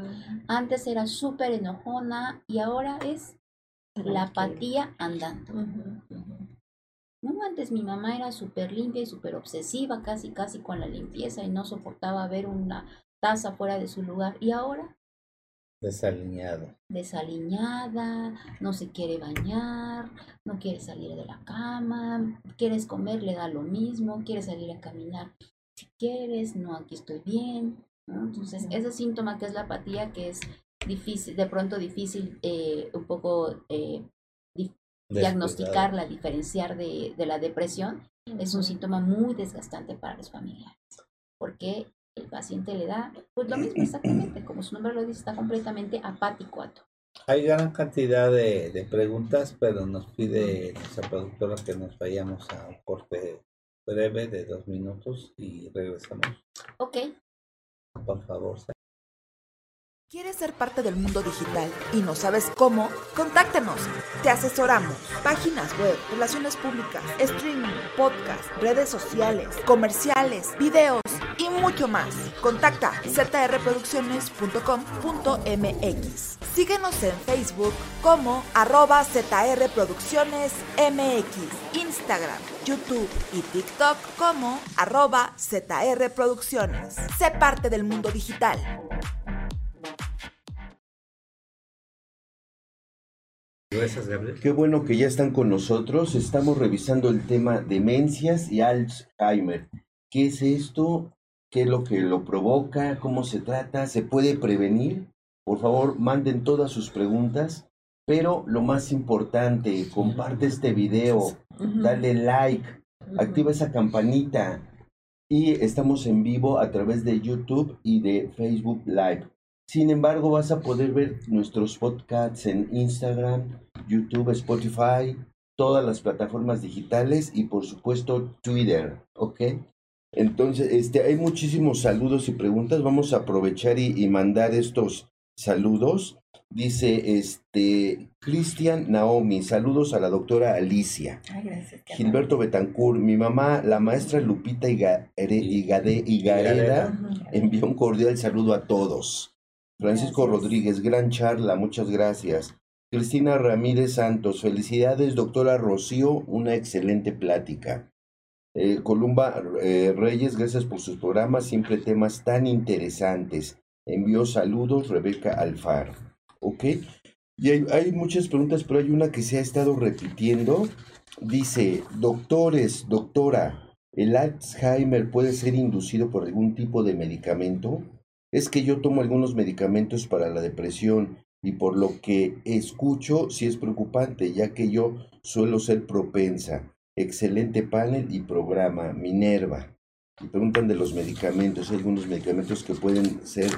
Speaker 1: Antes era súper enojona y ahora es la apatía andando. No, antes mi mamá era súper limpia y súper obsesiva, casi, casi con la limpieza y no soportaba ver una taza fuera de su lugar. Y ahora,
Speaker 2: Desaliñado.
Speaker 1: desaliñada, no se quiere bañar, no quiere salir de la cama, quieres comer, le da lo mismo, quiere salir a caminar. Si quieres, no, aquí estoy bien. ¿no? Entonces, ese síntoma que es la apatía, que es difícil, de pronto difícil, eh, un poco eh, diagnosticarla, diferenciar de, de la depresión, es un síntoma muy desgastante para los familiares, porque el paciente le da, pues lo mismo exactamente, como su nombre lo dice, está completamente apático a todo.
Speaker 2: Hay gran cantidad de, de preguntas, pero nos pide nuestra productora que nos vayamos a un corte breve de dos minutos y regresamos.
Speaker 1: Ok,
Speaker 2: Por favor.
Speaker 7: ¿Quieres ser parte del mundo digital y no sabes cómo? Contáctanos. Te asesoramos. Páginas web, relaciones públicas, streaming, podcast, redes sociales, comerciales, videos y mucho más. Contacta zrproducciones.com.mx. Síguenos en Facebook como arroba ZR Producciones MX, Instagram, YouTube y TikTok como arroba ZR Producciones. Sé parte del mundo digital.
Speaker 2: Gracias, Gabriel.
Speaker 6: Qué bueno que ya están con nosotros. Estamos revisando el tema demencias y Alzheimer. ¿Qué es esto? ¿Qué es lo que lo provoca? ¿Cómo se trata? ¿Se puede prevenir? Por favor, manden todas sus preguntas. Pero lo más importante, comparte este video, dale like, activa esa campanita. Y estamos en vivo a través de YouTube y de Facebook Live. Sin embargo, vas a poder ver nuestros podcasts en Instagram, YouTube, Spotify, todas las plataformas digitales y por supuesto Twitter, ¿ok? Entonces, este, hay muchísimos saludos y preguntas. Vamos a aprovechar y, y mandar estos saludos. Dice este Cristian Naomi, saludos a la doctora Alicia.
Speaker 5: Ay, gracias.
Speaker 6: Gilberto Betancourt, mi mamá, la maestra Lupita Higareda.
Speaker 5: Ujú.
Speaker 6: envió un cordial saludo a todos. Francisco
Speaker 3: Gracias.
Speaker 6: Rodríguez, gran charla, muchas gracias. Cristina Ramírez Santos, felicidades, doctora Rocío, una excelente plática. Eh, Columba eh, Reyes, gracias por sus programas, siempre temas tan interesantes. Envió saludos Rebeca Alfar. ¿Ok? Y hay, hay muchas preguntas, pero hay una que se ha estado repitiendo. Dice, doctores, doctora, ¿el Alzheimer puede ser inducido por algún tipo de medicamento? Es que yo tomo algunos medicamentos para la depresión y por lo que escucho sí es preocupante, ya que yo suelo ser propensa. Excelente panel y programa, Minerva. Y preguntan de los medicamentos, hay algunos medicamentos que pueden ser,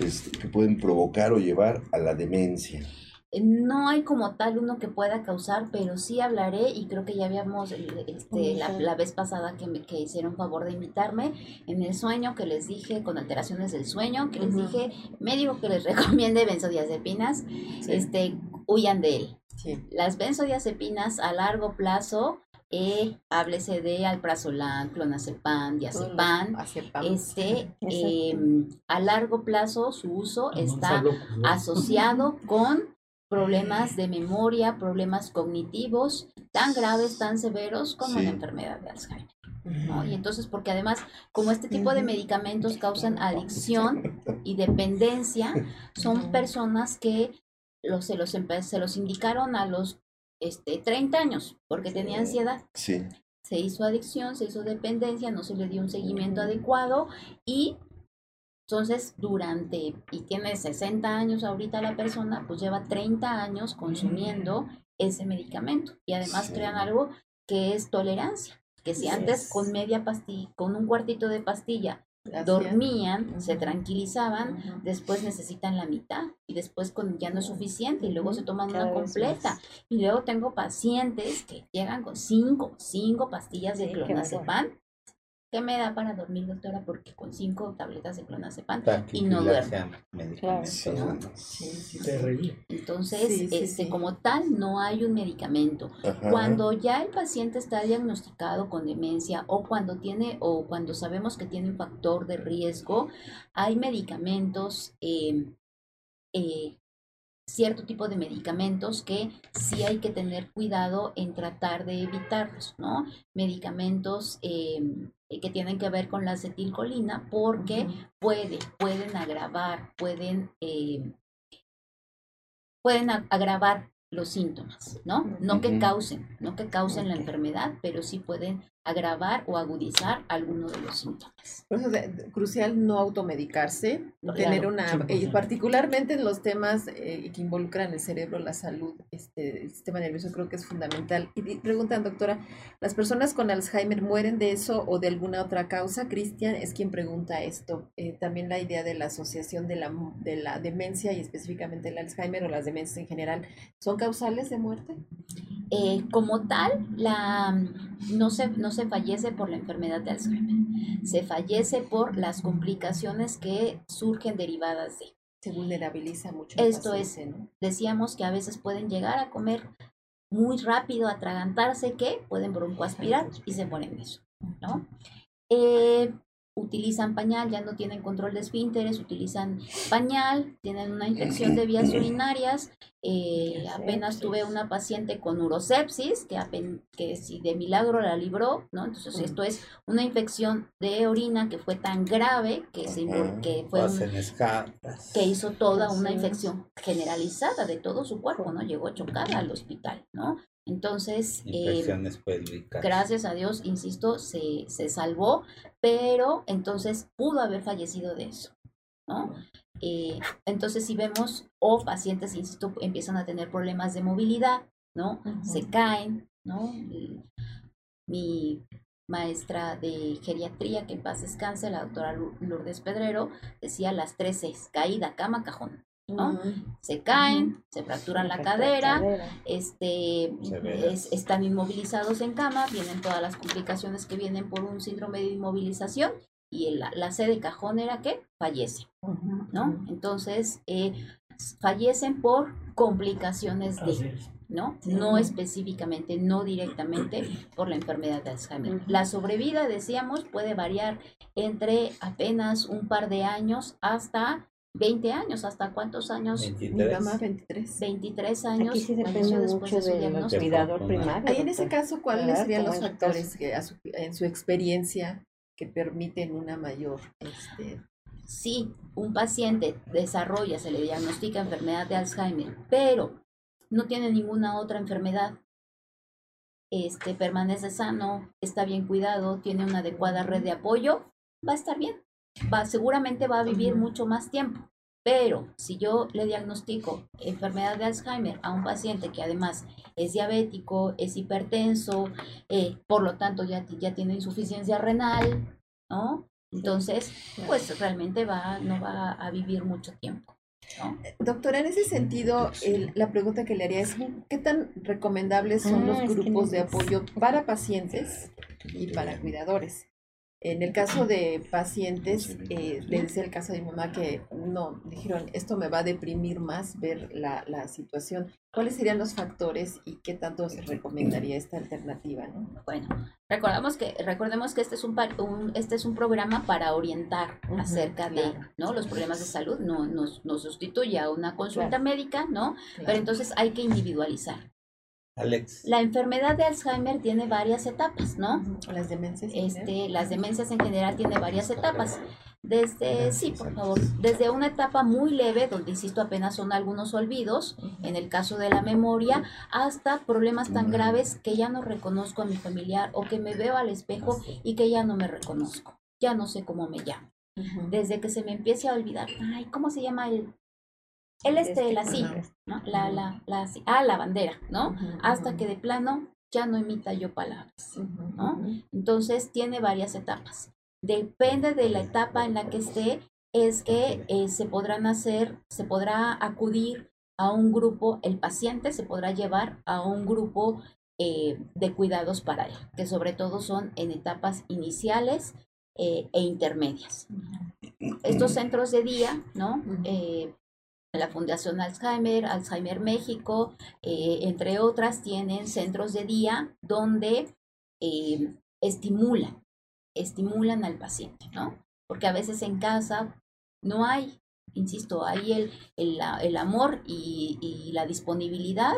Speaker 6: este, que pueden provocar o llevar a la demencia.
Speaker 1: No hay como tal uno que pueda causar, pero sí hablaré y creo que ya habíamos eh, este, la, la vez pasada que me que hicieron favor de invitarme en el sueño que les dije con alteraciones del sueño que les dije me dijo que les recomiende benzodiazepinas
Speaker 5: Sí.
Speaker 1: este huyan de él
Speaker 5: Sí.
Speaker 1: las benzodiazepinas a largo plazo eh, háblese de alprazolam clonazepam diazepam
Speaker 5: Acepam.
Speaker 1: este em, a largo plazo su uso está asociado con problemas de memoria, problemas cognitivos tan graves, tan severos como
Speaker 6: Sí.
Speaker 1: la enfermedad de Alzheimer. ¿no? Y entonces, porque además, como este tipo de medicamentos causan adicción y dependencia, son personas que los, se, los, se los indicaron a los este, 30 años porque tenía ansiedad
Speaker 6: Sí.
Speaker 1: se hizo adicción, se hizo dependencia, no se le dio un seguimiento adecuado y entonces durante, y tiene 60 años ahorita la persona, pues lleva 30 años consumiendo ese medicamento y además
Speaker 6: Sí.
Speaker 1: crean algo que es tolerancia, que si antes
Speaker 3: es.
Speaker 1: con media pastilla, con un cuartito de pastilla
Speaker 5: Gracias.
Speaker 1: dormían, se tranquilizaban, después necesitan la mitad y después con, ya no es suficiente y luego se toman
Speaker 3: Cada
Speaker 1: una completa.
Speaker 3: más.
Speaker 1: Y luego tengo pacientes que llegan con cinco, cinco pastillas de
Speaker 3: Sí,
Speaker 1: clonazepam. ¿Qué me da para dormir, doctora? Porque con cinco tabletas de clonazepam y no duermo.
Speaker 2: Medicamentos,
Speaker 6: Sí.
Speaker 2: ¿no?
Speaker 5: Sí, sí, sí.
Speaker 4: Terrible.
Speaker 1: Entonces,
Speaker 5: Sí, sí,
Speaker 1: este,
Speaker 5: sí.
Speaker 1: como tal, no hay un medicamento.
Speaker 6: Ajá.
Speaker 1: Cuando ya el paciente está diagnosticado con demencia o cuando tiene o cuando sabemos que tiene un factor de riesgo, hay medicamentos, eh, eh, cierto tipo de medicamentos que sí hay que tener cuidado en tratar de evitarlos, ¿no? Medicamentos eh, que tienen que ver con la acetilcolina porque puede, pueden agravar, pueden, eh, pueden agravar los síntomas, ¿no? No que causen, no que causen la enfermedad, pero sí pueden agravar o agudizar alguno de los síntomas.
Speaker 5: Por eso es crucial no automedicarse, no
Speaker 1: Claro,
Speaker 5: tener una,
Speaker 4: 100%.
Speaker 5: eh, particularmente en los temas eh, que involucran el cerebro, la salud, este, el sistema nervioso, creo que es fundamental. Y preguntan, doctora, ¿las personas con Alzheimer mueren de eso o de alguna otra causa? Cristian es quien pregunta esto. Eh, también la idea de la asociación de la, de la demencia y específicamente el Alzheimer o las demencias en general, ¿son causales de muerte?
Speaker 1: Eh, como tal, la, no, se, no se fallece por la enfermedad de Alzheimer, se fallece por las complicaciones que surgen derivadas de.
Speaker 5: Se vulnerabiliza mucho.
Speaker 1: Esto es-. Decíamos que a veces pueden llegar a comer muy rápido, atragantarse, que pueden broncoaspirar y se de eso, ¿no? Eh, utilizan pañal, ya no tienen control de esfínteres, utilizan pañal, tienen una infección de vías urinarias. eh, apenas tuve una paciente con urosepsis, que, apen- que si de milagro la libró, ¿no? Entonces, esto es una infección de orina que fue tan grave que, se, que fue un-
Speaker 2: escapas.
Speaker 1: que hizo toda una
Speaker 3: Así es.
Speaker 1: infección generalizada de todo su cuerpo, ¿no? Llegó chocada al hospital, ¿no? Entonces, eh, gracias a Dios, insisto, se, se salvó, pero entonces pudo haber fallecido de eso, ¿no? Eh, entonces, si vemos, o pacientes, insisto, empiezan a tener problemas de movilidad, ¿no? Se caen, ¿no? Y mi maestra de geriatría, que en paz descanse, la doctora Lourdes Pedrero, decía las tres Cs, caída, cama, cajón, ¿no? Se caen, se fracturan la cadera,
Speaker 3: cadera.
Speaker 1: este, es- están inmovilizados en cama, vienen todas las complicaciones que vienen por un síndrome de inmovilización y el- la, la C de cajón era que fallece. ¿no? Entonces, eh, fallecen por complicaciones de. ¿no?
Speaker 5: Sí.
Speaker 1: No específicamente, no directamente por la enfermedad de Alzheimer. La sobrevida, decíamos, puede variar entre apenas un par de años hasta 20 años, ¿hasta cuántos años?
Speaker 5: Mi
Speaker 2: 23.
Speaker 5: mamá 23.
Speaker 1: 23 años.
Speaker 3: Aquí sí depende
Speaker 1: después
Speaker 3: mucho
Speaker 1: de diagnóstico.
Speaker 3: cuidador primario.
Speaker 5: Ahí en ese caso, ¿cuáles serían los factores que a su- en su experiencia que permiten una mayor este,
Speaker 1: Si un paciente desarrolla, se le diagnostica enfermedad de Alzheimer, pero no tiene ninguna otra enfermedad, este, permanece sano, está bien cuidado, tiene una adecuada red de apoyo, va a estar bien. Va, seguramente va a vivir mucho más tiempo. Pero si yo le diagnostico enfermedad de Alzheimer a un paciente que además es diabético, es hipertenso, eh, por lo tanto ya, ti- ya tiene insuficiencia renal, ¿no? Entonces, pues realmente va, no va a vivir mucho tiempo. ¿no?
Speaker 5: Doctora, en ese sentido, el- la pregunta que le haría es, ¿qué tan recomendables son
Speaker 3: Ah,
Speaker 5: los
Speaker 3: es que
Speaker 5: grupos
Speaker 3: no-
Speaker 5: de apoyo para pacientes y para cuidadores? En el caso de pacientes, eh, le decía el caso de mi mamá que no, dijeron, esto me va a deprimir más ver la, la situación. ¿Cuáles serían los factores y qué tanto se recomendaría esta alternativa? ¿no?
Speaker 1: Bueno, recordamos que, recordemos que este es un, un- este es un programa para orientar acerca de. ¿no? los problemas de salud, no nos, nos sustituye a una consulta
Speaker 5: Claro.
Speaker 1: médica, ¿no? Pero entonces hay que individualizar.
Speaker 2: Alex.
Speaker 1: La enfermedad de Alzheimer tiene varias etapas, ¿no?
Speaker 5: Las demencias.
Speaker 1: Este, las demencias en general tienen varias etapas. Desde, sí, por favor, desde una etapa muy leve, donde insisto apenas son algunos olvidos, en el caso de la memoria, hasta problemas tan graves que ya no reconozco a mi familiar o que me veo al espejo y que ya no me reconozco, ya no sé cómo me llamo. Desde que se me empiece a olvidar, ay, ¿cómo se llama el, el este, la sí. ¿no? La, la, la, sí, ah, la bandera, ¿no? Hasta que de plano ya no emita yo palabras. ¿no? Entonces tiene varias etapas. Depende de la etapa en la que esté, es que eh, se podrán hacer, se podrá acudir a un grupo, el paciente se podrá llevar a un grupo eh, de cuidados para él, que sobre todo son en etapas iniciales eh, e intermedias. Estos centros de día, ¿no? La Fundación Alzheimer, Alzheimer México, eh, entre otras, tienen centros de día donde eh, estimulan, estimulan al paciente, ¿no? Porque a veces en casa no hay, insisto, hay el, el, el amor y, y la disponibilidad,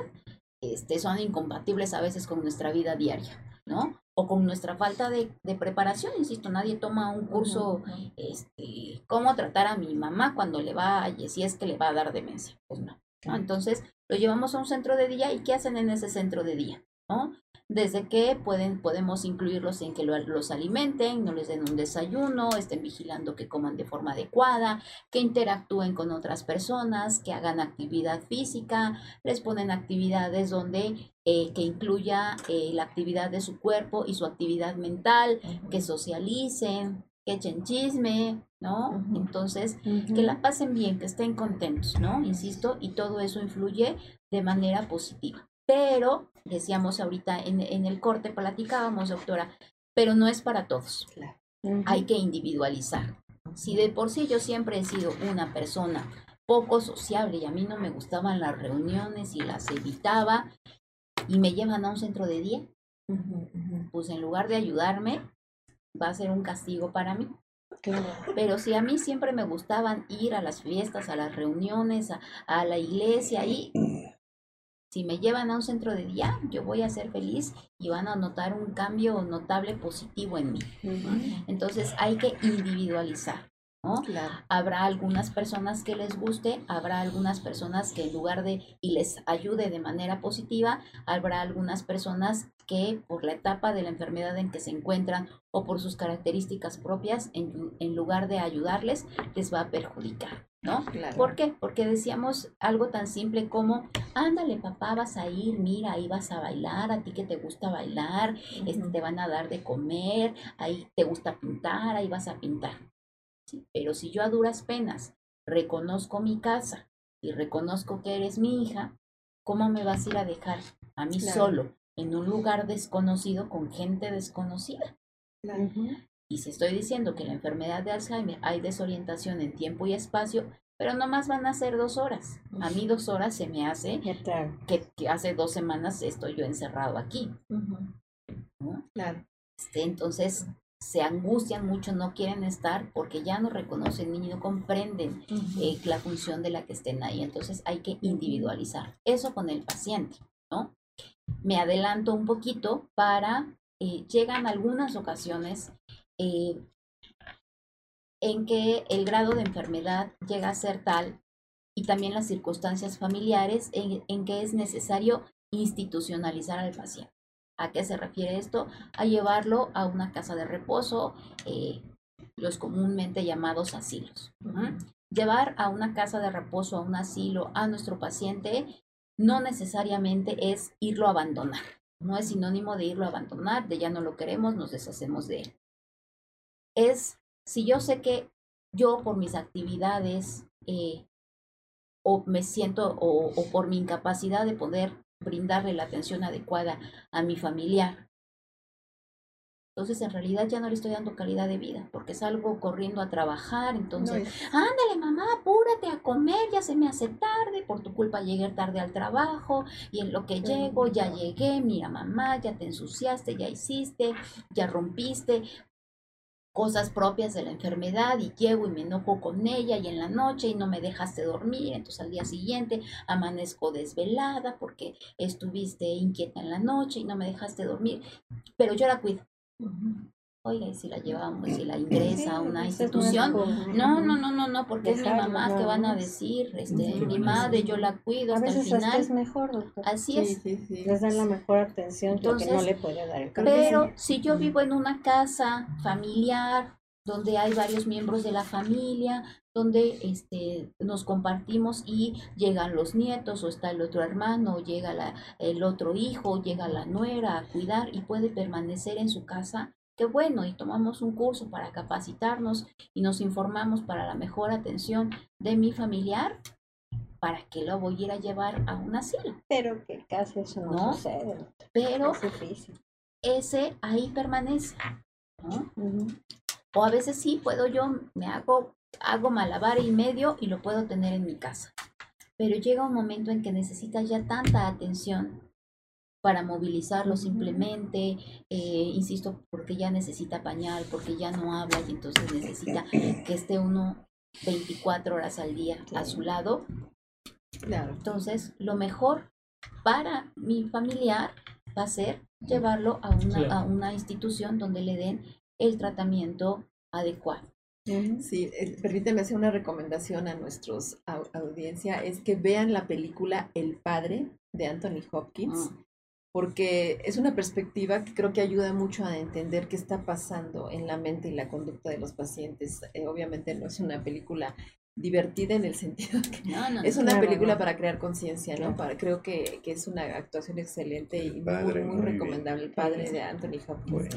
Speaker 1: este, son incompatibles a veces con nuestra vida diaria, ¿no? O con nuestra falta de, de preparación, insisto, nadie toma un curso este, cómo tratar a mi mamá cuando le va, a- si es que le va a dar demencia. Pues no. ¿no? Entonces, lo llevamos a un centro de día y ¿qué hacen en ese centro de día? ¿no? Desde que pueden, podemos incluirlos en que lo- los alimenten, no les den un desayuno, estén vigilando que coman de forma adecuada, que interactúen con otras personas, que hagan actividad física, les ponen actividades donde eh, que incluya eh, la actividad de su cuerpo y su actividad mental, que socialicen, que echen chisme, ¿no? Entonces, que la pasen bien, que estén contentos, ¿no? Insisto, y todo eso influye de manera positiva. Pero, decíamos ahorita en, en el corte, platicábamos, doctora, pero no es para todos. Hay que individualizar. Si de por sí yo siempre he sido una persona poco sociable y a mí no me gustaban las reuniones y las evitaba y me llevan a un centro de día, pues en lugar de ayudarme, va a ser un castigo para mí.
Speaker 3: Claro.
Speaker 1: Pero si a mí siempre me gustaban ir a las fiestas, a las reuniones, a, a la iglesia y si me llevan a un centro de día, yo voy a ser feliz y van a notar un cambio notable positivo en mí. Entonces hay que individualizar, ¿no?
Speaker 5: Claro.
Speaker 1: Habrá algunas personas que les guste, habrá algunas personas que en lugar de y les ayude de manera positiva, habrá algunas personas que por la etapa de la enfermedad en que se encuentran o por sus características propias, en, en lugar de ayudarles, les va a perjudicar, ¿no?
Speaker 5: Claro.
Speaker 1: ¿Por qué? Porque decíamos algo tan simple como, ándale papá, vas a ir, mira, ahí vas a bailar, a ti que te gusta bailar, este, te van a dar de comer, ahí te gusta pintar, ahí vas a pintar. Sí, Pero si yo a duras penas reconozco mi casa y reconozco que eres mi hija, ¿cómo me vas a ir a dejar a mí
Speaker 5: Claro.
Speaker 1: solo en un lugar desconocido con gente desconocida?
Speaker 5: Claro.
Speaker 1: Y si estoy diciendo que en la enfermedad de Alzheimer hay desorientación en tiempo y espacio, pero nomás van a ser dos horas. A mí dos horas se me hace que, que hace dos semanas estoy yo encerrado aquí.
Speaker 5: Ujú.
Speaker 1: ¿no?
Speaker 5: Claro.
Speaker 1: Este, entonces se angustian mucho, no quieren estar porque ya no reconocen ni no comprenden eh, la función de la que estén ahí. Entonces hay que individualizar eso con el paciente, ¿no? Me adelanto un poquito para, eh, llegan algunas ocasiones eh, en que el grado de enfermedad llega a ser tal y también las circunstancias familiares en, que es necesario institucionalizar al paciente. ¿A qué se refiere esto? A llevarlo a una casa de reposo, eh, los comúnmente llamados asilos. Llevar a una casa de reposo, a un asilo, a nuestro paciente, no necesariamente es irlo a abandonar. No es sinónimo de irlo a abandonar, de ya no lo queremos, nos deshacemos de él. Es, si yo sé que yo por mis actividades eh, o me siento o, o por mi incapacidad de poder brindarle la atención adecuada a mi familiar, entonces, en realidad ya no le estoy dando calidad de vida, porque salgo corriendo a trabajar. Entonces, ándale, mamá, apúrate a comer, ya se me hace tarde, por tu culpa llegué tarde al trabajo, y en lo que llego, ya llegué, mira, mamá, ya te ensuciaste, ya hiciste, ya rompiste cosas propias de la enfermedad y llego y me enojo con ella y en la noche y no me dejaste dormir, entonces al día siguiente amanezco desvelada porque estuviste inquieta en la noche y no me dejaste dormir, pero yo la cuido Oiga, y si la llevamos, si la ingresa a una institución, no, no, no, no, no, porque es mi mamá que van a decir, este, mi madre, yo la cuido hasta el final.
Speaker 3: es mejor, doctor.
Speaker 1: Así es.
Speaker 3: Les dan la mejor atención Entonces, que no le puede dar el
Speaker 1: Pero si yo vivo en una casa familiar, donde hay varios miembros de la familia, donde este, nos compartimos y llegan los nietos o está el otro hermano, o llega la, el otro hijo, llega la nuera a cuidar y puede permanecer en su casa, qué bueno, y tomamos un curso para capacitarnos y nos informamos para la mejor atención de mi familiar, ¿para qué lo voy a ir a llevar a un asilo?
Speaker 3: Pero que casi eso no, sucede.
Speaker 1: Pero ese ahí permanece. O a veces sí puedo yo, me hago hago malabar y medio y lo puedo tener en mi casa. Pero llega un momento en que necesita ya tanta atención para movilizarlo simplemente, eh, insisto, porque ya necesita pañal, porque ya no habla y entonces necesita que esté uno 24 horas al día a su lado. Claro. Entonces, lo mejor para mi familiar va a ser llevarlo a una, a una institución donde le den el tratamiento adecuado.
Speaker 5: Sí, eh, permíteme hacer una recomendación a nuestros audiencia, es que vean la película El Padre de Anthony Hopkins, ah. Porque es una perspectiva que creo que ayuda mucho a entender qué está pasando en la mente y la conducta de los pacientes. Eh, obviamente no es una película divertida en el sentido que es una película para crear conciencia, ¿no? Para, creo que, que, es una actuación excelente y muy, muy, recomendable. El padre de Anthony Hopkins.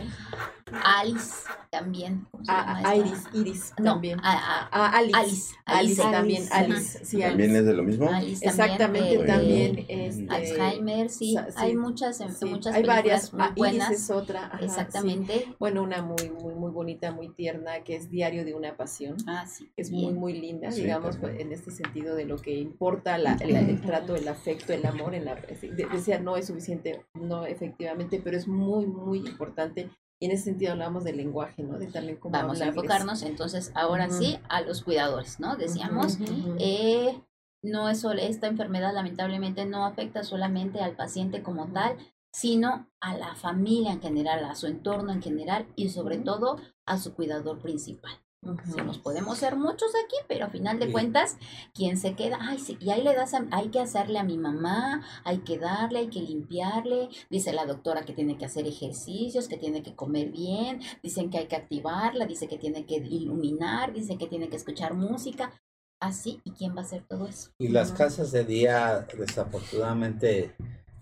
Speaker 1: Alice también.
Speaker 5: Ah, Iris, Iris también. Alice. Alice. también. Alice. Sí,
Speaker 6: ¿También es de lo mismo?
Speaker 5: Exactamente, también. Este,
Speaker 1: Alzheimer, sí. Hay muchas, muchas
Speaker 5: Hay varias. Muy buenas. Iris es otra.
Speaker 1: Exactamente.
Speaker 5: Bueno, una muy, muy, muy bonita, muy tierna, que es Diario de una Pasión.
Speaker 1: Ah, sí.
Speaker 5: Es muy, muy linda digamos, pues, en este sentido de lo que importa la, el, trato, el afecto, el amor, en la, decía, no es suficiente, no efectivamente, pero es muy, muy importante. Y en ese sentido hablamos del lenguaje, ¿no? De
Speaker 1: también Vamos a enfocarnos entonces ahora sí a los cuidadores, ¿no? Decíamos, eh, no es solo esta enfermedad lamentablemente no afecta solamente al paciente como tal, sino a la familia en general, a su entorno en general y sobre todo a su cuidador principal nos podemos ser muchos aquí, pero a final de cuentas, ¿quién se queda? Ay, sí, y ahí le das, hay que hacerle a mi mamá, hay que darle, hay que limpiarle. Dice la doctora que tiene que hacer ejercicios, que tiene que comer bien, dicen que hay que activarla, dice que tiene que iluminar, dice que tiene que escuchar música. Así, ¿y quién va a hacer todo eso?
Speaker 2: Y las casas de día, desafortunadamente,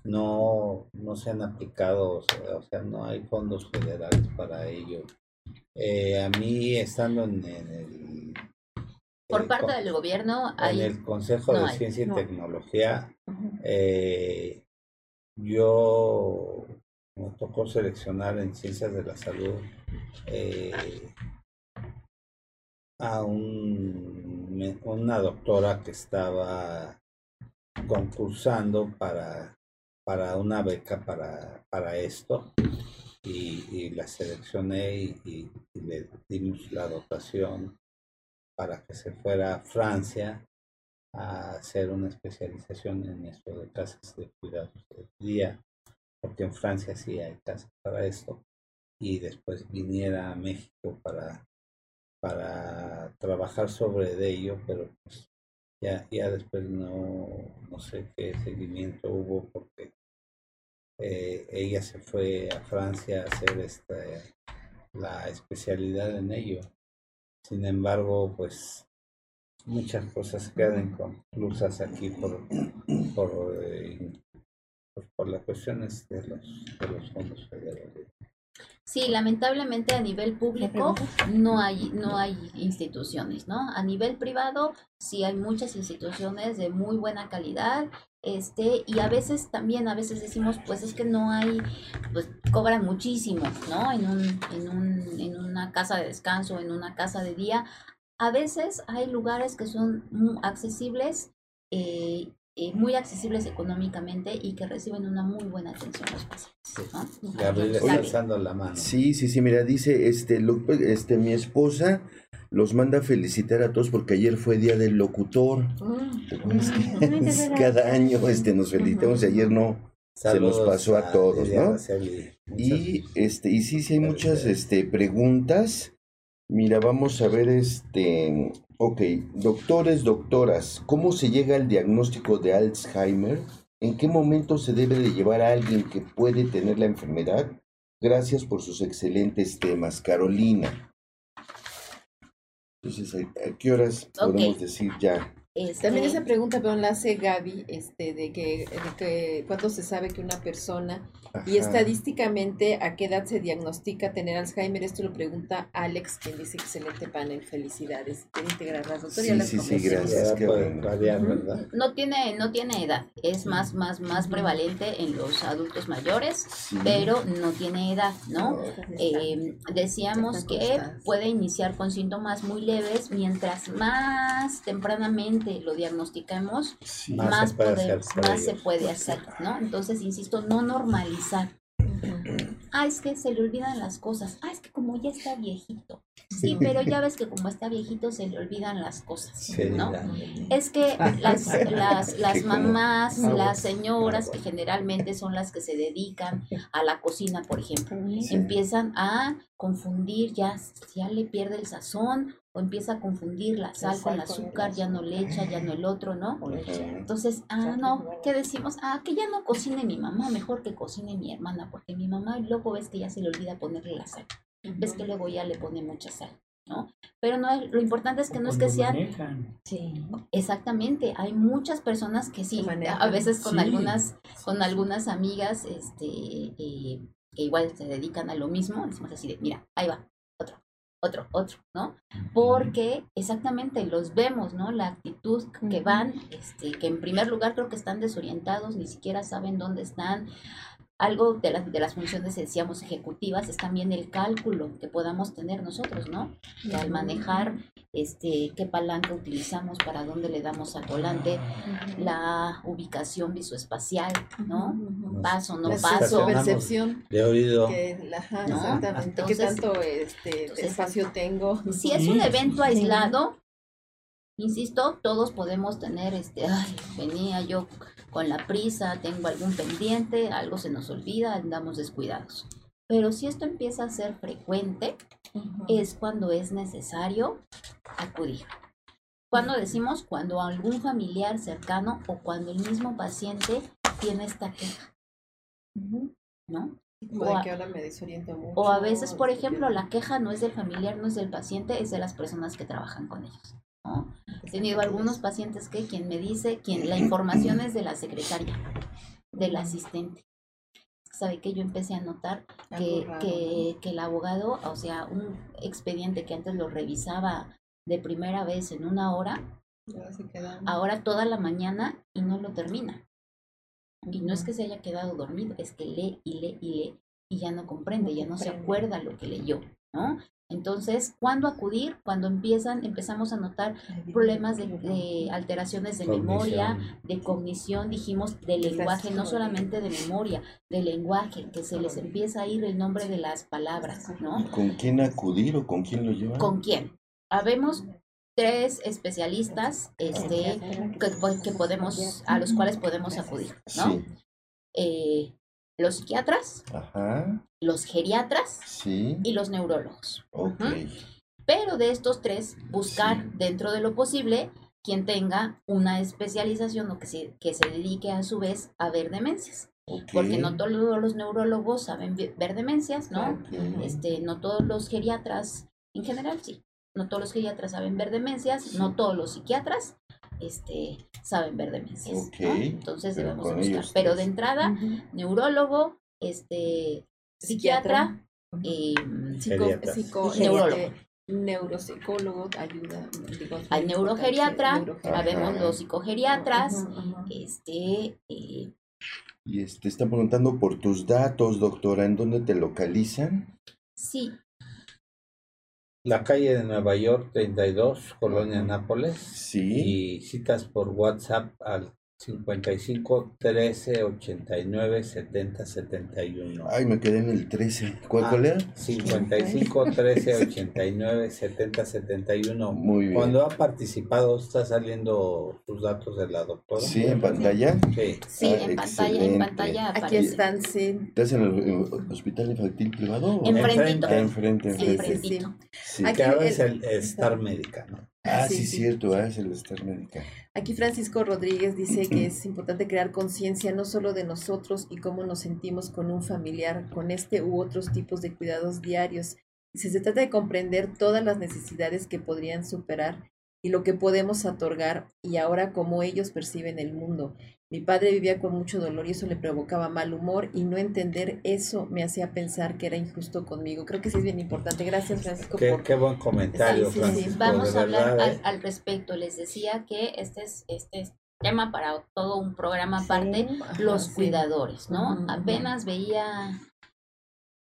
Speaker 2: no, no se han aplicado, o sea, no hay fondos federales para ello. Eh, a mí, estando en, el...
Speaker 1: Por parte del gobierno,
Speaker 2: hay, en el Consejo de Ciencia y Tecnología, eh, yo me tocó seleccionar en Ciencias de la Salud eh, a un, una doctora que estaba concursando para, para una beca para, para esto y, la seleccioné y, le dimos la dotación para que se fuera a Francia a hacer una especialización en esto de casas de cuidados de día, porque en Francia sí hay casas para esto, y después viniera a México para, para trabajar sobre ello, pero pues ya, ya después no, no sé qué seguimiento hubo porque eh, ella se fue a Francia a hacer este, la especialidad en ello Sin embargo, pues muchas cosas quedan inconclusas aquí por, por, eh, por las cuestiones de los, de los fondos federales.
Speaker 1: Sí, lamentablemente a nivel público no hay, no hay instituciones, ¿no? A nivel privado sí hay muchas instituciones de muy buena calidad, este, y a veces también, a veces decimos, pues es que no hay, pues cobran muchísimo, ¿no? En un, en un, en una casa de descanso, en una casa de día. A veces hay lugares que son accesibles eh, eh, muy accesibles económicamente y que reciben una muy buena atención los pacientes. ¿no?
Speaker 2: Gabriel está alzando la mano.
Speaker 6: Sí, sí, sí, mira, dice, este, lo- este, mi esposa los manda a felicitar a todos porque ayer fue día del locutor. Es que cada año este, nos felicitamos y ayer no. Se nos pasó a todos, ¿no? Y este, y sí, sí hay muchas este, preguntas. Mira, vamos a ver este. Ok, doctores, doctoras, ¿cómo se llega al diagnóstico de Alzheimer? ¿En qué momento se debe de llevar a alguien que puede tener la enfermedad? Gracias por sus excelentes temas, Carolina. Entonces, ¿a qué horas podemos decir ya?
Speaker 1: Este,
Speaker 5: También esa pregunta, pero la hace Gaby, este, de que, de que cuándo se sabe que una persona y
Speaker 6: Ajá.
Speaker 5: estadísticamente a qué edad se diagnostica tener Alzheimer. Esto lo pregunta Alex, quien dice excelente panel, felicidades. Quiere integrar las doctora, ya
Speaker 6: Sí,
Speaker 5: las
Speaker 6: sí, sí, gracias. Qué bueno.
Speaker 2: variar. ¿verdad?
Speaker 1: no tiene, no tiene edad, es más, más, más prevalente en los adultos mayores,
Speaker 6: Sí.
Speaker 1: pero no tiene edad, ¿no?
Speaker 6: No.
Speaker 1: Eh, decíamos que puede iniciar con síntomas muy leves, mientras más tempranamente lo diagnosticamos,
Speaker 6: Sí.
Speaker 2: Más
Speaker 1: más,
Speaker 2: se puede
Speaker 1: poder-
Speaker 2: hacer
Speaker 1: más se puede hacer, ¿no? Entonces, insisto, no normalizar. Ah, es que se le olvidan las cosas. Ah, es que como ya está viejito. Sí, pero ya ves que como está viejito se le olvidan las cosas,
Speaker 2: Sí,
Speaker 1: ¿no? Es que las, las, las
Speaker 6: como-
Speaker 1: mamás, las señoras, que generalmente son las que se dedican a la cocina, por ejemplo,
Speaker 6: Sí.
Speaker 1: empiezan a confundir, ya, ya le pierde el sazón o empieza a confundir la sal con el azúcar, ya no le echa, ya no el otro, ¿no? Entonces, ah, no, ¿qué decimos? Ah, que ya no cocine mi mamá, mejor que cocine mi hermana, porque mi mamá luego ves que ya se le olvida ponerle la sal, ves que luego ya le pone mucha sal, ¿no? Pero no, es- lo importante es que no es que
Speaker 4: Cuando
Speaker 1: sean
Speaker 4: manejan.
Speaker 3: Sí.
Speaker 1: Exactamente, hay muchas personas que sí,
Speaker 5: Que
Speaker 1: a veces con
Speaker 4: Sí.
Speaker 1: algunas, con algunas amigas, este, eh, que igual se dedican a lo mismo, decimos así de, mira, ahí va, otro, otro, ¿no? Porque exactamente los vemos, ¿no? La actitud que van, este, que en primer lugar creo que están desorientados, ni siquiera saben dónde están. Algo de las, de las funciones, decíamos, ejecutivas, es también el cálculo que podamos tener nosotros, ¿no? Que al manejar este, qué palanca utilizamos, para dónde le damos al volante, la ubicación visoespacial, ¿no? Paso, no
Speaker 5: La
Speaker 1: paso.
Speaker 5: percepción.
Speaker 2: De oído.
Speaker 5: Que, ajá,
Speaker 1: ¿No?
Speaker 5: exactamente.
Speaker 1: Entonces-
Speaker 5: ¿Qué tanto este,
Speaker 1: entonces-
Speaker 5: espacio tengo?
Speaker 1: Si es un evento aislado, insisto, todos podemos tener este, ay, venía yo con la prisa, tengo algún pendiente, algo se nos olvida, andamos descuidados. Pero si esto empieza a ser frecuente, es cuando es necesario acudir. Cuando decimos cuando algún familiar cercano o cuando el mismo paciente tiene esta queja, ¿no? O
Speaker 5: de
Speaker 1: a-
Speaker 5: que ahora me desoriento mucho.
Speaker 1: O a veces, por
Speaker 5: este,
Speaker 1: ejemplo, la queja no es del familiar, no es del paciente, es de las personas que trabajan con ellos. ¿No? He tenido algunos pacientes que quien me dice, quien la información es de la secretaria, del asistente. Sabe que yo empecé a notar que, que, que el abogado, o sea, un expediente que antes lo revisaba de primera vez en una hora. Ahora toda la mañana y no lo termina. Y no es que se haya quedado dormido, es que lee y lee y lee y ya no comprende, ya no se acuerda lo que leyó, ¿no? Entonces, ¿cuándo acudir? Cuando empiezan, empezamos a notar problemas de, de alteraciones de memoria, de cognición, dijimos, de lenguaje, no solamente de memoria, de lenguaje, que se les empieza a ir el nombre de las palabras, ¿no?
Speaker 6: ¿Y con quién acudir o con quién lo llevan?
Speaker 1: ¿Con quién? Habemos tres especialistas este, que, po- que podemos, a los cuales podemos acudir, ¿no?
Speaker 6: Sí.
Speaker 1: Eh, los psiquiatras,
Speaker 6: Ajá.
Speaker 1: los geriatras
Speaker 6: Sí.
Speaker 1: y los neurólogos.
Speaker 6: Ok.
Speaker 1: Pero de estos tres, buscar
Speaker 6: Sí.
Speaker 1: dentro de lo posible quien tenga una especialización o que se, que se dedique a su vez a ver demencias. Porque no todos los neurólogos saben ver demencias, ¿no? Este, no todos los geriatras, en general sí. no todos los geriatras saben ver demencias, no todos los psiquiatras este, saben ver demencias. Entonces
Speaker 6: pero
Speaker 1: debemos buscar.
Speaker 6: ellos
Speaker 1: Pero de entrada, neurólogo, este, psiquiatra, eh,
Speaker 5: Psico,
Speaker 2: Geriatras.
Speaker 5: psico-
Speaker 1: Neurólogo.
Speaker 5: este, neuropsicólogo, ayuda. digo,
Speaker 1: hay neurogeriatra,
Speaker 6: Ajá.
Speaker 1: los psicogeriatras, este, eh,
Speaker 6: Y este, están preguntando por tus datos, doctora, ¿en dónde te localizan?
Speaker 1: sí,
Speaker 2: La calle de Nueva York 32, Colonia Nápoles.
Speaker 6: Sí.
Speaker 2: Y citas por WhatsApp al 55 13 89 70 71.
Speaker 6: Ay, me quedé en el 13. ¿Cuál,
Speaker 2: Ah.
Speaker 6: cuál era?
Speaker 2: 55 13 89 70 71.
Speaker 6: Muy bien.
Speaker 2: Cuando ha participado, está saliendo sus datos de la doctora.
Speaker 6: Sí, en pantalla.
Speaker 2: Sí.
Speaker 1: sí,
Speaker 6: Ah,
Speaker 1: en pantalla, en
Speaker 6: excelente.
Speaker 1: pantalla
Speaker 5: Aquí están, sí.
Speaker 6: ¿Estás en el hospital infantil privado? o-
Speaker 1: Enfrentito.
Speaker 6: Ah, enfrente,
Speaker 5: Sí,
Speaker 6: enfrente.
Speaker 5: sí, sí.
Speaker 6: Sí.
Speaker 5: Aquí
Speaker 2: Que ahora es
Speaker 5: el-
Speaker 2: el Star Médica, ¿no?
Speaker 6: Ah,
Speaker 5: Sí,
Speaker 6: sí,
Speaker 5: sí.
Speaker 6: cierto, ah, es el Star Médica.
Speaker 5: Aquí Francisco Rodríguez dice que es importante crear conciencia no solo de nosotros y cómo nos sentimos con un familiar, con este u otros tipos de cuidados diarios. Dice, se trata de comprender todas las necesidades que podrían superar y lo que podemos otorgar y ahora cómo ellos perciben el mundo. Mi padre vivía con mucho dolor y eso le provocaba mal humor y no entender eso me hacía pensar que era injusto conmigo. Creo que sí es bien importante. Gracias Francisco
Speaker 2: Qué,
Speaker 5: por...
Speaker 2: qué buen comentario,
Speaker 5: Sí, sí, sí.
Speaker 2: Francisco.
Speaker 1: Vamos a hablar al,
Speaker 2: ¿eh?
Speaker 1: al respecto. Les decía que este es, este es tema para todo un programa
Speaker 3: Sí.
Speaker 1: aparte,
Speaker 5: Ajá,
Speaker 1: los
Speaker 5: sí.
Speaker 1: cuidadores, ¿no? Apenas veía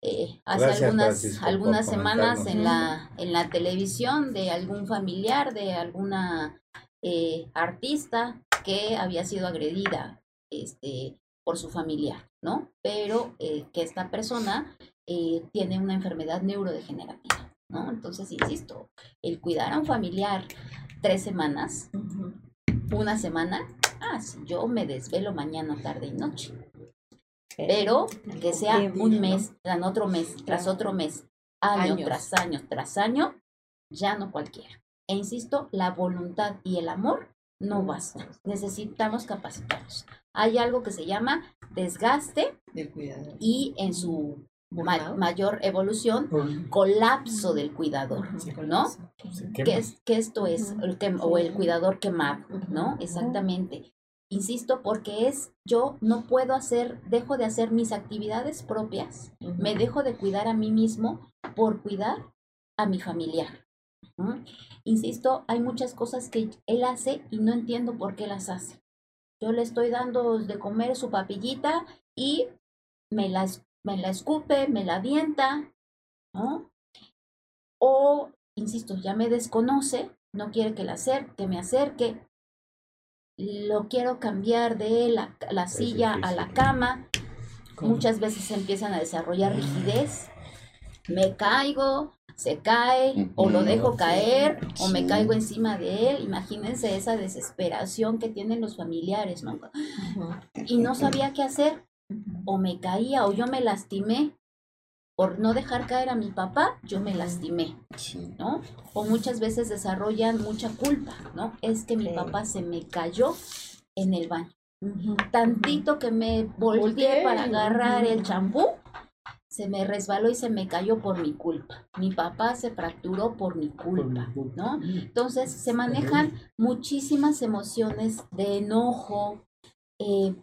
Speaker 1: eh, hace
Speaker 2: Gracias,
Speaker 1: algunas,
Speaker 2: Francisco,
Speaker 1: algunas semanas en la, en la televisión de algún familiar, de alguna eh, artista que había sido agredida este, por su familiar, ¿no? Pero eh, que esta persona eh, tiene una enfermedad neurodegenerativa, ¿no? Entonces, insisto, el cuidar a un familiar tres semanas, una semana, ah, sí, yo me desvelo mañana, tarde y noche. Pero que sea un mes, tras otro mes, tras otro mes, año
Speaker 5: Años.
Speaker 1: tras año tras año, ya no cualquiera. E insisto, la voluntad y el amor no basta. Necesitamos capacitarnos. Hay algo que se llama desgaste
Speaker 5: Del cuidador.
Speaker 1: y en su ma- mayor evolución,
Speaker 4: Por-
Speaker 1: colapso del cuidador, ¿no? que, es, que esto es el que, o el cuidador quemado, ¿no? Exactamente. Insisto, porque es yo no puedo hacer, dejo de hacer mis actividades propias, me dejo de cuidar a mí mismo por cuidar a mi familiar. ¿No? Insisto, hay muchas cosas que él hace y no entiendo por qué las hace. Yo le estoy dando de comer su papillita y me la, me la escupe, me la avienta, ¿no? O, insisto, ya me desconoce, no quiere que, la acer que me acerque, lo quiero cambiar de la, la silla a la cama,
Speaker 4: ¿Cómo?
Speaker 1: muchas veces empiezan a desarrollar rigidez, me caigo, se cae, o lo dejo caer, o me caigo encima de él. Imagínense esa desesperación que tienen los familiares, ¿no? Y no sabía qué hacer, o me caía, o yo me lastimé. Por no dejar caer a mi papá, yo me lastimé,
Speaker 6: Sí.
Speaker 1: ¿no? O muchas veces desarrollan mucha culpa, ¿no? Es que mi papá se me cayó en el baño. Tantito que me volteé
Speaker 5: Volteé.
Speaker 1: para agarrar el champú, se me resbaló y se me cayó por mi culpa. Mi papá se fracturó por mi
Speaker 4: Por mi
Speaker 1: culpa. ¿no? Entonces se manejan muchísimas emociones de enojo, eh,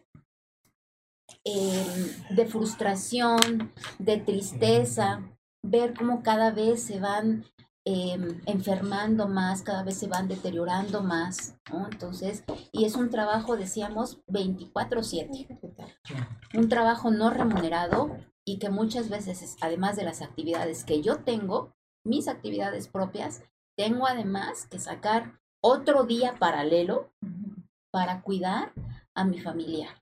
Speaker 1: em, de frustración, de tristeza, ver cómo cada vez se van em, enfermando más, cada vez se van deteriorando más, ¿no? Entonces, y es un trabajo, decíamos, 24/7 un trabajo no remunerado y que muchas veces, es- además de las actividades que yo tengo, mis actividades propias, tengo además que sacar otro día paralelo para cuidar a mi familiar.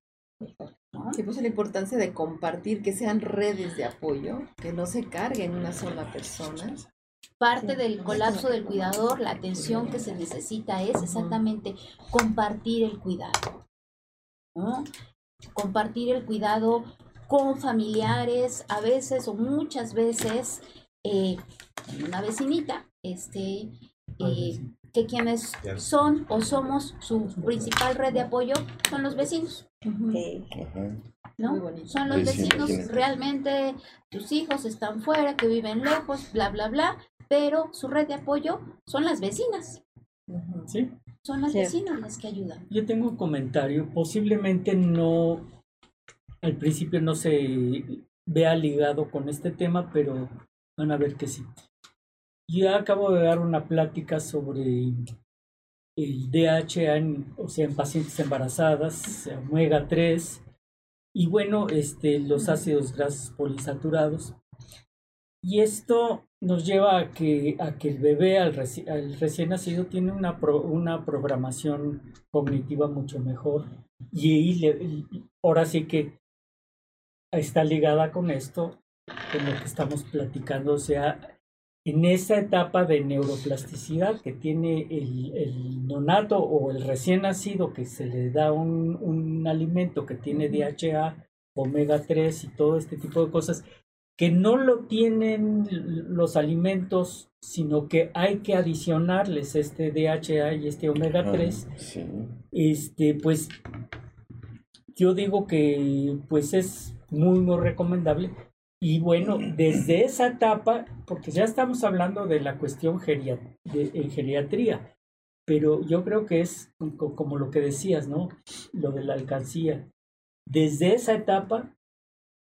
Speaker 1: ¿no?
Speaker 5: Sí, pues la importancia de compartir, que sean redes de apoyo, que no se carguen una sola persona.
Speaker 1: Parte del colapso del cuidador, la atención que se necesita es exactamente compartir el cuidado. ¿no? Compartir el cuidado con familiares, a veces o muchas veces, eh, una vecinita, este, eh, que quienes son o somos su principal red de apoyo son los vecinos. ¿no? Son los vecinos, realmente tus hijos están fuera, que viven lejos, bla, bla, bla, pero su red de apoyo son las vecinas.
Speaker 4: ¿sí?
Speaker 1: son las vecinas las que ayudan.
Speaker 4: Yo tengo un comentario, posiblemente no, al principio no se vea ligado con este tema, pero van a ver que sí. Yo acabo de dar una plática sobre el DHA, en, o sea, en pacientes embarazadas, omega 3, y bueno, este, los ácidos grasos polisaturados. Y esto nos lleva a que, a que el bebé, al, reci- al recién nacido, tiene una, pro- una programación cognitiva mucho mejor. Y ahí le- y ahora sí que está ligada con esto, con lo que estamos platicando, o sea, en esa etapa de neuroplasticidad que tiene el, el nonato o el recién nacido, que se le da un, un alimento que tiene DHA, omega 3 y todo este tipo de cosas, que no lo tienen los alimentos, sino que hay que adicionarles este DHA y este omega 3
Speaker 6: Ah, sí.
Speaker 4: este, pues yo digo que pues es muy muy recomendable y bueno, desde esa etapa, porque ya estamos hablando de la cuestión geria- de, en geriatría, pero yo creo que es co- como lo que decías, ¿no? Lo de la alcancía. Desde esa etapa,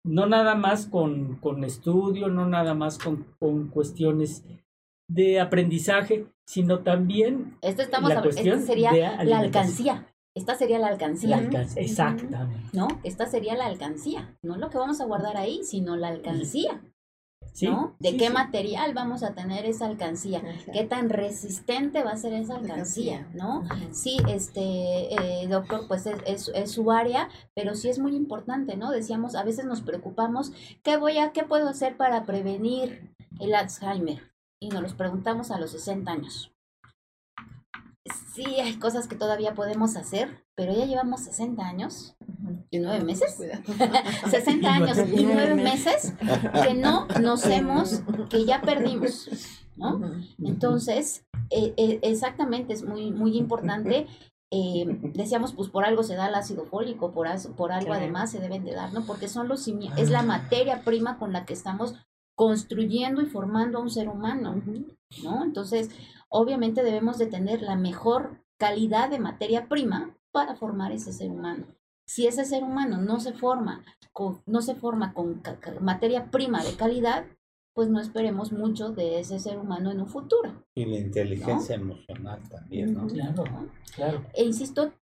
Speaker 4: no nada más con, con estudio, no nada más con, con cuestiones de aprendizaje, sino también
Speaker 1: Esta estamos
Speaker 4: la cuestión
Speaker 1: sería
Speaker 4: de
Speaker 1: la alcancía. Esta sería la alcancía.
Speaker 4: La Exactamente.
Speaker 1: ¿no? Esta sería la alcancía, no lo que vamos a guardar ahí, sino la alcancía,
Speaker 4: Sí,
Speaker 1: ¿no? ¿De
Speaker 4: sí,
Speaker 1: qué
Speaker 4: sí.
Speaker 1: material vamos a tener esa alcancía?
Speaker 5: Exacto.
Speaker 1: ¿Qué tan resistente va a ser esa alcancía, no? Sí, este, eh, doctor, pues es, es, es su área, pero sí es muy importante, ¿no? Decíamos, a veces nos preocupamos, ¿qué voy a, qué puedo hacer para prevenir el Alzheimer? Y nos los preguntamos a los 60 años. Sí, hay cosas que todavía podemos hacer, pero ya llevamos 60 años y nueve meses.
Speaker 5: Cuidado.
Speaker 1: 60 años y nueve meses que no nos hemos, que ya perdimos, ¿no? Entonces, eh, eh, exactamente, es muy, muy importante. eh, decíamos, pues por algo se da el ácido fólico, por, por algo además se deben de dar, ¿no? Porque son los es la materia prima con la que estamos construyendo y formando a un ser humano, ¿no? Entonces, obviamente debemos de tener la mejor calidad de materia prima para formar ese ser humano. Si ese ser humano no se forma con, no se forma con materia prima de calidad, pues no esperemos mucho de ese ser humano en un futuro.
Speaker 2: Y la inteligencia emocional también, ¿no?
Speaker 4: Claro, claro.
Speaker 1: E insisto,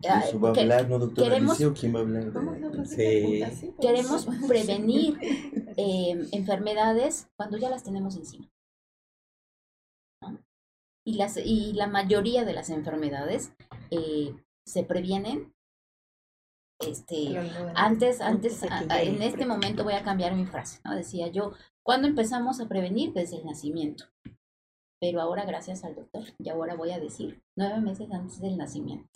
Speaker 6: Eso va a hablar, ¿no, doctora
Speaker 1: queremos-
Speaker 6: Alicia, quién va a hablar? De...
Speaker 2: Sí.
Speaker 5: sí,
Speaker 1: queremos prevenir eh, enfermedades cuando ya las tenemos encima. Y, las, y la mayoría de las enfermedades eh, se previenen. Este, antes, antes, a- a- en este momento voy a cambiar mi frase, ¿no? Decía yo, ¿cuándo empezamos a prevenir? Desde el nacimiento. Pero ahora, gracias al doctor, y ahora voy a decir, nueve meses antes del nacimiento.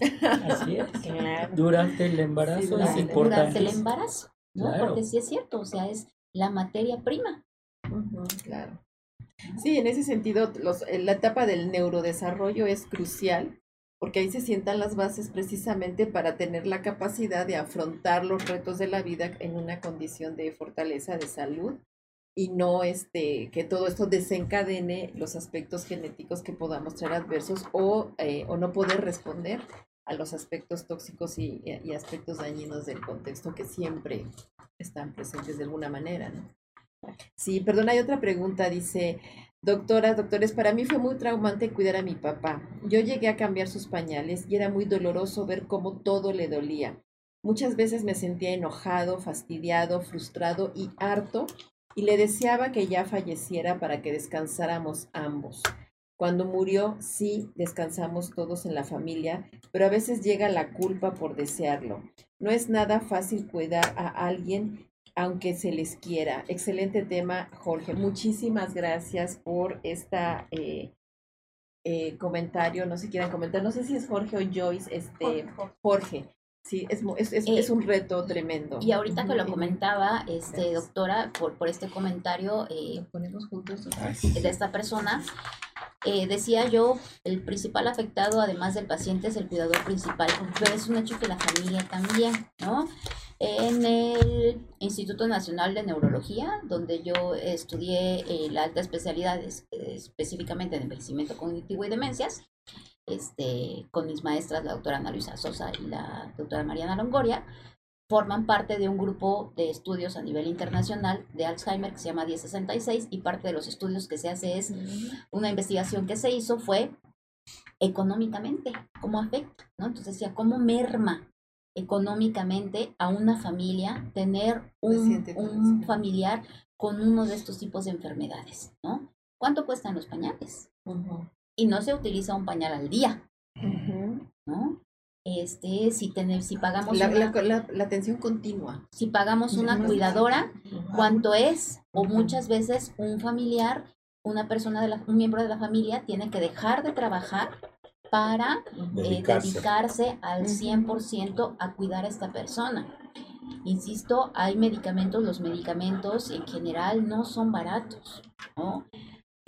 Speaker 4: Así es.
Speaker 3: Claro.
Speaker 4: Durante el embarazo
Speaker 5: Sí,
Speaker 4: es
Speaker 5: durante-
Speaker 4: importante.
Speaker 1: Durante el embarazo, ¿no?
Speaker 4: Claro.
Speaker 1: Porque sí es cierto, o sea, es la materia prima.
Speaker 5: Claro. Sí, en ese sentido, eh, la etapa del neurodesarrollo es crucial porque ahí se sientan las bases precisamente para tener la capacidad de afrontar los retos de la vida en una condición de fortaleza, de salud y no este que todo esto desencadene los aspectos genéticos que podamos traer adversos o, eh, o no poder responder a los aspectos tóxicos y, y aspectos dañinos del contexto que siempre están presentes de alguna manera, ¿no? Sí, perdón, hay otra pregunta, dice, doctora, doctores, para mí fue muy traumante cuidar a mi papá. Yo llegué a cambiar sus pañales y era muy doloroso ver cómo todo le dolía. Muchas veces me sentía enojado, fastidiado, frustrado y harto y le deseaba que ya falleciera para que descansáramos ambos. Cuando murió, sí, descansamos todos en la familia, pero a veces llega la culpa por desearlo. No es nada fácil cuidar a alguien aunque se les quiera. Excelente tema, Jorge. Muchísimas gracias por esta eh, eh, comentario. No sé si quieran comentar. No sé si es Jorge o Joyce. Este, Jorge. Sí, es, mu- es, es,
Speaker 1: Eh,
Speaker 5: es un reto tremendo.
Speaker 1: Y ahorita que lo comentaba, este, doctora, por, por este comentario eh,
Speaker 5: ponemos juntos.
Speaker 2: Ah, sí.
Speaker 1: de esta persona, eh, decía yo, el principal afectado, además del paciente, es el cuidador principal, pero es un hecho que la familia también, ¿no? en el Instituto Nacional de Neurología, donde yo estudié eh, la alta especialidad es- específicamente en envejecimiento cognitivo y demencias, este, con mis maestras, la doctora Ana Luisa Sosa y la doctora Mariana Longoria, forman parte de un grupo de estudios a nivel internacional de Alzheimer que se llama 1066 y parte de los estudios que se hace es una investigación que se hizo fue económicamente, cómo afecta, ¿no? Entonces decía, cómo merma económicamente a una familia tener un, un familiar con uno de estos tipos de enfermedades, ¿no? ¿Cuánto cuestan los pañales?
Speaker 5: Ujú.
Speaker 1: Y no se utiliza un pañal al día. ¿no? Este, si, tener, si pagamos
Speaker 5: La,
Speaker 1: una,
Speaker 5: la- la- la atención continua.
Speaker 1: si pagamos una cuidadora, cuánto es, o muchas veces un familiar, una persona de la, un miembro de la familia tiene que dejar de trabajar para
Speaker 5: Ujú.
Speaker 1: eh,
Speaker 2: Dedicarse.
Speaker 1: dedicarse al
Speaker 3: Ujú.
Speaker 1: 100% a cuidar a esta persona. Insisto, hay medicamentos, los medicamentos en general no son baratos, ¿no?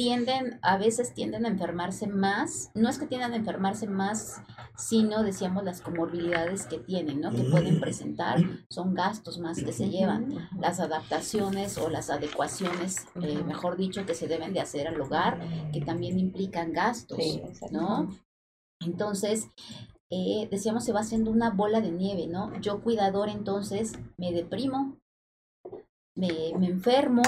Speaker 1: Tienden, a veces tienden a enfermarse más, no es que tiendan a enfermarse más, sino, decíamos, las comorbilidades que tienen, ¿no? Que pueden presentar, son gastos más que se llevan las adaptaciones o las adecuaciones, eh, mejor dicho, que se deben de hacer al hogar, que también implican gastos,
Speaker 3: Sí.
Speaker 1: ¿no? Entonces, eh, decíamos, se va haciendo una bola de nieve, ¿no? Yo cuidador, entonces, me deprimo, me, me enfermo.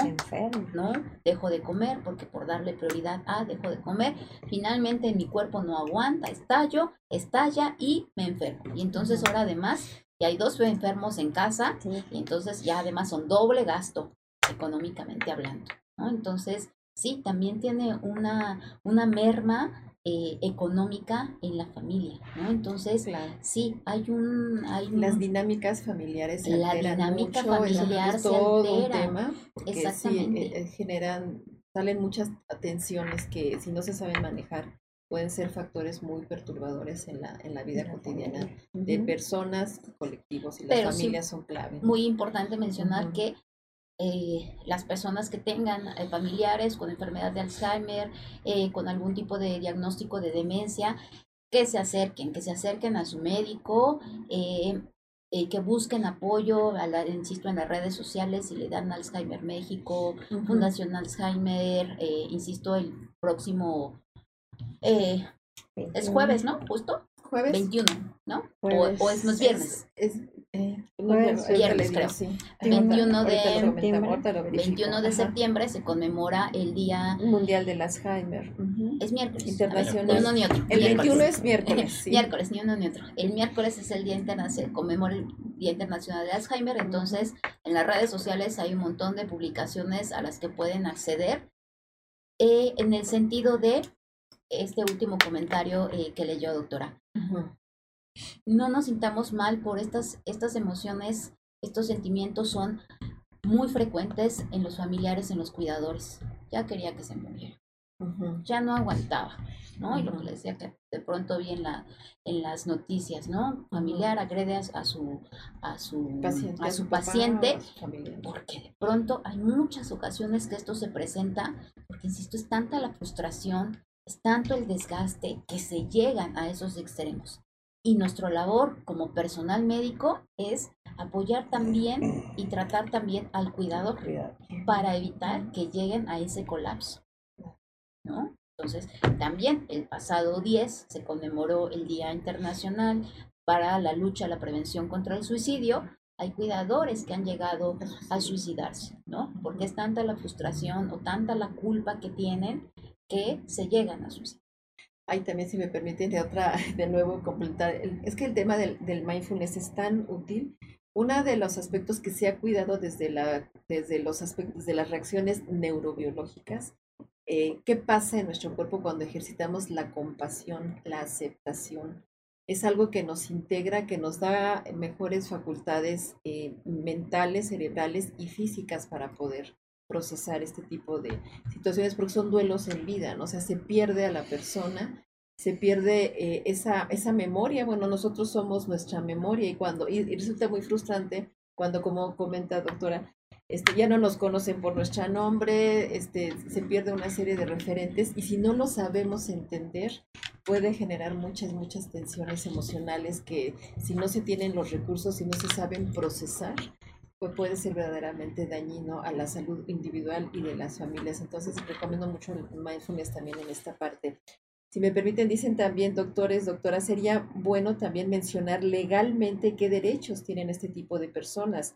Speaker 1: ¿no? Dejo de comer porque por darle prioridad a, dejo de comer. Finalmente mi cuerpo no aguanta, estallo, estalla y me enfermo. Y entonces ahora además, ya hay dos enfermos en casa,
Speaker 3: Sí.
Speaker 1: y entonces ya además son doble gasto económicamente hablando, ¿no? Entonces, sí, también tiene una, una merma eh, económica en la familia, ¿no? Entonces,
Speaker 5: Claro.
Speaker 1: sí, hay un... Hay un-
Speaker 5: Las dinámicas familiares se
Speaker 1: La dinámica
Speaker 5: mucho,
Speaker 1: familiar
Speaker 5: es
Speaker 1: se
Speaker 5: todo un tema, porque sí,
Speaker 1: Exactamente.
Speaker 5: eh, eh, generan, salen muchas tensiones que si no se saben manejar pueden ser factores muy perturbadores en la, en la vida cotidiana de personas y colectivos y las
Speaker 1: Pero sí,
Speaker 5: familias son clave. ¿no?
Speaker 1: muy importante mencionar que eh, las personas que tengan eh, familiares con enfermedad de Alzheimer, eh, con algún tipo de diagnóstico de demencia, que se acerquen, que se acerquen a su médico, eh, que busquen apoyo, a la- insisto, en las redes sociales, si le dan Alzheimer México. Fundación Alzheimer, insisto, el próximo, eh, es jueves, ¿no? Justo,
Speaker 5: Jueves.
Speaker 1: 21, ¿no? O,
Speaker 3: Jueves.
Speaker 1: o es, es viernes.
Speaker 5: Es, es, eh,
Speaker 1: viernes,
Speaker 5: le digo,
Speaker 1: creo.
Speaker 5: sí.
Speaker 1: 21
Speaker 5: Ahorita- ahorita
Speaker 1: de
Speaker 3: septiembre.
Speaker 5: ahorita lo verifico.
Speaker 1: 21 de
Speaker 5: Ajá.
Speaker 1: septiembre se conmemora el día,
Speaker 5: Mundial del Alzheimer.
Speaker 1: Es miércoles.
Speaker 5: Internacional.
Speaker 1: A ver, Ni uno ni otro.
Speaker 5: El
Speaker 1: miércoles.
Speaker 5: 21 es miércoles. sí.
Speaker 1: Miércoles, ni uno ni otro. El miércoles es el Día Internacional, se conmemora el Día Internacional de Alzheimer, entonces en las redes sociales hay un montón de publicaciones a las que pueden acceder eh, en el sentido de este último comentario eh, que leyó doctora. No nos sintamos mal por estas, estas emociones, estos sentimientos son muy frecuentes en los familiares, en los cuidadores. Ya quería que se muriera, ya no aguantaba, ¿no? Y lo que le decía que de pronto vi en, la, en las noticias, ¿no? Familiar agrede a, a su, a su,
Speaker 5: Paciente,
Speaker 1: a su paciente
Speaker 5: su
Speaker 1: porque de pronto hay muchas ocasiones que esto se presenta, porque insisto, es tanta la frustración, es tanto el desgaste que se llegan a esos extremos. Y nuestra labor como personal médico es apoyar también y tratar también al cuidador
Speaker 3: Cuidado.
Speaker 1: para evitar que lleguen a ese colapso. ¿no? Entonces, también el pasado 10 se conmemoró el Día Internacional para la lucha a la prevención contra el suicidio. Hay cuidadores que han llegado a suicidarse, ¿no? Porque es tanta la frustración o tanta la culpa que tienen que se llegan a suicidar.
Speaker 5: Ahí también, si me permiten, de otra, de nuevo completar. es que el tema del, del mindfulness es tan útil. Uno de los aspectos que se ha cuidado desde, la, desde los aspectos de las reacciones neurobiológicas, eh, ¿qué pasa en nuestro cuerpo cuando ejercitamos la compasión, la aceptación? Es algo que nos integra, que nos da mejores facultades eh, mentales, cerebrales y físicas para poder procesar este tipo de situaciones, porque son duelos en vida, ¿no? O sea, se pierde a la persona, se pierde eh, esa, esa memoria, bueno, nosotros somos nuestra memoria y cuando, y, y resulta muy frustrante cuando, como comenta doctora, este, ya no nos conocen por nuestro nombre, este, se pierde una serie de referentes y si no lo sabemos entender, puede generar muchas, muchas tensiones emocionales que si no se tienen los recursos, si no se saben procesar, puede ser verdaderamente dañino a la salud individual y de las familias. Entonces recomiendo mucho el mindfulness también en esta parte. Si me permiten, dicen también doctores, doctora, sería bueno también mencionar legalmente qué derechos tienen este tipo de personas,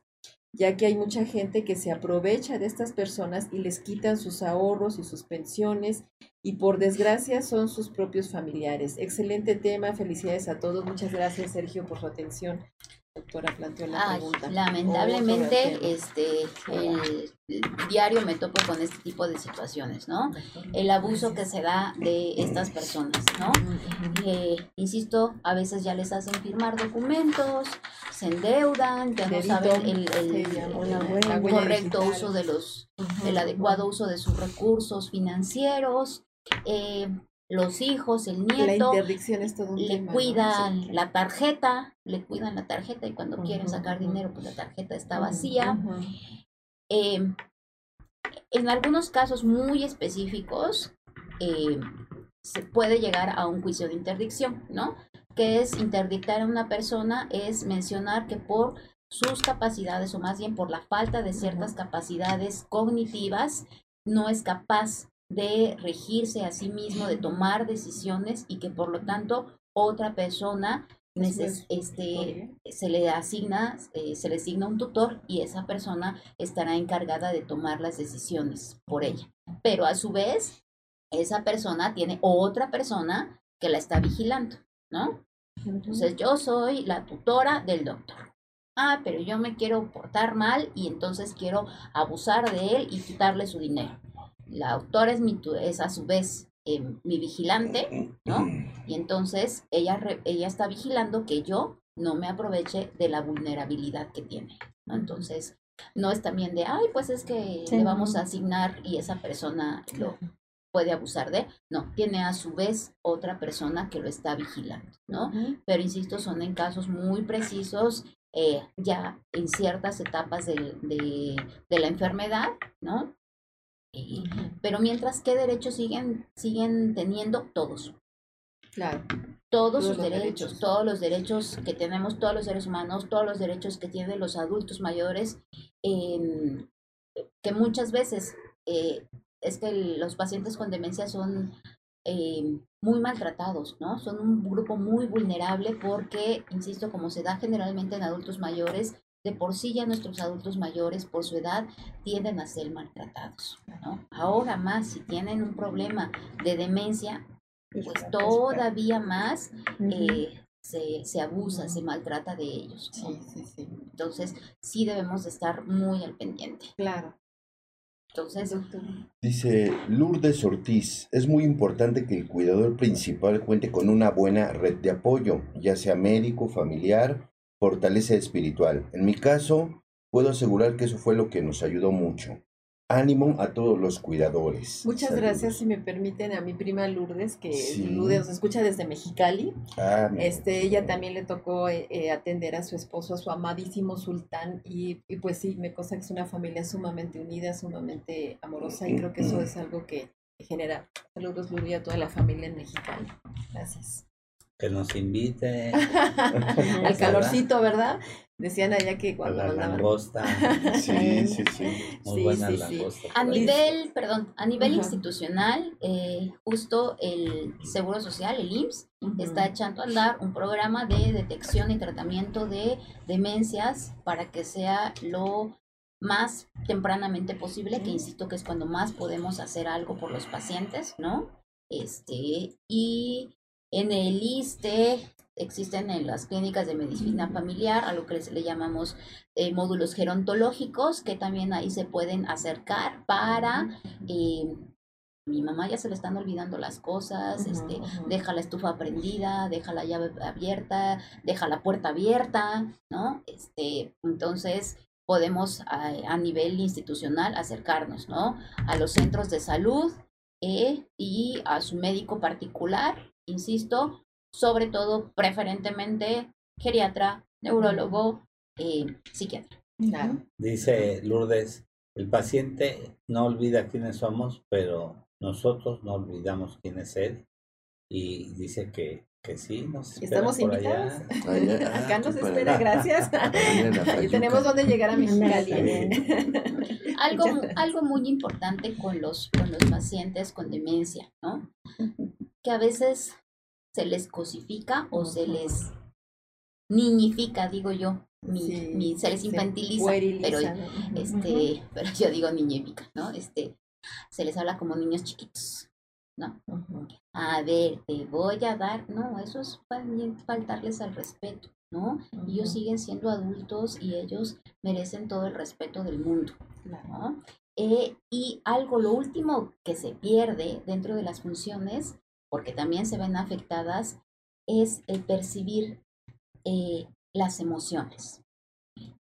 Speaker 5: ya que hay mucha gente que se aprovecha de estas personas y les quitan sus ahorros y sus pensiones y por desgracia son sus propios familiares. Excelente tema, felicidades a todos. Muchas gracias Sergio por su atención doctora planteó la
Speaker 1: Ay,
Speaker 5: pregunta.
Speaker 1: lamentablemente, este, el, el diario me topo con este tipo de situaciones, ¿no? El abuso que se da de estas personas, ¿no? Eh, insisto, a veces ya les hacen firmar documentos, se endeudan, ya no saben el, correcto uso de los, el adecuado uso de sus recursos financieros, eh, los hijos, el
Speaker 5: La
Speaker 1: nieto,
Speaker 5: interdicción es todo un
Speaker 1: le
Speaker 5: tema. ¿no?
Speaker 1: cuidan
Speaker 5: Sí.
Speaker 1: la tarjeta, le cuidan la tarjeta y cuando quieren sacar dinero, pues la tarjeta está vacía. Eh, en algunos casos muy específicos, eh, se puede llegar a un juicio de interdicción, ¿no? Que es interdictar a una persona, es mencionar que por sus capacidades, o más bien por la falta de ciertas capacidades cognitivas, no es capaz de regirse a sí mismo, de tomar decisiones y que por lo tanto otra persona este, se le asigna, eh, se le asigna un tutor y esa persona estará encargada de tomar las decisiones por ella. Pero a su vez, esa persona tiene otra persona que la está vigilando, ¿no? Entonces yo soy la tutora del doctor. Ah, pero yo me quiero portar mal y entonces quiero abusar de él y quitarle su dinero. La autora es, mi, es a su vez eh, mi vigilante, ¿no? Y entonces ella, re- ella está vigilando que yo no me aproveche de la vulnerabilidad que tiene, ¿no? Entonces, no es también de, ay, pues es que
Speaker 3: Sí.
Speaker 1: le vamos a asignar y esa persona lo puede abusar de, no, tiene a su vez otra persona que lo está vigilando, ¿no? Pero insisto, son en casos muy precisos, eh, ya en ciertas etapas del- de, de la enfermedad, ¿no? Pero mientras, ¿qué derechos siguen, siguen teniendo todos?
Speaker 5: Claro.
Speaker 1: Todos
Speaker 5: Todos
Speaker 1: sus
Speaker 5: los
Speaker 1: derechos,
Speaker 5: derechos.
Speaker 1: todos los derechos que tenemos todos los seres humanos, todos los derechos que tienen los adultos mayores, em, que muchas veces eh, es que los pacientes con demencia son em, muy maltratados, ¿no? Son un grupo muy vulnerable porque, insisto, como se da generalmente en adultos mayores, de por sí ya nuestros adultos mayores, por su edad, tienden a ser maltratados, ¿no? Ahora más, si tienen un problema de demencia, pues todavía más eh, se, se abusa, se maltrata de ellos. ¿no?
Speaker 5: Sí, sí, sí.
Speaker 1: Entonces, sí debemos de estar muy al pendiente.
Speaker 5: Claro.
Speaker 1: Entonces,
Speaker 5: Doctor.
Speaker 6: Dice Lourdes Ortiz, es muy importante que el cuidador principal cuente con una buena red de apoyo, ya sea médico, familiar, fortaleza espiritual. En mi caso, puedo asegurar que eso fue lo que nos ayudó mucho. Ánimo a todos los cuidadores.
Speaker 5: Muchas
Speaker 6: Saludos.
Speaker 5: gracias si me permiten a mi prima Lourdes, que
Speaker 6: Sí.
Speaker 5: Lourdes nos escucha desde Mexicali.
Speaker 6: Ah.
Speaker 5: Este, ella también le tocó eh, eh, atender a su esposo, a su amadísimo sultán, y, y pues sí, me consta que es una familia sumamente unida, sumamente amorosa, y creo que eso es algo que genera saludos, Luri, a toda la familia en Mexicali. Gracias.
Speaker 2: Que nos invite
Speaker 5: Al calorcito, ¿verdad? Decían allá que
Speaker 2: a
Speaker 5: cuando
Speaker 2: la
Speaker 5: mandaban-
Speaker 2: langosta.
Speaker 6: Sí, sí, sí.
Speaker 2: Muy
Speaker 5: Sí,
Speaker 2: buena
Speaker 5: sí, sí.
Speaker 2: langosta.
Speaker 1: a nivel, perdón, a nivel institucional, eh, justo el Seguro Social, el IMSS, está echando a andar un programa de detección y tratamiento de demencias para que sea lo más tempranamente posible, que insisto que es cuando más podemos hacer algo por los pacientes, ¿no? Este, y en el ISTE existen en las clínicas de medicina familiar, a lo que le llamamos eh, módulos gerontológicos, que también ahí se pueden acercar para... eh, mi mamá ya se le están olvidando las cosas, este, deja la estufa prendida, deja la llave abierta, deja la puerta abierta, ¿no? Este, entonces podemos a, a nivel institucional acercarnos, ¿no? A los centros de salud eh, y a su médico particular, insisto, sobre todo preferentemente geriatra, neurólogo, eh, psiquiatra.
Speaker 5: Claro.
Speaker 2: Dice Lourdes, el paciente no olvida quiénes somos, pero nosotros no olvidamos quién es él. Y dice que, que sí, nos espera
Speaker 5: Estamos invitados.
Speaker 2: allá.
Speaker 6: Allá,
Speaker 5: Acá nos espera, gracias.
Speaker 6: Allá
Speaker 5: Y tenemos donde llegar a Mexicali.
Speaker 1: Algo, mu- algo muy importante con los, con los pacientes con demencia, ¿no? Que a veces se les cosifica o se les niñifica, digo yo. Mi,
Speaker 5: Sí,
Speaker 1: mi- se les
Speaker 5: se
Speaker 1: infantiliza,
Speaker 5: pueriliza,
Speaker 1: pero, este, pero yo digo niñifica, ¿no? Este, se les habla como niños chiquitos.
Speaker 5: Ujú.
Speaker 1: A ver, te voy a dar, no, eso es faltarles al respeto, ¿no? Ellos
Speaker 5: Ujú.
Speaker 1: siguen siendo adultos y ellos merecen todo el respeto del mundo.
Speaker 5: Claro.
Speaker 1: ¿no? Eh, y algo, lo último que se pierde dentro de las funciones, porque también se ven afectadas, es el percibir eh, las emociones.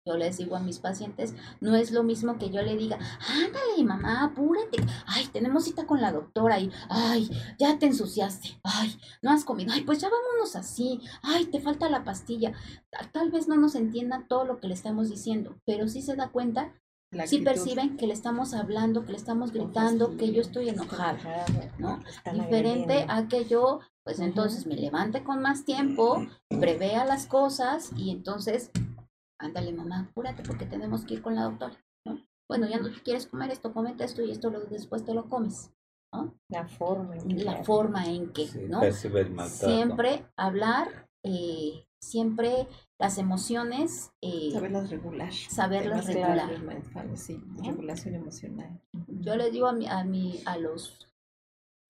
Speaker 1: Yo les digo a mis pacientes, no es lo mismo que yo le diga, ándale, mamá, apúrate, ay, tenemos cita con la doctora y, ay, ya te ensuciaste, ay, no has comido, ay, pues ya vámonos así, ay, te falta la pastilla. Tal- vez no nos entienda todo lo que le estamos diciendo, pero sí se da cuenta sí perciben que le estamos hablando, que le estamos gritando, que yo estoy enojada, ¿no? Diferente a que yo, pues entonces me levante con más tiempo, prevea las cosas y entonces, ándale mamá, apúrate porque tenemos que ir con la doctora, ¿no? Bueno, ya no quieres comer esto, comete esto y esto lo, después te lo comes.
Speaker 3: La forma. en que
Speaker 1: La forma en que,
Speaker 2: Sí,
Speaker 1: ¿no? Siempre hablar, eh, siempre las emociones, eh,
Speaker 5: Saberlas regular.
Speaker 1: saberlas regular.
Speaker 5: Mindfulness, sí,
Speaker 1: ¿no?
Speaker 5: regulación emocional.
Speaker 1: Yo les digo a, mi, a, mi, a, los,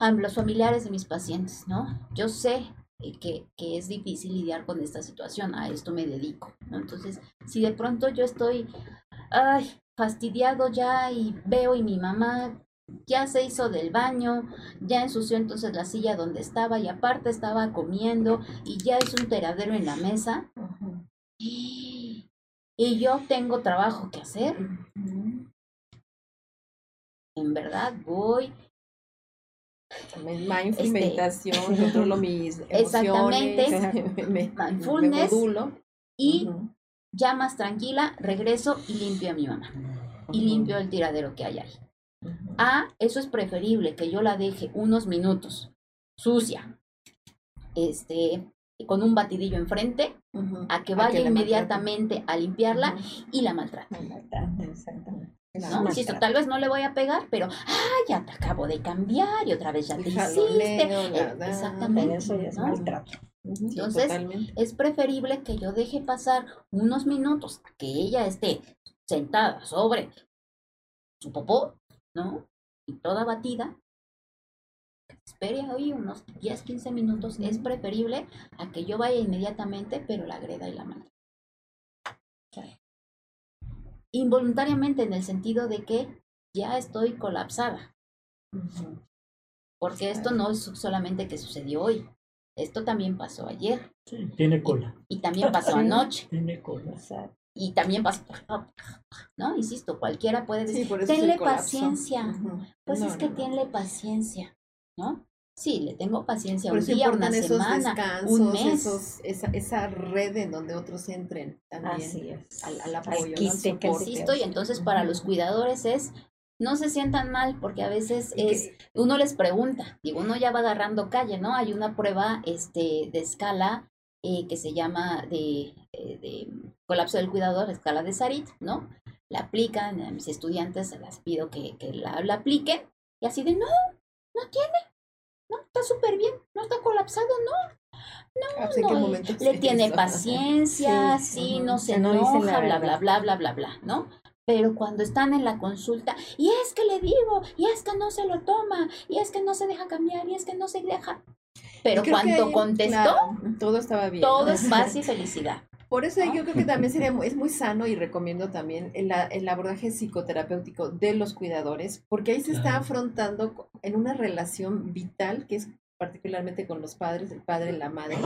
Speaker 1: a los familiares de mis pacientes, ¿no? Yo sé que, que es difícil lidiar con esta situación, a esto me dedico, ¿no? Entonces, si de pronto yo estoy, ay, fastidiado ya y veo y mi mamá ya se hizo del baño, ya ensució entonces la silla donde estaba y aparte estaba comiendo y ya es un teradero en la mesa y yo tengo trabajo que hacer, en verdad voy
Speaker 5: Mindful,
Speaker 1: Este-
Speaker 5: meditación, controlo mis
Speaker 1: Exactamente.
Speaker 5: emociones, me, me, me
Speaker 1: Mindfulness.
Speaker 5: modulo.
Speaker 1: y ya más tranquila, regreso y limpio a mi mamá. Y limpio el tiradero que hay ahí.
Speaker 5: Ujú.
Speaker 1: Ah, eso es preferible que yo la deje unos minutos sucia, este, con un batidillo enfrente, a que
Speaker 5: A
Speaker 1: vaya
Speaker 5: la
Speaker 1: inmediatamente a limpiarla y la maltrate.
Speaker 3: Maltrato, Exactamente.
Speaker 1: ¿No? Insisto, tal vez no le voy a pegar, pero, ah, ya te acabo de cambiar y otra vez ya te hiciste. Eh, Exactamente.
Speaker 3: Pero eso ya es
Speaker 1: ¿no?
Speaker 3: maltrato.
Speaker 5: Ujú, sí,
Speaker 1: Entonces, es preferible que yo deje pasar unos minutos a que ella esté sentada sobre su popó, ¿no? Y toda batida. Espere ahí unos 10, 15 minutos. Es preferible a que yo vaya inmediatamente, pero la agreda y la mate. Involuntariamente en el sentido de que ya estoy colapsada. Porque esto no es solamente que sucedió hoy. Esto también pasó ayer.
Speaker 4: Sí, tiene cola.
Speaker 1: Y también pasó
Speaker 3: Sí.
Speaker 1: anoche.
Speaker 4: Tiene cola.
Speaker 3: Exacto.
Speaker 1: y también pasa, ¿no? Insisto, cualquiera puede decir, tenle paciencia. Pues
Speaker 5: No,
Speaker 1: es que
Speaker 5: no, no.
Speaker 1: tenle paciencia, ¿no? Sí, le tengo paciencia
Speaker 5: Por
Speaker 1: un día, una semana, un mes.
Speaker 5: esos, esa, esa red en donde otros entren también.
Speaker 3: Así es.
Speaker 5: Al, al apoyo, ¿no?
Speaker 3: Que se
Speaker 1: Insisto, y entonces para los cuidadores es, no se sientan mal, porque a veces es, uno les pregunta, digo, uno ya va agarrando calle, ¿no? Hay una prueba este, de escala eh, que se llama de, eh, de colapso del cuidador, escala de Sarit, ¿no? La aplican, a mis estudiantes se las pido que, que la, la apliquen, y así de, no, no tiene, no, está súper bien, no está colapsado, no,
Speaker 5: Ah, pues, ¿en qué
Speaker 1: no, le tiene paciencia,
Speaker 5: Sí,
Speaker 1: no se
Speaker 3: no
Speaker 1: enoja,
Speaker 3: la
Speaker 1: bla, bla, bla, bla, bla, bla, ¿no? Pero cuando están en la consulta, y es que le digo, y es que no se lo toma, y es que no se deja cambiar, y es que no se deja. Pero cuando
Speaker 5: ahí,
Speaker 1: contestó,
Speaker 5: claro, todo estaba bien.
Speaker 1: todo
Speaker 5: ¿no?
Speaker 1: es paz y felicidad.
Speaker 5: Por eso yo creo que también sería muy, es muy sano y recomiendo también el, el abordaje psicoterapéutico de los cuidadores, porque ahí se está afrontando en una relación vital que es particularmente con los padres, el padre y la madre.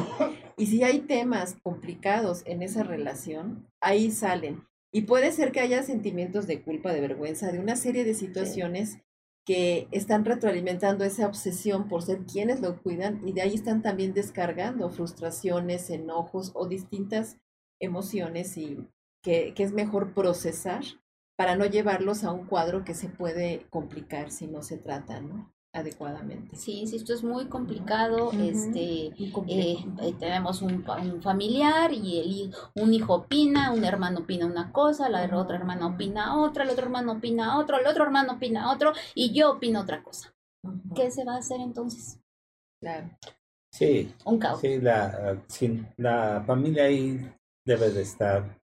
Speaker 5: Y si hay temas complicados en esa relación, ahí salen. Y puede ser que haya sentimientos de culpa, de vergüenza, de una serie de situaciones que están retroalimentando esa obsesión por ser quienes lo cuidan y de ahí están también descargando frustraciones, enojos o distintas emociones y, que, que es mejor procesar para no llevarlos a un cuadro que se puede complicar si no se trata, ¿no? adecuadamente.
Speaker 1: Sí, sí, esto es muy complicado. Este,
Speaker 5: Muy
Speaker 1: eh, eh, tenemos un, un familiar y el, un hijo opina, un hermano opina una cosa, la otra hermana opina otra, el otro hermano opina otro, el otro hermano opina otro y yo opino otra cosa. ¿Qué se va a hacer entonces?
Speaker 5: Claro.
Speaker 2: Sí,
Speaker 1: Un caos.
Speaker 2: sí, la, sí, la familia ahí debe de estar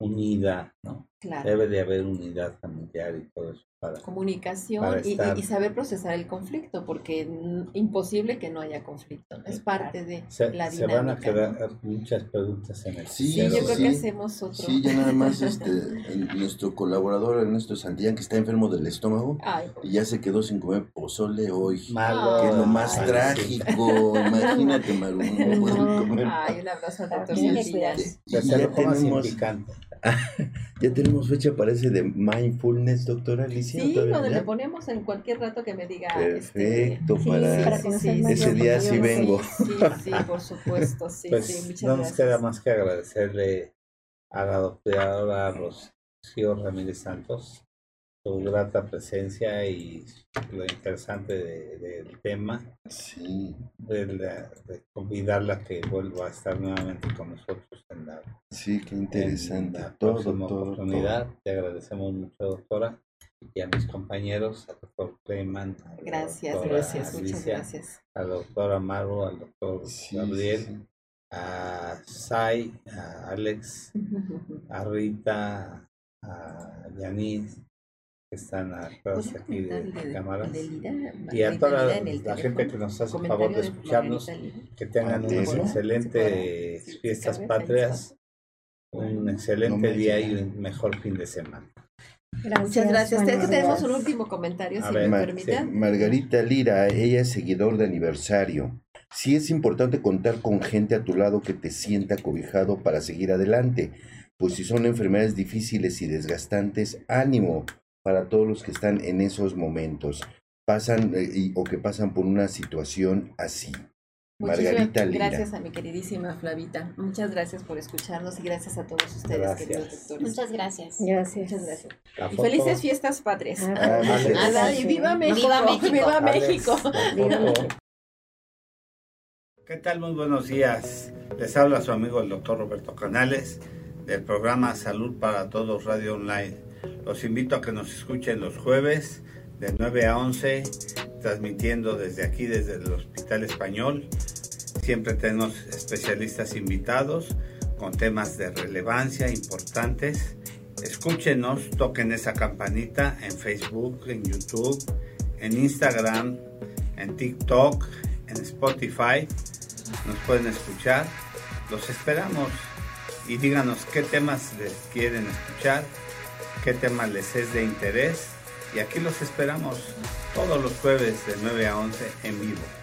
Speaker 2: unida, ¿no?
Speaker 5: Claro.
Speaker 2: Debe de haber unidad familiar y todo eso para
Speaker 5: Comunicación
Speaker 2: para
Speaker 5: y,
Speaker 2: estar-
Speaker 5: y saber procesar el conflicto, porque imposible que no haya conflicto. ¿no? Es parte de
Speaker 2: se,
Speaker 5: la
Speaker 2: se
Speaker 5: dinámica.
Speaker 2: van a
Speaker 5: ¿no?
Speaker 2: quedar muchas preguntas en el
Speaker 6: Sí,
Speaker 5: Sí, yo creo
Speaker 6: sí.
Speaker 5: que hacemos otro.
Speaker 6: Sí, ya nada más este, el- nuestro colaborador Ernesto Santillán, que está enfermo del estómago
Speaker 5: Ay,
Speaker 6: y ya se quedó sin comer pozole hoy.
Speaker 2: Malo,
Speaker 6: Que es lo más
Speaker 5: Ay,
Speaker 6: trágico. Imagínate, Maru, no comer.
Speaker 5: ay, un abrazo al doctor Santillán.
Speaker 6: Y
Speaker 2: se
Speaker 6: ya tenemos,
Speaker 2: picante.
Speaker 6: ya tenemos fecha, parece, de mindfulness, doctora Alicia.
Speaker 5: Sí, donde le ponemos en cualquier rato que me diga. este,
Speaker 6: Perfecto,
Speaker 3: Sí,
Speaker 6: para...
Speaker 3: que no
Speaker 6: ese día sí vengo.
Speaker 5: Sí, sí, por supuesto, sí,
Speaker 2: pues
Speaker 5: sí, muchas
Speaker 2: no nos queda más que agradecerle a la doctora Rocío Ramírez Santos su grata presencia y lo interesante de- del tema,
Speaker 6: Sí,
Speaker 2: de, la- de convidarla a que vuelva a estar nuevamente con nosotros en la,
Speaker 6: sí, qué
Speaker 2: en
Speaker 6: interesante.
Speaker 2: la
Speaker 6: Todo,
Speaker 2: próxima
Speaker 6: todo,
Speaker 2: oportunidad. Te agradecemos mucho, doctora, y a mis compañeros, al doctor la
Speaker 5: Gracias,
Speaker 2: doctora
Speaker 5: gracias, muchas gracias.
Speaker 2: al doctor Amaro, al doctor.
Speaker 6: Sí,
Speaker 2: Gabriel,
Speaker 6: sí,
Speaker 2: a Sai, a Alex, a Rita, a Yanis, están atrás
Speaker 5: ¿Podría
Speaker 2: aquí de,
Speaker 5: de-
Speaker 2: cámaras,
Speaker 5: el de Lira,
Speaker 2: y a toda la, gente que nos hace el favor de escucharnos, que tengan unas excelentes fiestas patrias, un excelente día y un mejor fin de semana.
Speaker 5: Muchas gracias. tenemos un último comentario,
Speaker 2: A
Speaker 5: si
Speaker 2: ver,
Speaker 5: me permiten.
Speaker 6: sí, Margarita Lira, ella es seguidor de aniversario. Sí es importante contar con gente a tu lado que te sienta cobijado para seguir adelante, pues si son enfermedades difíciles y desgastantes, ánimo para todos los que están en esos momentos, pasan eh, y- o que pasan por una situación así.
Speaker 5: Muchísimas
Speaker 6: Margarita Lira.
Speaker 5: gracias a mi queridísima Flavita. Muchas gracias por escucharnos y gracias a todos ustedes,
Speaker 2: Gracias.
Speaker 5: queridos doctores.
Speaker 1: Muchas gracias.
Speaker 3: Gracias.
Speaker 5: Muchas gracias. Y felices fiestas patrias.
Speaker 3: Ah,
Speaker 5: y viva México.
Speaker 1: Viva México.
Speaker 5: Viva México.
Speaker 3: Viva. México.
Speaker 2: ¿Qué tal? Muy buenos días. Les habla su amigo el doctor Roberto Canales del programa Salud para Todos Radio Online. Los invito a que nos escuchen los jueves de 9 a 11, transmitiendo desde aquí, desde el Hospital Español. Siempre tenemos especialistas invitados con temas de relevancia importantes. Escúchenos, toquen esa campanita en Facebook, en YouTube, en Instagram, en TikTok, en Spotify. Nos pueden escuchar. Los esperamos y díganos qué temas les quieren escuchar, qué temas les es de interés. Y aquí los esperamos todos los jueves de 9 a 11 en vivo.